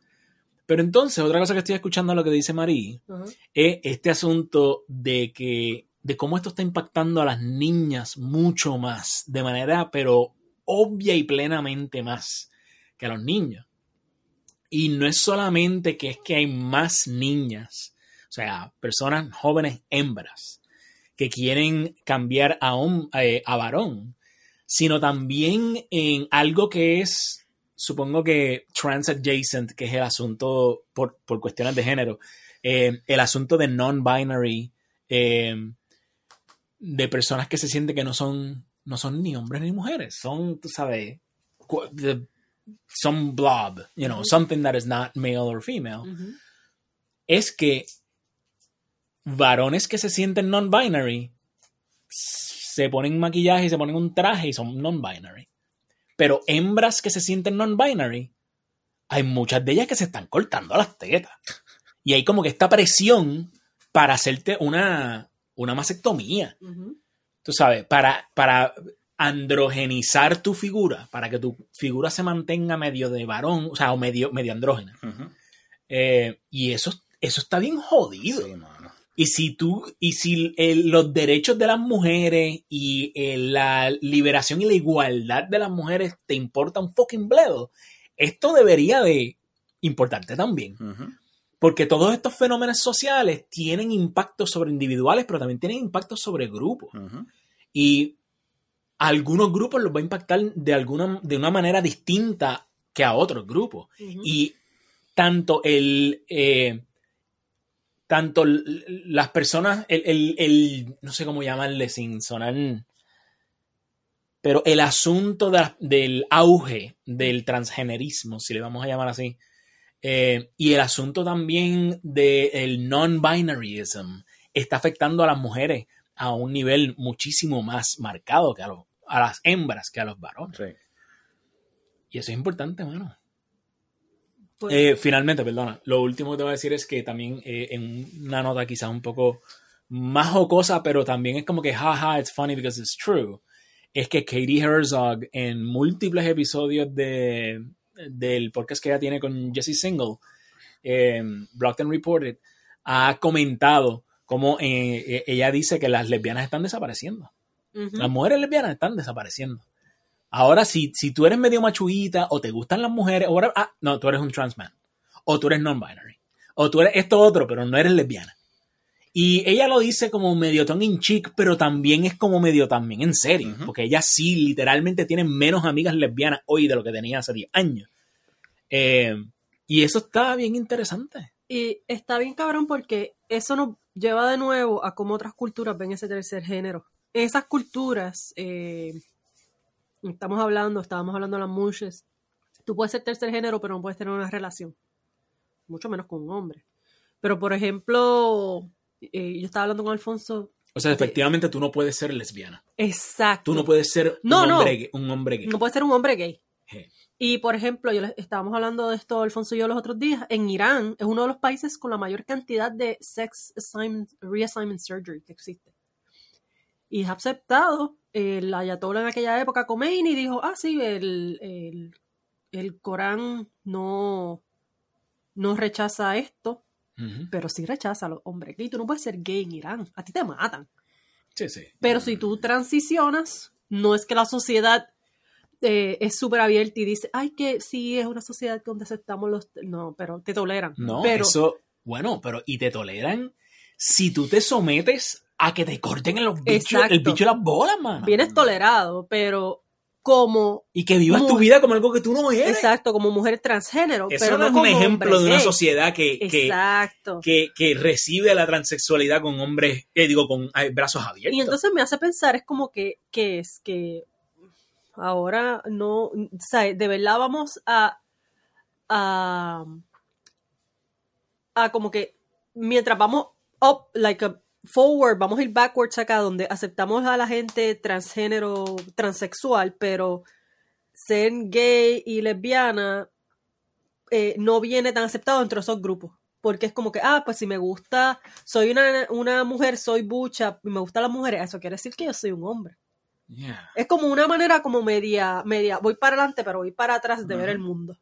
Pero entonces, otra cosa que estoy escuchando lo que dice Marí Ajá. es este asunto de que de cómo esto está impactando a las niñas mucho más, de manera pero obvia y plenamente más que a los niños. Y no es solamente que es que hay más niñas, o sea, personas jóvenes hembras que quieren cambiar a, eh, a varón, sino también en algo que es, supongo que trans adjacent, que es el asunto por, por cuestiones de género, eh, el asunto de non-binary, eh, de personas que se sienten que no son, no son ni hombres ni mujeres, son, tú sabes, some blob, you know, something that is not male or female, es que varones que se sienten non-binary se ponen maquillaje y se ponen un traje y son non-binary. Pero hembras que se sienten non-binary, hay muchas de ellas que se están cortando las tetas. Y hay como que esta presión para hacerte una, una mastectomía. Tú sabes, para, para androgenizar tu figura, para que tu figura se mantenga medio de varón, o sea, o medio, medio andrógena. Eh, y eso, eso está bien jodido. Sí. Y si tú, y si el- los derechos de las mujeres y eh, la liberación y la igualdad de las mujeres te importa un fucking bledo, esto debería de importarte también. Porque todos estos fenómenos sociales tienen impactos sobre individuales, pero también tienen impactos sobre grupos. Y a algunos grupos los va a impactar de, alguna, de una manera distinta que a otros grupos. Y tanto el. eh, tanto las personas. El, el- el- no sé cómo llamarle sin sonar. Pero el asunto de la- del auge del transgenerismo, si le vamos a llamar así. eh, y el asunto también del non-binaryism está afectando a las mujeres a un nivel muchísimo más marcado que a, los- a las hembras que a los varones. Sí. Y eso es importante, mano. Pues, Eh, finalmente, perdona, lo último que te voy a decir es que también eh, en una nota quizás un poco más jocosa, pero también es como que jaja, it's funny because it's true. Es que Katie Herzog en múltiples episodios de, del podcast que ella tiene con Jesse Single, eh, Blocked and Reported, ha comentado cómo eh, eh, ella dice que las lesbianas están desapareciendo. Las mujeres lesbianas están desapareciendo. Ahora, si, si tú eres medio machuita o te gustan las mujeres, o whatever, ah, no, tú eres un trans man. O tú eres non-binary. O tú eres esto otro, pero no eres lesbiana. Y ella lo dice como medio tongue in cheek, pero también es como medio también en serio. Porque ella sí, literalmente tiene menos amigas lesbianas hoy de lo que tenía hace 10 años. Eh, y eso está bien interesante. Y está bien cabrón porque eso nos lleva de nuevo a cómo otras culturas ven ese tercer género. Esas culturas, eh, estamos hablando, estábamos hablando de las mushes, tú puedes ser tercer género, pero no puedes tener una relación, mucho menos con un hombre. Pero, por ejemplo, eh, yo estaba hablando con Alfonso, O sea, efectivamente tú no puedes ser lesbiana. exacto, Tú no puedes ser No, un, hombre, gay- un hombre gay. no puedes ser un hombre gay. Y por ejemplo, yo les- estábamos hablando de esto, Alfonso y yo, los otros días. En Irán es uno de los países con la mayor cantidad de sex assignment, reassignment surgery que existe. Y es aceptado. El ayatollah en aquella época, Khomeini, dijo: Ah, sí, el, el, el Corán no, no rechaza esto, pero sí rechaza a los hombres gay. Tú no puedes ser gay en Irán. A ti te matan. Sí, sí. Pero si tú transicionas, no es que la sociedad eh, es súper abierta y dice, ay, que sí, es una sociedad donde aceptamos los... No, pero te toleran. No, pero, eso, bueno, pero y te toleran si tú te sometes a que te corten en los bichos, Exacto. el bicho y las bolas, mano. vienes tolerado, pero como... Y que vivas tu vida como algo que tú no eres. Exacto, como mujer transgénero. Eso pero no es un ejemplo hombre de una sociedad que, que, que, que recibe la transexualidad con hombres, eh, digo, con eh, brazos abiertos. Y entonces me hace pensar, es como que, que es que ahora no, o sea, de verdad vamos a, a, a como que mientras vamos up, like a forward, vamos a ir backwards acá, donde aceptamos a la gente transgénero, transexual, pero ser gay y lesbiana eh, no viene tan aceptado entre esos grupos. Porque es como que, ah, pues si me gusta, soy una, una mujer, soy bucha, y me gustan las mujeres, eso quiere decir que yo soy un hombre. Yeah. Es como una manera como media, media, voy para adelante, pero voy para atrás de ver el mundo.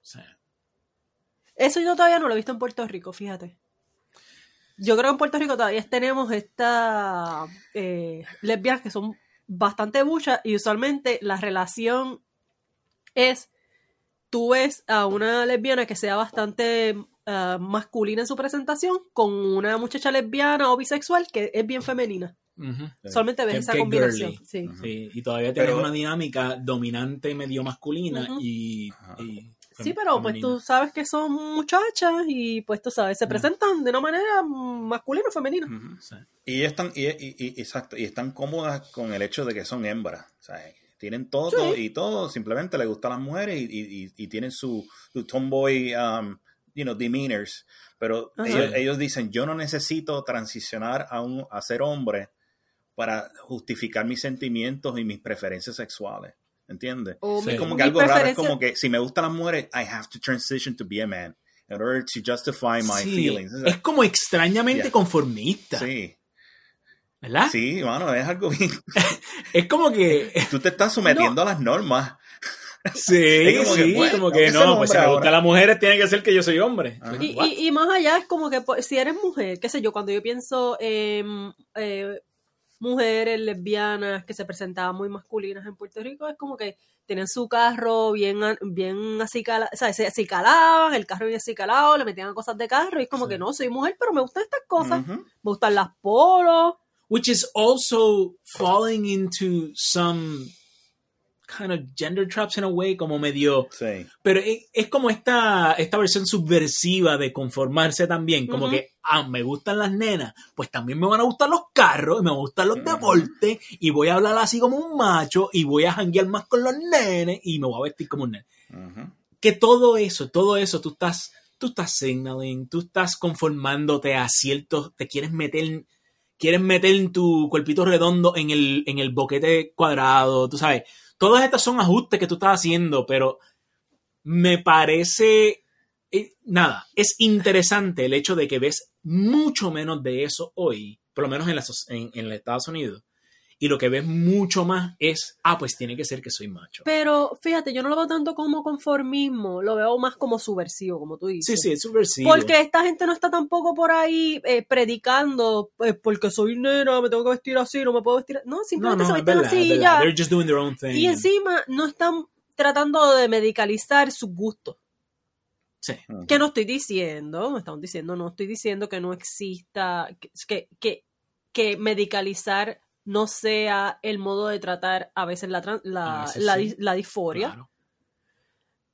Sea, Eso yo todavía no lo he visto en Puerto Rico, fíjate. Yo creo que en Puerto Rico todavía tenemos estas eh, lesbianas que son bastante buchas y usualmente la relación es, tú ves a una lesbiana que sea bastante ah, masculina en su presentación con una muchacha lesbiana o bisexual que es bien femenina. Sí. Solamente ves Que- esa que combinación. Sí. Y todavía tienes Pero- una dinámica dominante medio masculina y Sí, pero pues tú sabes que son muchachas y pues tú sabes, se presentan de una manera masculina o femenina. Y están, y, y- y- exacto, y están cómodas con el hecho de que son hembras. O sea, tienen todo Sí. y todo, simplemente les gustan las mujeres y, y- y- y tienen su, su tomboy, um, you know, demeanors. Pero ellos, ellos dicen, yo no necesito transicionar a, un, a ser hombre para justificar mis sentimientos y mis preferencias sexuales. ¿Entiendes? Sí. Es como que algo raro, es como que si me gustan las mujeres, I have to transition to be a man in order to justify my sí, feelings. Es como extrañamente Yeah. conformista. Sí. ¿Verdad? Sí, mano, es algo bien. Es como que. Tú te estás sometiendo a las normas. Sí, Es como que, sí, bueno, como que que no, pues si me gustan las mujeres, tiene que ser que yo soy hombre. Y, y, y más allá es como que pues, si eres mujer, qué sé yo, cuando yo pienso en eh, mujeres lesbianas que se presentaban muy masculinas en Puerto Rico, es como que tenían su carro bien, bien acicalado, o sea, se acicalaban, el carro bien acicalado, le metían cosas de carro y es como Sí. que no, soy mujer, pero me gustan estas cosas, Ujú. me gustan las polos. Which is also falling into some kind of gender traps in a way, como medio. Sí. Pero es, es como esta, esta versión subversiva de conformarse también. Como que, ah, me gustan las nenas, pues también me van a gustar los carros, y me van a gustar los Ujú. deportes, y voy a hablar así como un macho, y voy a janguear más con los nenes, y me voy a vestir como un nene. Que todo eso, todo eso, tú estás, tú estás signaling, tú estás conformándote a ciertos, te quieres meter, quieres meter tu cuerpito redondo en el, en el boquete cuadrado, tú sabes. Todos estos son ajustes que tú estás haciendo, pero me parece, eh, nada, es interesante el hecho de que ves mucho menos de eso hoy, por lo menos en, la en, en los Estados Unidos, y lo que ves mucho más es, ah, pues tiene que ser que soy macho. Pero fíjate, yo no lo veo tanto como conformismo, lo veo más como subversivo, como tú Sí, dices. sí, es subversivo. Porque esta gente no está tampoco por ahí eh, predicando, eh, porque soy nena, me tengo que vestir así, no me puedo vestir. No, No, simplemente no, se es visten verdad, así y ya. They're just doing their own thing. Y encima no están tratando de medicalizar sus gustos. Sí. Que no estoy diciendo, me están diciendo, no estoy diciendo que no exista, que, que, que medicalizar no sea el modo de tratar a veces la, la, A veces la, sí. dis- la disforia. Claro.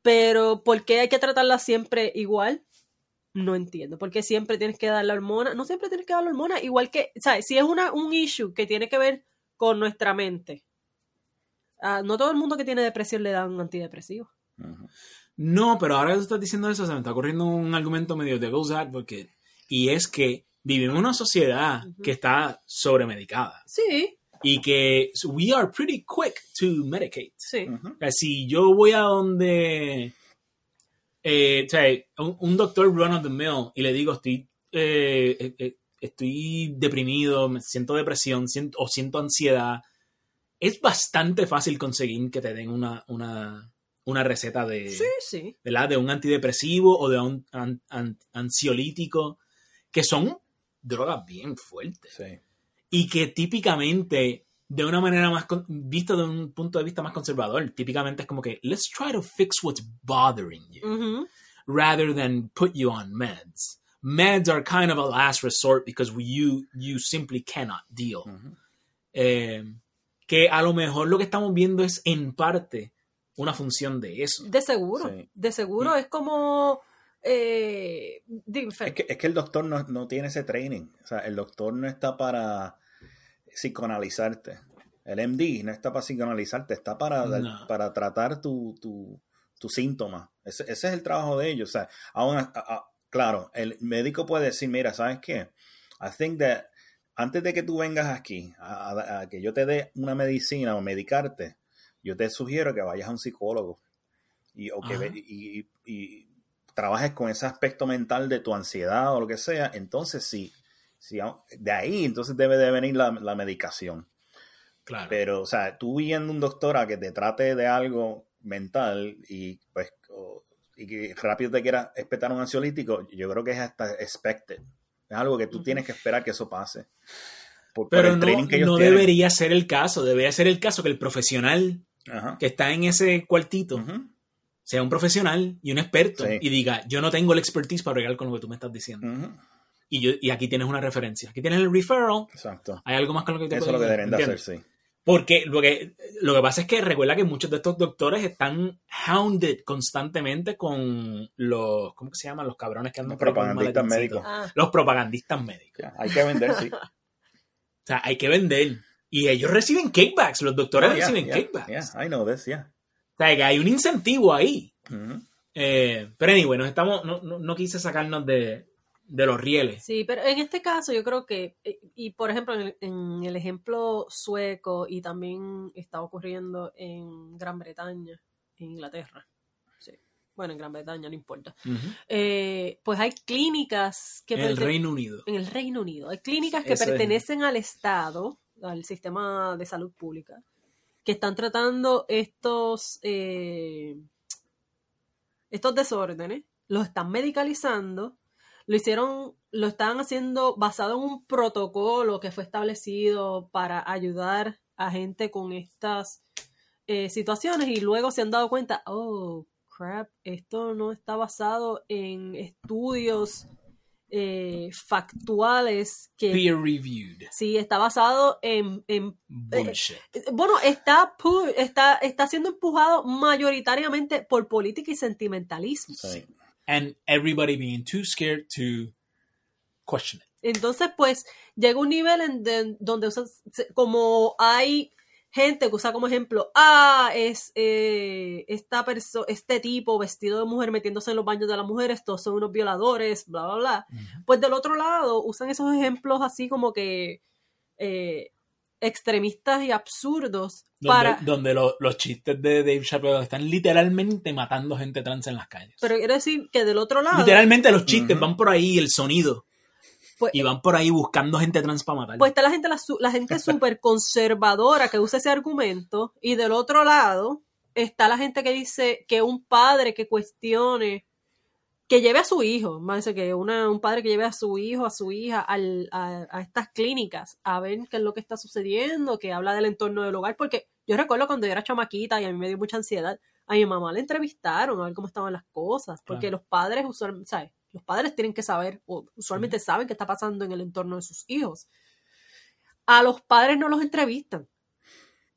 Pero ¿por qué hay que tratarla siempre igual? No entiendo. Porque siempre tienes que dar la hormona. No siempre tienes que dar la hormona. Igual que, ¿sabes? Si es una, un issue que tiene que ver con nuestra mente. ah, no todo el mundo que tiene depresión le dan un antidepresivo. No, pero ahora que tú estás diciendo eso, se me está corriendo un argumento medio de Ghost Advocate. Y es que vivimos en una sociedad que está sobremedicada. Sí, Y que we are pretty quick to medicate. sí. O sea, si yo voy a donde. eh, o sea, un, un doctor run of the mill y le digo, estoy. eh, eh, estoy deprimido, me siento depresión siento, o siento ansiedad. Es bastante fácil conseguir que te den una, una, una receta de, Sí, sí. ¿verdad? de un antidepresivo o de un an- an- ansiolítico, que son drogas bien fuertes Sí. y que típicamente de una manera más con- vista de un punto de vista más conservador típicamente es como que let's try to fix what's bothering you rather than put you on meds meds are kind of a last resort because we- you you simply cannot deal. Eh, que a lo mejor lo que estamos viendo es en parte una función de eso De seguro. Sí. De seguro. Es como. Eh. Es que, es que el doctor no, no tiene ese training. O sea, el doctor no está para psicoanalizarte. El MD no está para psicoanalizarte, está para, dar- para tratar tu, tu, tu síntoma. Ese, ese es el trabajo de ellos. O sea, aún, a- a- claro, el médico puede decir, mira, ¿sabes qué? I think that antes de que tú vengas aquí a, a- a que yo te dé una medicina o medicarte, yo te sugiero que vayas a un psicólogo y, o que Ajá. ve- y, y- y trabajes con ese aspecto mental de tu ansiedad o lo que sea, entonces sí, sí, de ahí entonces debe de venir la, la medicación. claro Pero, o sea, tú viendo un doctor a que te trate de algo mental y pues o- y que rápido te quiera espetar un ansiolítico, yo creo que es hasta expected. Es algo que tú tienes que esperar que eso pase. Por, por pero el no, training que ellos no tienen. debería ser el caso debería ser el caso que el profesional Ajá. que está en ese cuartito. Sea un profesional y un experto Sí. y diga, yo no tengo el expertise para bregar con lo que tú me estás diciendo. Y, yo, y aquí tienes una referencia. Aquí tienes el referral. Exacto. Hay algo más con lo que te Eso es lo que deberían de hacer, sí. Porque lo que, lo que pasa es que recuerda que muchos de estos doctores están hounded constantemente con los, ¿cómo que se llaman? Los cabrones que andan Los por ahí con propagandistas médicos. Ah, Los propagandistas médicos. Ya, hay que vender, sí. O sea, hay que vender. Y ellos reciben kickbacks. Los doctores Oh, yeah, reciben yeah, kickbacks. yeah, I know this, yeah. O sea, que hay un incentivo ahí. Ujú. Eh, pero anyway, nos estamos, no, no, no quise sacarnos de, de los rieles. Sí, pero en este caso yo creo que, eh, y por ejemplo, en el, en el ejemplo sueco y también está ocurriendo en Gran Bretaña, en Inglaterra. Sí. bueno, en Gran Bretaña no importa, Ujú. eh, pues hay clínicas que En el Reino Unido. en el Reino Unido. Hay clínicas que Eso es. pertenecen al Estado, al sistema de salud pública, que están tratando estos, eh, estos desórdenes, los están medicalizando, lo hicieron, lo están haciendo basado en un protocolo que fue establecido para ayudar a gente con estas eh, situaciones y luego se han dado cuenta, oh, crap, esto no está basado en estudios eh, factuales que Peer reviewed. sí está basado en, en- Bullshit. bueno está pu- está está siendo empujado mayoritariamente por política y sentimentalismo Sí. And everybody being too scared to question it. entonces pues llega un nivel en de- donde como hay gente que usa como ejemplo ah es eh, esta perso este tipo vestido de mujer metiéndose en los baños de las mujeres estos son unos violadores bla bla bla Pues del otro lado, usan esos ejemplos así como que eh, extremistas y absurdos Donde, para... donde lo- los chistes de Dave Chappelle están literalmente matando gente trans en las calles. Pero quiero decir que del otro lado, Literalmente los chistes van por ahí, el sonido. Pues- y van por ahí buscando gente trans para matar. pues está la gente, la, la gente súper conservadora que usa ese argumento, y del otro lado está la gente que dice que un padre que cuestione, que lleve a su hijo, más dice que una, un padre que lleve a su hijo, a su hija al- a, a estas clínicas a ver qué es lo que está sucediendo, que habla del entorno del hogar, porque yo recuerdo cuando yo era chamaquita y a mí me dio mucha ansiedad, a mi mamá le entrevistaron a ver cómo estaban las cosas, porque Claro. los padres usualmente, ¿sabes? Los padres tienen que saber, o usualmente saben qué está pasando en el entorno de sus hijos. A los padres no los entrevistan.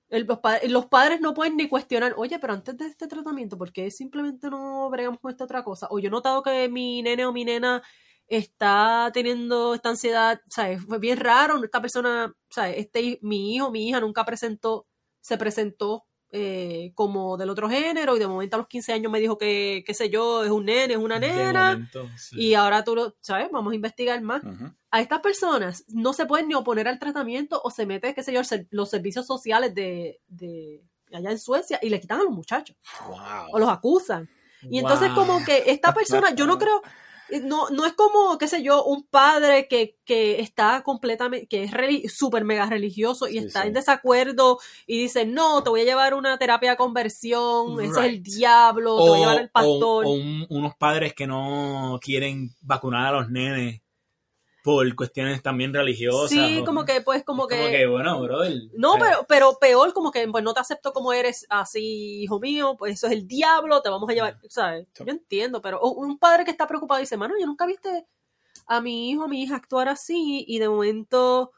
El- los, pa- los padres no pueden ni cuestionar, oye, pero antes de este tratamiento, ¿por qué simplemente no bregamos con esta otra cosa? O yo he notado que mi nene o mi nena está teniendo esta ansiedad, ¿sabes? Fue bien raro, esta persona, ¿sabes? Este, mi hijo, mi hija nunca presentó, se presentó eh, como del otro género y de momento a los 15 años me dijo que, qué sé yo, es un nene, es una nena momento, sí. y ahora tú lo, ¿sabes? Vamos a investigar más a estas personas no se pueden ni oponer al tratamiento o se mete, qué sé yo, los servicios sociales de, de allá en Suecia y le quitan a los muchachos Wow. o los acusan. Y entonces como que esta persona, yo no creo, no, no es como, qué sé yo, un padre que, que está completamente, que es súper mega religioso y Sí, está sí. en desacuerdo y dice, no, te voy a llevar una terapia de conversión, ese es el diablo, te voy a llevar al pastor. o un- unos padres que no quieren vacunar a los nenes por cuestiones también religiosas. sí, o- como que, pues, como que... Como que, bueno, brother. No, o sea, pero, pero peor, como que pues no te acepto como eres así, hijo mío, pues eso es el diablo, te vamos a llevar, ¿sabes? Yo entiendo, pero un un padre que está preocupado dice, mano, yo nunca viste a mi hijo, a mi hija actuar así, y de momento,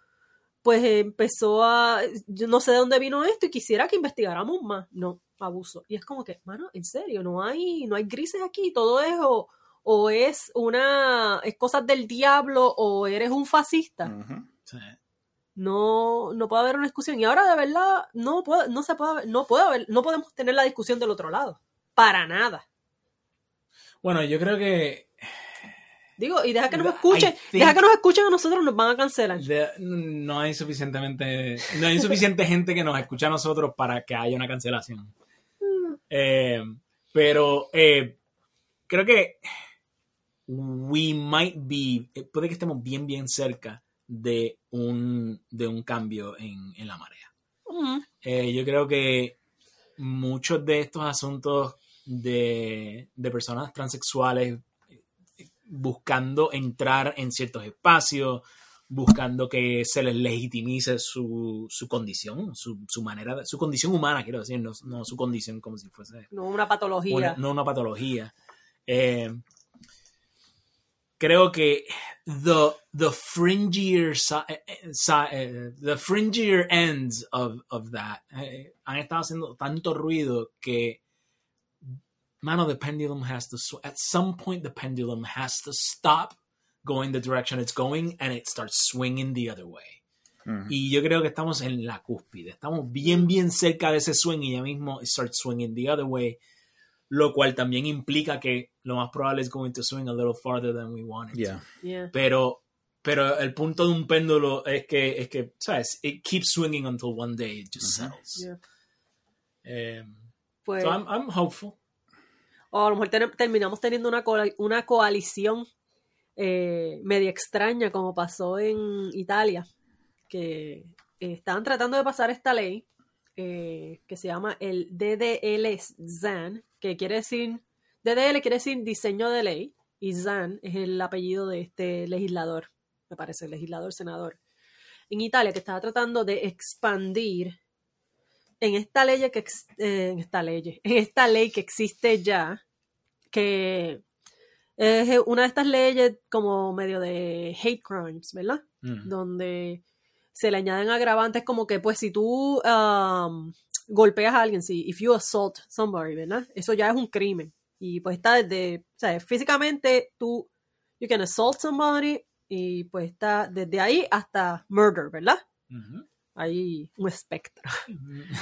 pues empezó a, yo no sé de dónde vino esto y quisiera que investigáramos más. No, abuso. Y es como que, mano, en serio, no hay, no hay grises aquí, todo es o, o es una, es cosas del diablo o eres un fascista sí. no, no puede haber una discusión. Y ahora de verdad no puede, no se puede haber- no puede haber, no podemos tener la discusión del otro lado. Para nada. Bueno, yo creo que Digo, y deja que nos escuchen, think- deja que nos escuchen a nosotros, nos van a cancelar. de- no hay suficientemente, no hay suficiente gente que nos escucha a nosotros para que haya una cancelación. Eh, pero eh, creo que we might be, eh, puede que estemos bien, bien cerca de un, de un cambio en, en la marea. Eh, yo creo que muchos de estos asuntos de, de personas transexuales eh, buscando entrar en ciertos espacios, buscando que se les legitimice su, su condición, su, su manera, de- su condición humana, quiero decir, no, no su condición como si fuese no una patología. una, no una patología. Eh, creo que the, the fringier si- eh, eh, si- eh, the fringier ends of, of that eh, han estado haciendo tanto ruido que mano the pendulum has to at some point the pendulum has to stop going the direction it's going and it starts swinging the other way y yo creo que estamos en la cúspide. Estamos bien, bien cerca de ese swing y ya mismo it starts swinging the other way. Lo cual también implica que lo más probable es going to swing a little farther than we want it. to. Yeah. Yeah. Pero, pero el punto de un péndulo es que, es que, ¿sabes? It keeps swinging until one day it just settles. Yeah. Eh, Pues, so I'm, I'm hopeful. O a lo mejor ten- terminamos teniendo una, una coalición eh, media extraña como pasó en Italia, que eh, estaban tratando de pasar esta ley eh, que se llama el DDL-ZAN, que quiere decir, DDL quiere decir diseño de ley, y ZAN es el apellido de este legislador, me parece, legislador, senador, en Italia, que estaba tratando de expandir en esta ley que eh, en esta ley, en esta ley que existe ya, que es una de estas leyes como medio de hate crimes, ¿verdad? Mm. donde se le añaden agravantes como que pues si tú um, golpeas a alguien, si if you assault somebody, ¿verdad? Eso ya es un crimen. Y pues está desde, o sea, físicamente tú, you can assault somebody y pues está desde ahí hasta murder, ¿verdad? Hay un espectro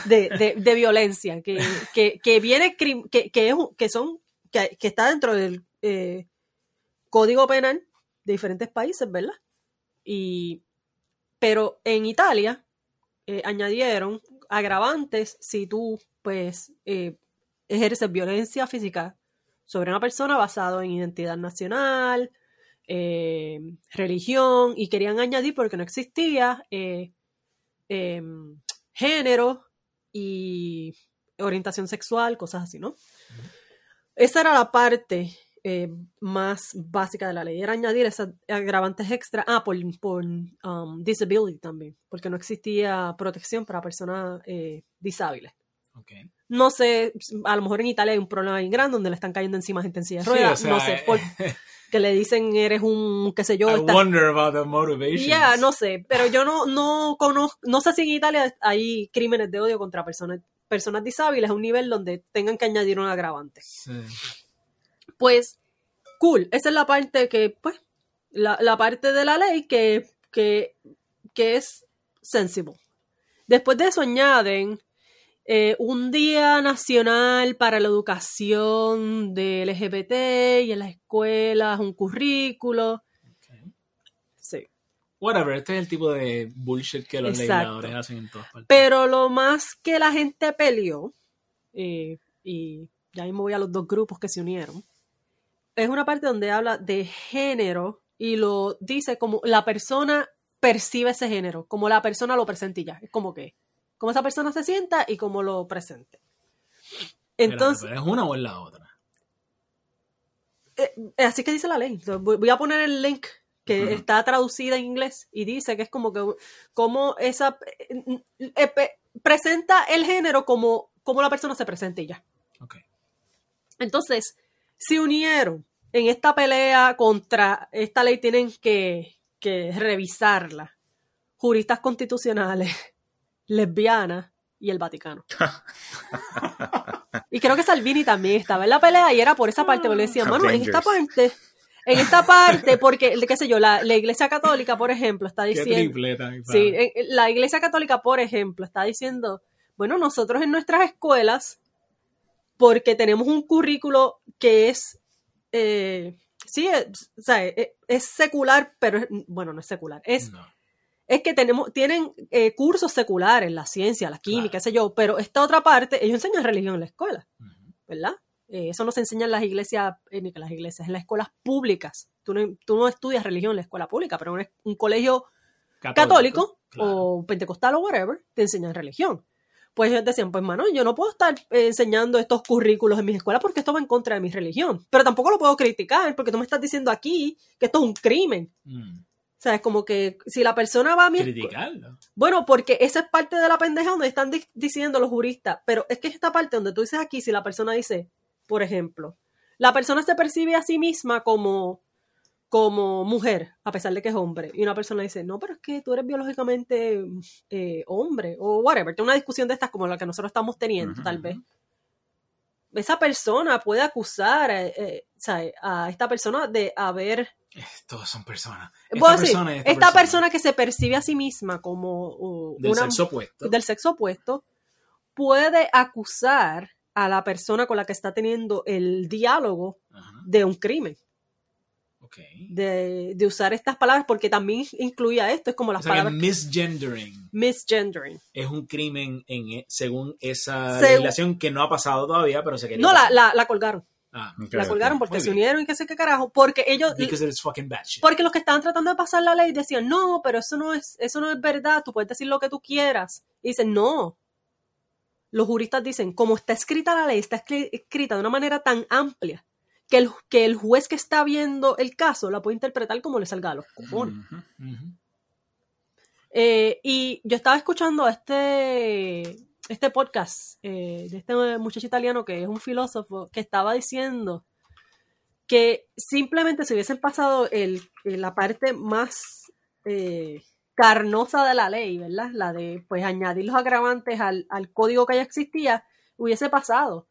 de, de- de violencia que, que, que viene, que, que, es, que son, que, que está dentro del eh, código penal de diferentes países, ¿verdad? Y, pero en Italia eh, añadieron agravantes si tú, pues, eh, ejerces violencia física sobre una persona basado en identidad nacional, eh, religión, y querían añadir, porque no existía, em, género y orientación sexual, cosas así, ¿no? Esa era la parte eh, más básica de la ley, era añadir esas agravantes extra, ah, por, por um, disability también, porque no existía protección para personas eh, disables. No sé, a lo mejor en Italia hay un problema bien grande donde le están cayendo encima gente en silla de Sí, ruedas, o sea, no sé, por- que le dicen eres un, qué sé yo, I estás- wonder about the motivation. ya, no sé, pero yo no, no conozco, no sé si en Italia hay crímenes de odio contra personas, personas disables a un nivel donde tengan que añadir un agravante. Pues, cool, esa es la parte que, pues, la, la parte de la ley que, que, que es sensible. Después de eso añaden eh, un día nacional para la educación de LGBT y en las escuelas, un currículo. Sí. Whatever, este es el tipo de bullshit que los legisladores hacen en todas partes. Pero lo más que la gente peleó, eh, y ya mismo voy a los dos grupos que se unieron, es una parte donde habla de género y lo dice como la persona percibe ese género, como la persona lo presenta y ya. Es como que, como esa persona se sienta y como lo presente. Entonces, ¿pero ¿Es una o es la otra? eh, así que dice la ley. Voy a poner el link que está traducida en inglés y dice que es como que como esa eh, eh, presenta el género como, como la persona se presenta y ya. Ok. Entonces, se unieron en esta pelea contra esta ley, tienen que, que revisarla. Juristas constitucionales, lesbianas y el Vaticano. y creo que Salvini también estaba en la pelea y era por esa parte, porque le decían, mano, en esta parte, en esta parte, porque, qué sé yo, la, la Iglesia Católica, por ejemplo, está Qué diciendo... Sí, en- en la Iglesia Católica, por ejemplo, está diciendo, bueno, nosotros en nuestras escuelas, porque tenemos un currículo que es, eh, sí, es, o sea, es, es secular, pero es- bueno, no es secular, es, No. es que tenemos, tienen eh, cursos seculares, la ciencia, la química, Claro. sé yo, pero esta otra parte, ellos enseñan religión en la escuela. ¿verdad? Eh, eso no se enseña en las iglesias, eh, ni que en las iglesias, en las escuelas públicas. Tú no, tú no estudias religión en la escuela pública, pero en un, un colegio católico claro. o pentecostal o whatever, te enseñan religión. Pues ellos decían, pues mano, yo no puedo estar eh, enseñando estos currículos en mis escuelas porque esto va en contra de mi religión. Pero tampoco lo puedo criticar porque tú me estás diciendo aquí que esto es un crimen. Mm. O sea, es como que si la persona va a mi Criticarlo. Bueno, porque esa es parte de la pendeja donde están di- diciendo los juristas. Pero es que es esta parte donde tú dices aquí, si la persona dice, por ejemplo, la persona se percibe a sí misma como, como mujer, a pesar de que es hombre. Y una persona dice, no, pero es que tú eres biológicamente eh, hombre, o whatever. Tiene una discusión de estas como la que nosotros estamos teniendo, tal vez. Esa persona puede acusar eh, eh, a esta persona de haber Todos son personas. Esta decir, persona y esta, esta, persona. que se percibe a sí misma como uh, del una sexo opuesto. del sexo opuesto puede acusar a la persona con la que está teniendo el diálogo de un crimen, De, de usar estas palabras, porque también incluía esto, es como O las sea palabras misgendering misgendering. es un crimen en, e- según esa legislación que no ha pasado todavía, pero se quería No, la, la, la colgaron. Ah, Ok, La colgaron porque se unieron y qué sé qué carajo. Porque ellos. Porque los que estaban tratando de pasar la ley decían, no, pero eso no es, eso no es verdad, tú puedes decir lo que tú quieras. Y dicen, no. Los juristas dicen, como está escrita la ley, está escri- escrita de una manera tan amplia que el, que el juez que está viendo el caso la puede interpretar como le salga a los cojones. Eh, y yo estaba escuchando este, este podcast eh, de este muchacho italiano que es un filósofo que estaba diciendo que simplemente se hubiesen pasado el, eh, la parte más eh, carnosa de la ley, ¿verdad? La de pues añadir los agravantes al, al código que ya existía, hubiese pasado.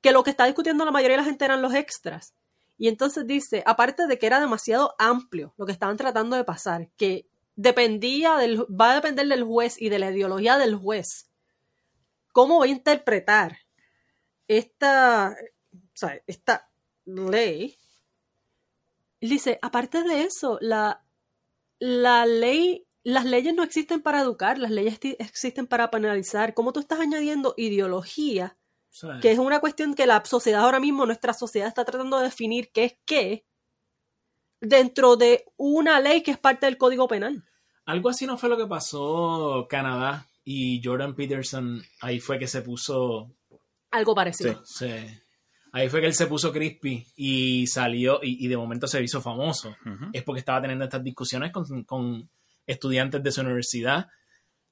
Que lo que está discutiendo la mayoría de la gente eran los extras. Y entonces dice, aparte de que era demasiado amplio lo que estaban tratando de pasar, que dependía del, va a depender del juez y de la ideología del juez. ¿Cómo va a interpretar esta, esta ley? Dice, aparte de eso, la, la ley, las leyes no existen para educar, las leyes existen para penalizar. ¿Cómo tú estás añadiendo ideología? Que es una cuestión que la sociedad ahora mismo, nuestra sociedad está tratando de definir qué es qué dentro de una ley que es parte del Código Penal. Algo así no fue lo que pasó Canadá y Jordan Peterson, ahí fue que se puso, Algo parecido. se- ahí fue que él se puso crispy y salió y, y de momento se hizo famoso. Es porque estaba teniendo estas discusiones con, con estudiantes de su universidad.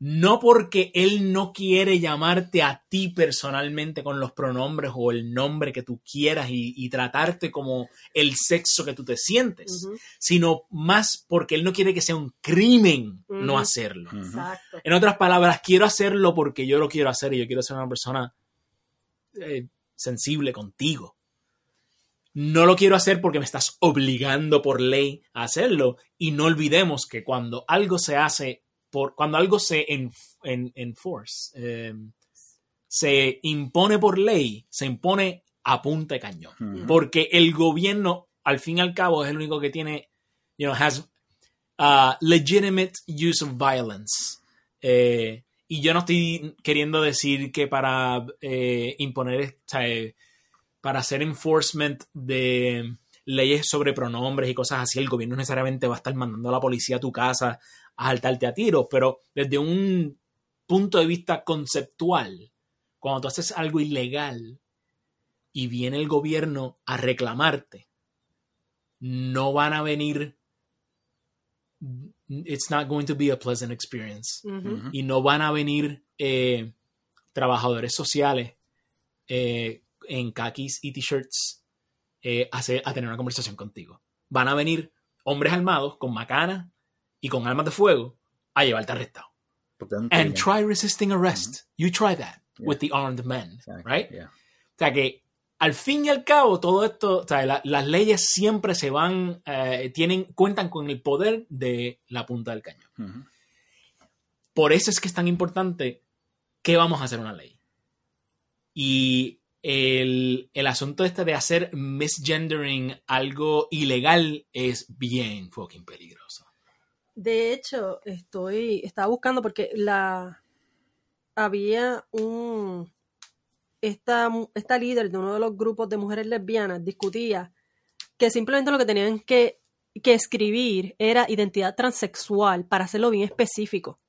No porque él no quiere llamarte a ti personalmente con los pronombres o el nombre que tú quieras y, y tratarte como el sexo que tú te sientes, sino más porque él no quiere que sea un crimen no hacerlo. Exacto. En otras palabras, quiero hacerlo porque yo lo quiero hacer y yo quiero ser una persona eh, sensible contigo. No lo quiero hacer porque me estás obligando por ley a hacerlo. Y no olvidemos que cuando algo se hace, por, cuando algo se en, en- enforce, eh, se impone por ley, se impone a punta de cañón. Porque el gobierno, al fin y al cabo, es el único que tiene, you know, has uh, legitimate use of violence. Eh, y yo no estoy queriendo decir que para eh, imponer, eh, para hacer enforcement de leyes sobre pronombres y cosas así, el gobierno necesariamente va a estar mandando a la policía a tu casa a saltarte a tiros, pero desde un punto de vista conceptual, cuando tú haces algo ilegal y viene el gobierno a reclamarte, no van a venir, it's not going to be a pleasant experience. Y no van a venir eh, trabajadores sociales eh, en kakis y t-shirts eh, a, a tener una conversación contigo. Van a venir hombres armados con macanas y con armas de fuego a llevarte arrestado. And try resisting arrest. You try that Yeah. with the armed men, Exacto, right? yeah. O sea que al fin y al cabo todo esto, o sea, la- las leyes siempre se van, eh, tienen, cuentan con el poder de la punta del cañón. Por eso es que es tan importante que vamos a hacer una ley. Y el, el asunto este de hacer misgendering algo ilegal es bien fucking peligroso. De hecho, estoy, estaba buscando porque la había un esta, esta líder de uno de los grupos de mujeres lesbianas discutía que simplemente lo que tenían que, que escribir era identidad transexual para hacerlo bien específico.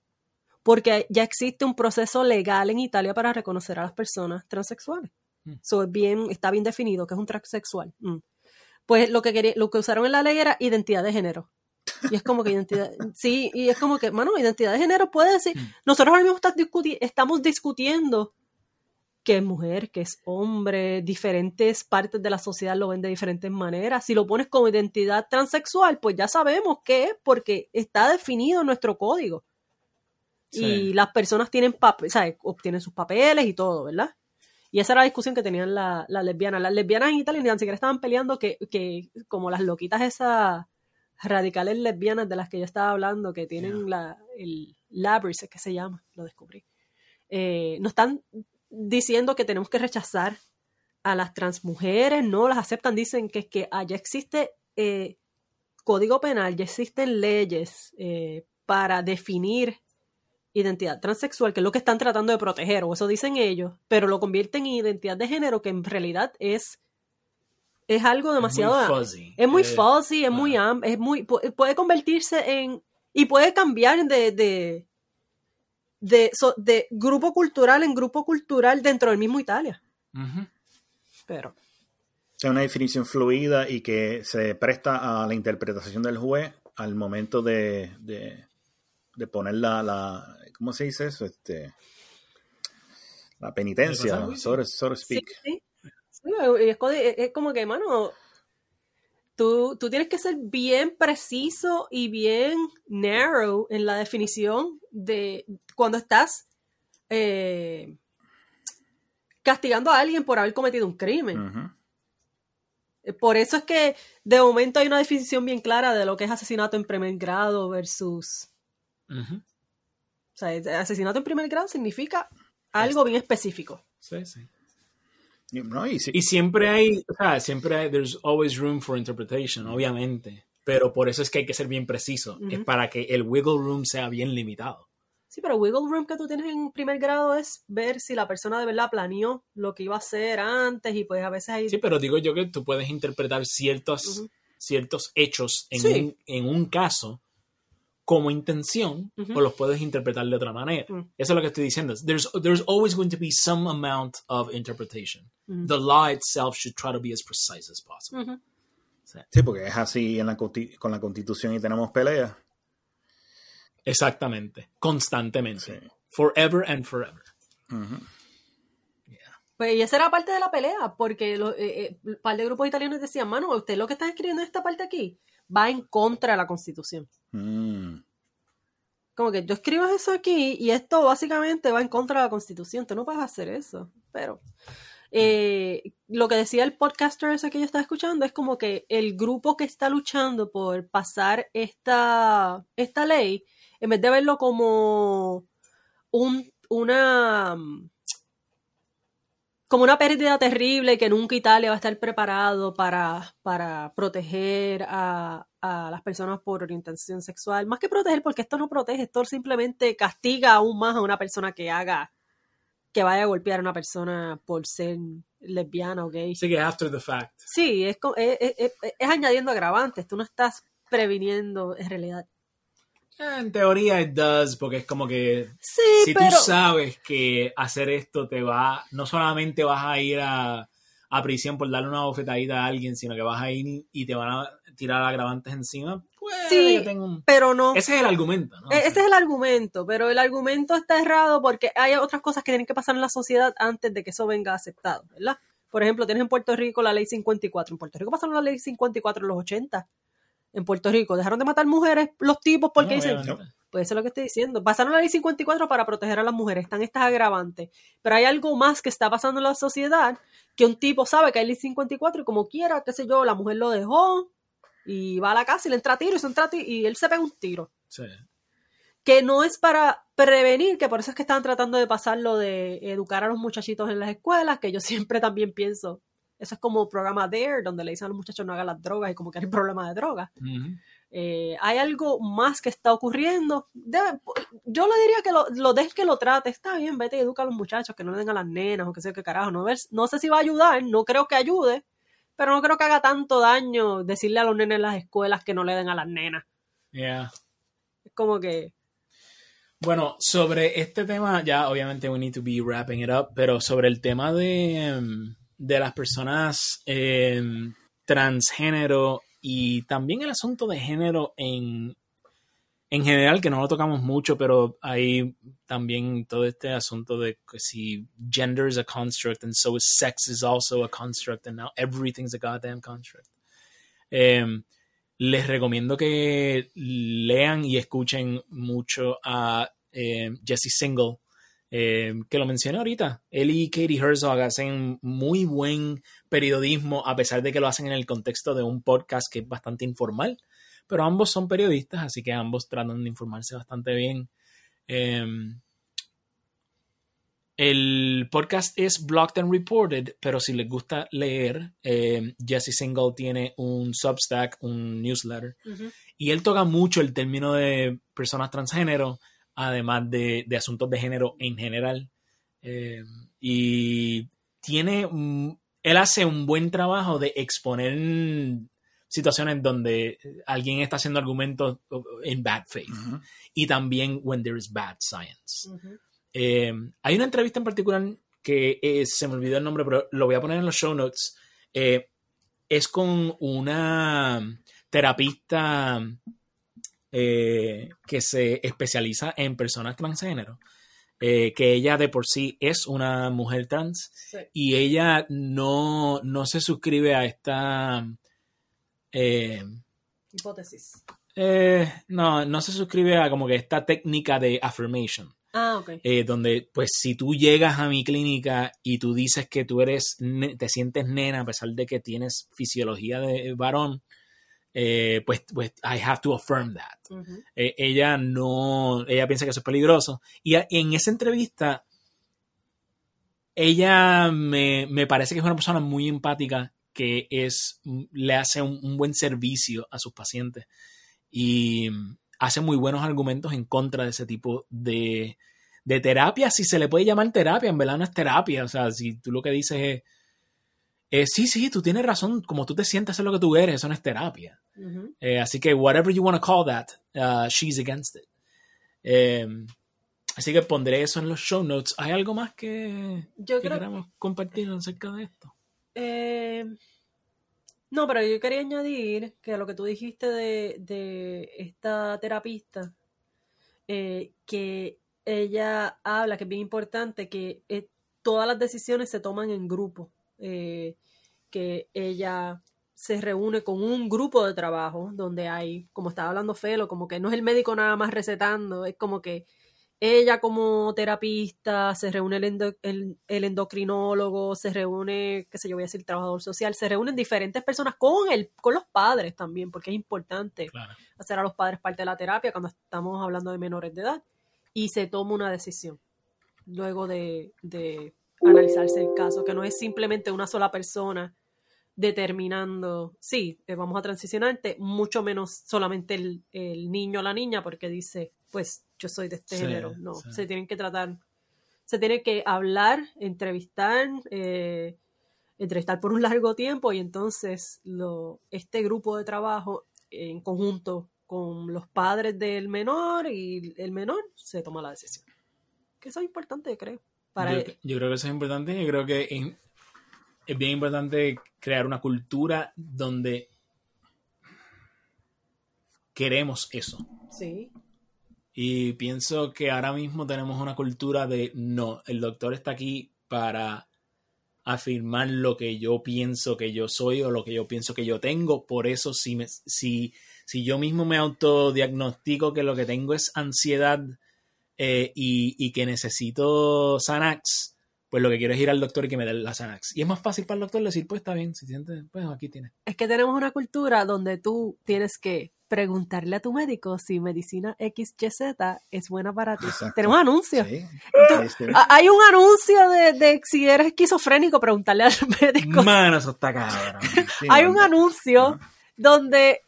Porque ya existe un proceso legal en Italia para reconocer a las personas transexuales. Mm. Eso es bien, está bien definido que es un transexual. Mm. Pues lo que quería, lo que usaron en la ley era identidad de género. Y es como que identidad, sí, y es como que, mano, identidad de género puede decir, Mm. nosotros ahora mismo discuti- estamos discutiendo que es mujer, que es hombre, diferentes partes de la sociedad lo ven de diferentes maneras. Si lo pones como identidad transexual, pues ya sabemos qué es, porque está definido en nuestro código. Sí. Y las personas tienen papeles, ¿sabes? obtienen sus papeles y todo, ¿verdad? Y esa era la discusión que tenían la- las lesbianas. Las lesbianas en Italia ni tan siquiera estaban peleando que, que como las loquitas esas radicales lesbianas de las que yo estaba hablando, que tienen la, el labris, es que se llama, lo descubrí. Eh, no están diciendo que tenemos que rechazar a las transmujeres, no las aceptan, dicen que, que ah, ya existe eh, código penal, ya existen leyes eh, para definir identidad transexual, que es lo que están tratando de proteger, o eso dicen ellos, pero lo convierten en identidad de género, que en realidad es es algo demasiado... Es muy fuzzy. Es muy Eh, fuzzy, es muy am- es muy pu- puede convertirse en y puede cambiar de de de, so- de grupo cultural en grupo cultural dentro del mismo Italia. Pero Es una definición fluida y que se presta a la interpretación del juez al momento de, de, de poner la, la- ¿Cómo se dice eso? Este, la ¿De penitencia, so to speak. sí. Sí, es, co- es- es como que, mano, tú, tú tienes que ser bien preciso y bien narrow en la definición de cuando estás eh, castigando a alguien por haber cometido un crimen. Por eso es que de momento hay una definición bien clara de lo que es asesinato en primer grado versus... O sea, es- asesinato en primer grado significa algo bien específico. Sí, sí. Y, no, y sí- Y siempre hay, o sea, siempre hay, there's always room for interpretation, obviamente. Pero por eso es que hay que ser bien preciso. Es Ujú. para que el wiggle room sea bien limitado. Sí, pero wiggle room que tú tienes en primer grado es ver si la persona de verdad planeó lo que iba a hacer antes y pues a veces hay... Sí, pero digo yo que tú puedes interpretar ciertos, Ujú. ciertos hechos en, Sí. un, en un caso como intención o los puedes interpretar de otra manera. Mm. Eso es lo que estoy diciendo. There's, there's always going to be some amount of interpretation. Ujú. The law itself should try to be as precise as possible. Sí, porque es así en la, con la constitución y tenemos peleas. Exactamente. Constantemente. Sí. Forever and forever. Pues y esa era parte de la pelea, porque eh, eh, un par de grupos italianos decían, mano, usted lo que está escribiendo en esta parte aquí va en contra de la constitución. Mm. Como que yo escribo eso aquí y esto básicamente va en contra de la constitución. Tú no puedes hacer eso. Pero eh, lo que decía el podcaster ese que yo estaba escuchando es como que el grupo que está luchando por pasar esta, esta ley, en vez de verlo como un, una como una pérdida terrible que nunca Italia va a estar preparado para, para proteger a, a las personas por orientación sexual. Más que proteger, porque esto no protege, esto simplemente castiga aún más a una persona que haga, que vaya a golpear a una persona por ser lesbiana o gay. Así que after the fact. Sí, es, es- es- es añadiendo agravantes, tú no estás previniendo en realidad. En teoría it does, porque es como que Sí, si pero... tú sabes que hacer esto te va, no solamente vas a ir a, a prisión por darle una bofetadita a alguien, sino que vas a ir y te van a tirar agravantes encima, pues Sí, yo tengo un- pero no. Ese es el argumento, ¿no? E- Ese es el argumento, pero el argumento está errado porque hay otras cosas que tienen que pasar en la sociedad antes de que eso venga aceptado, ¿verdad? Por ejemplo, tienes en Puerto Rico la ley 54. En Puerto Rico pasaron la ley 54 en los 80. En Puerto Rico dejaron de matar mujeres los tipos porque No, dicen, obviamente. pues eso es lo que estoy diciendo. Pasaron la ley 54 para proteger a las mujeres, están estas agravantes. Pero hay algo más que está pasando en la sociedad que un tipo sabe que hay ley 54 y como quiera, qué sé yo, la mujer lo dejó y va a la casa y le entra tiro y, se entra ti- y él se pega un tiro Sí. que no es para prevenir, que por eso es que están tratando de pasar lo de educar a los muchachitos en las escuelas, que yo siempre también pienso, eso es como programa DARE, donde le dicen a los muchachos no hagan las drogas y como que hay problema de drogas. Eh, hay algo más que está ocurriendo. Debe- yo le diría que lo, lo dejes que lo trate, está bien, vete y educa a los muchachos, que no le den a las nenas o que sé qué carajo. No, Ver- no sé si va a ayudar, no creo que ayude, pero no creo que haga tanto daño decirle a los nenes en las escuelas que no le den a las nenas. Yeah. Es como que... Bueno, sobre este tema, ya obviamente we need to be wrapping it up, pero sobre el tema de, em, de las personas em, transgénero y también el asunto de género en, en general, que no lo tocamos mucho, pero hay también todo este asunto de que si gender is a construct and so is sex is also a construct and now everything's a goddamn construct. Em, les recomiendo que lean y escuchen mucho a eh, Jesse Single, eh, que lo mencioné ahorita. Él y Katie Herzog hacen muy buen periodismo, a pesar de que lo hacen en el contexto de un podcast que es bastante informal. Pero ambos son periodistas, así que ambos tratan de informarse bastante bien. Eh, el podcast es Blocked and Reported, pero si les gusta leer, eh, Jesse Single tiene un Substack, un newsletter, y él toca mucho el término de personas transgénero, además de, de asuntos de género en general. Eh, y tiene, él hace un buen trabajo de exponer situaciones donde alguien está haciendo argumentos en bad faith y también when there is bad science. Eh, hay una entrevista en particular que eh, se me olvidó el nombre, pero lo voy a poner en los show notes. Eh, es con una terapista eh, que se especializa en personas transgénero, eh, que ella de por sí es una mujer trans Sí. y ella no, no se suscribe a esta... eh, Hipótesis. eh, no, no se suscribe a como que esta técnica de affirmation. Ah, ok. eh, donde pues si tú llegas a mi clínica y tú dices que tú eres, te sientes nena a pesar de que tienes fisiología de varón, eh, pues, pues I have to affirm that. Eh, ella no, ella piensa que eso es peligroso. Y a- en esa entrevista, ella me, me parece que es una persona muy empática que es, le hace un, un buen servicio a sus pacientes y hace muy buenos argumentos en contra de ese tipo de, de terapia, si se le puede llamar terapia, en verdad no es terapia, o sea, si tú lo que dices es, eh, sí, sí, tú tienes razón, como tú te sientes es lo que tú eres, eso no es terapia. Eh, así que, whatever you want to call that, uh, she's against it. Eh, así que pondré eso en los show notes. ¿Hay algo más que, Yo que creo queramos compartir acerca de esto? Eh, no, pero yo quería añadir que lo que tú dijiste de, de esta terapista, eh, que ella habla, que es bien importante, que eh, todas las decisiones se toman en grupo, eh, que ella se reúne con un grupo de trabajo donde hay, como estaba hablando Felo, como que no es el médico nada más recetando, es como que ella como terapista, se reúne el, endo- el- el endocrinólogo, se reúne, qué sé yo, voy a decir trabajador social, se reúnen diferentes personas con el, con los padres también, porque es importante Claro. hacer a los padres parte de la terapia cuando estamos hablando de menores de edad, y se toma una decisión luego de, de analizarse el caso, que no es simplemente una sola persona determinando, sí, eh, vamos a transicionarte, mucho menos solamente el, el niño o la niña, porque dice, pues yo soy de este Sí, género. No, sí. se tienen que tratar, se tiene que hablar, entrevistar, eh, entrevistar por un largo tiempo y entonces lo, este grupo de trabajo en conjunto con los padres del menor y el menor se toma la decisión. Que eso es importante, creo. Para yo, yo creo que eso es importante. Yo creo que es bien importante crear una cultura donde queremos eso. sí, Y pienso que ahora mismo tenemos una cultura de no, el doctor está aquí para afirmar lo que yo pienso que yo soy o lo que yo pienso que yo tengo. Por eso, si, me, si, si yo mismo me autodiagnostico que lo que tengo es ansiedad eh, y, y que necesito Xanax, pues lo que quiero es ir al doctor y que me dé la Xanax. Y es más fácil para el doctor decir, pues está bien, si sientes, pues aquí tienes. es que tenemos una cultura donde tú tienes que preguntarle a tu médico si medicina XYZ es buena para ti. Exacto. Tenemos anuncios. Sí. Hay un anuncio de, de si eres esquizofrénico, preguntarle al médico. Mano, eso está cabrón. sí, hay un anuncio donde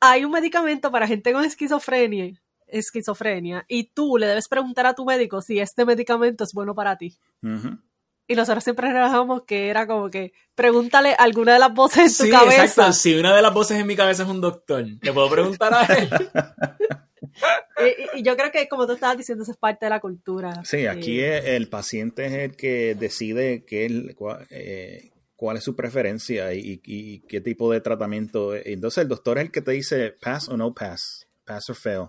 hay un medicamento para gente con esquizofrenia, esquizofrenia y tú le debes preguntar a tu médico si este medicamento es bueno para ti. Ujú. Y nosotros siempre relajamos que era como que pregúntale a alguna de las voces en tu Sí, cabeza. exacto. Si una de las voces en mi cabeza es un doctor, le puedo preguntar a él. Y, y- yo creo que como tú estabas diciendo, eso es parte de la cultura. Sí, aquí Eh, es- el paciente es el que decide qué, es- cuál, eh, cuál es su preferencia y, y qué tipo de tratamiento. Entonces el doctor es el que te dice pass o no pass, pass or fail.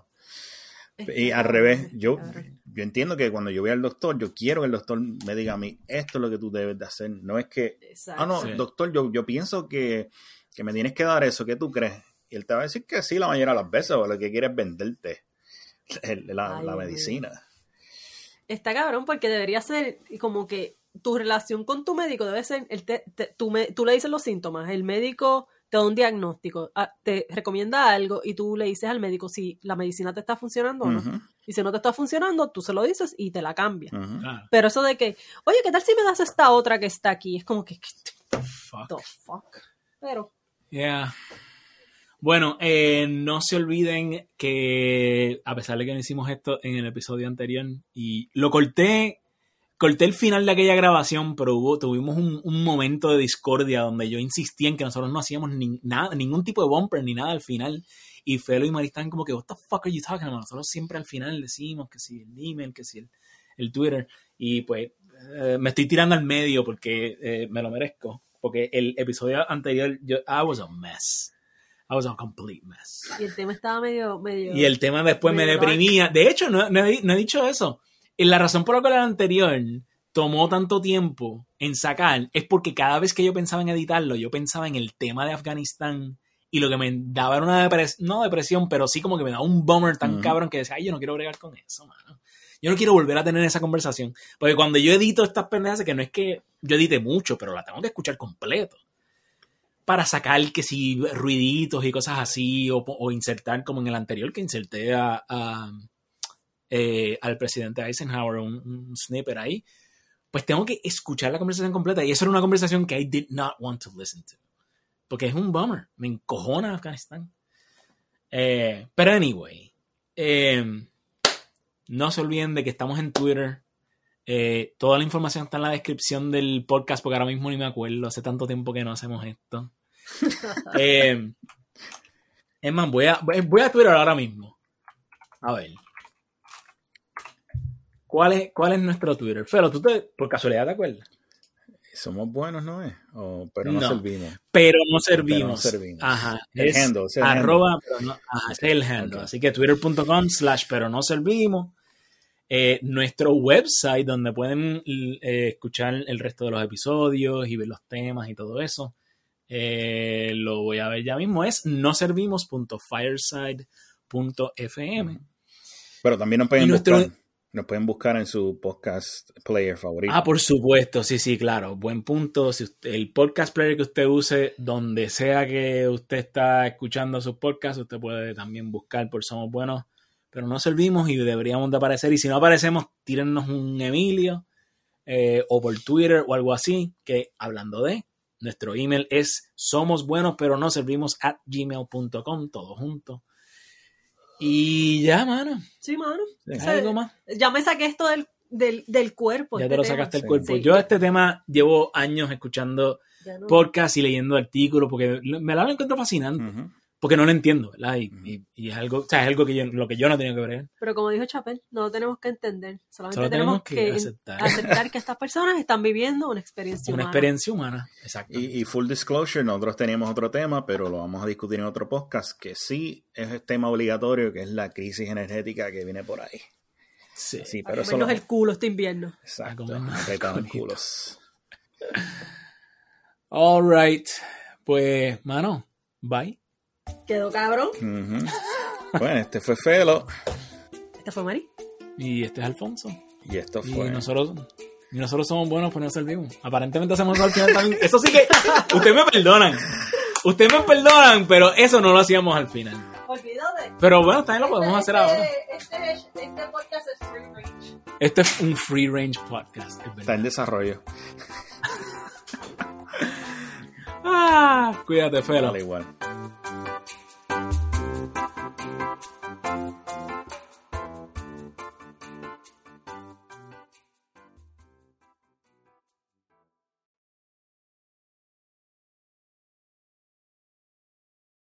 Y al revés, yo, yo entiendo que cuando yo voy al doctor, yo quiero que el doctor me diga a mí, esto es lo que tú debes de hacer. No es que, Exacto. ah, no, Sí. doctor, yo, yo pienso que, que me tienes que dar eso, ¿qué tú crees? Y él te va a decir que sí la mayoría de las veces, o lo que quiere es venderte la, Ay, la medicina. Está cabrón porque debería ser como que tu relación con tu médico debe ser, el te- te- tú, me- tú le dices los síntomas, el médico te da un diagnóstico, ah, te recomienda algo y tú le dices al médico si la medicina te está funcionando o no. Y si no te está funcionando, tú se lo dices y te la cambias. ujú. Claro. Pero eso de que, oye, ¿qué tal si me das esta otra que está aquí? Es como que, Fuck. the fuck. Pero, Yeah. Bueno, eh, no se olviden que a pesar de que no hicimos esto en el episodio anterior y lo corté corté el final de aquella grabación, pero hubo, tuvimos un, un momento de discordia donde yo insistía en que nosotros no hacíamos ni, nada, ningún tipo de bumper ni nada al final. Y Felo y Mari estaban como que, what the fuck are you talking about? Nosotros siempre al final decimos que si el email, que si el, el Twitter. Y pues eh, me estoy tirando al medio porque eh, me lo merezco. Porque el episodio anterior, yo, I was a mess. I was a complete mess. Y el tema estaba medio... medio Y el tema después me deprimía. De hecho, no, no he, no he dicho eso. La razón por la cual el anterior tomó tanto tiempo en sacar es porque cada vez que yo pensaba en editarlo, yo pensaba en el tema de Afganistán y lo que me daba era una depresión, no depresión, pero sí como que me daba un bummer tan cabrón que decía, ay, yo no quiero bregar con eso, mano. Yo no quiero volver a tener esa conversación. Porque cuando yo edito estas pendejas, que no es que yo edite mucho, pero la tengo que escuchar completo. Para sacar que si ruiditos y cosas así, o, o insertar como en el anterior que inserté a, a, eh, al presidente Eisenhower un, un snippet ahí, pues tengo que escuchar la conversación completa. Y eso era una conversación que I did not want to listen to. Porque es un bummer. Me encojona Afganistán. Eh, pero anyway, eh, no se olviden de que estamos en Twitter. Eh, toda la información está en la descripción del podcast porque ahora mismo ni me acuerdo. Hace tanto tiempo que no hacemos esto. Es más, voy a, voy a Twitter ahora mismo. A ver. ¿Cuál es, ¿Cuál es nuestro Twitter? Pero tú te, por casualidad te acuerdas. Somos buenos, ¿no es? Pero no, No. servimos. Pero no servimos. Pero no servimos. Ajá. El es handle, es el arroba, pero no, ajá, ese es el handle. Así que twitter.com slash pero no servimos. Eh, nuestro website donde pueden eh, escuchar el resto de los episodios y ver los temas y todo eso. eh, lo voy a ver ya mismo. Es noservimos.fireside.fm. Pero también nos pueden nuestro- buscar. Nos pueden buscar en su podcast player favorito. Ah, por supuesto, sí, sí, claro. Buen punto. Si usted- el podcast player que usted use, donde sea que usted está escuchando sus podcasts, usted puede también buscar por Somos Buenos, pero no servimos y deberíamos de aparecer. Y si no aparecemos, tírennos un Emilio eh, o por Twitter o algo así, que hablando de, nuestro email es somos buenos, pero no servimos at gmail.com, todo junto. Y ya, mano. Sí, mano. ¿Algo más? Ya me saqué esto del, del, del cuerpo. Ya este te lo tema. sacaste del Sí. cuerpo. Sí. Yo este tema llevo años escuchando no. podcast y leyendo artículos porque me la encuentro fascinante. Porque no lo entiendo ¿verdad? Y, Ujú. y- y es algo o sea, es algo que yo lo que yo no tenía que ver Pero como dijo Chapel, no lo tenemos que entender. Solamente Solo tenemos, tenemos que que, aceptar. aceptar. que estas personas están viviendo una experiencia una humana. experiencia humana exacto Y, y full disclosure, nosotros teníamos otro tema, pero lo vamos a discutir en otro podcast, que sí es el tema obligatorio, que es la crisis energética que viene por ahí. sí. Sí, A pero eso lo- el culo este invierno. Exacto, culito. culos. all right pues mano bye Quedó cabrón. Bueno, este fue Felo Esta fue Mari. y este es Alfonso y esto y fue... nosotros y nosotros somos buenos pues no servimos aparentemente hacemos eso al final también eso sí que ustedes me perdonan ustedes me perdonan pero eso no lo hacíamos al final Olvídate. pero bueno también lo podemos hacer ahora Este, este podcast es free range. este es un free range podcast es Está en desarrollo. ah, cuídate Felo Vale, igual.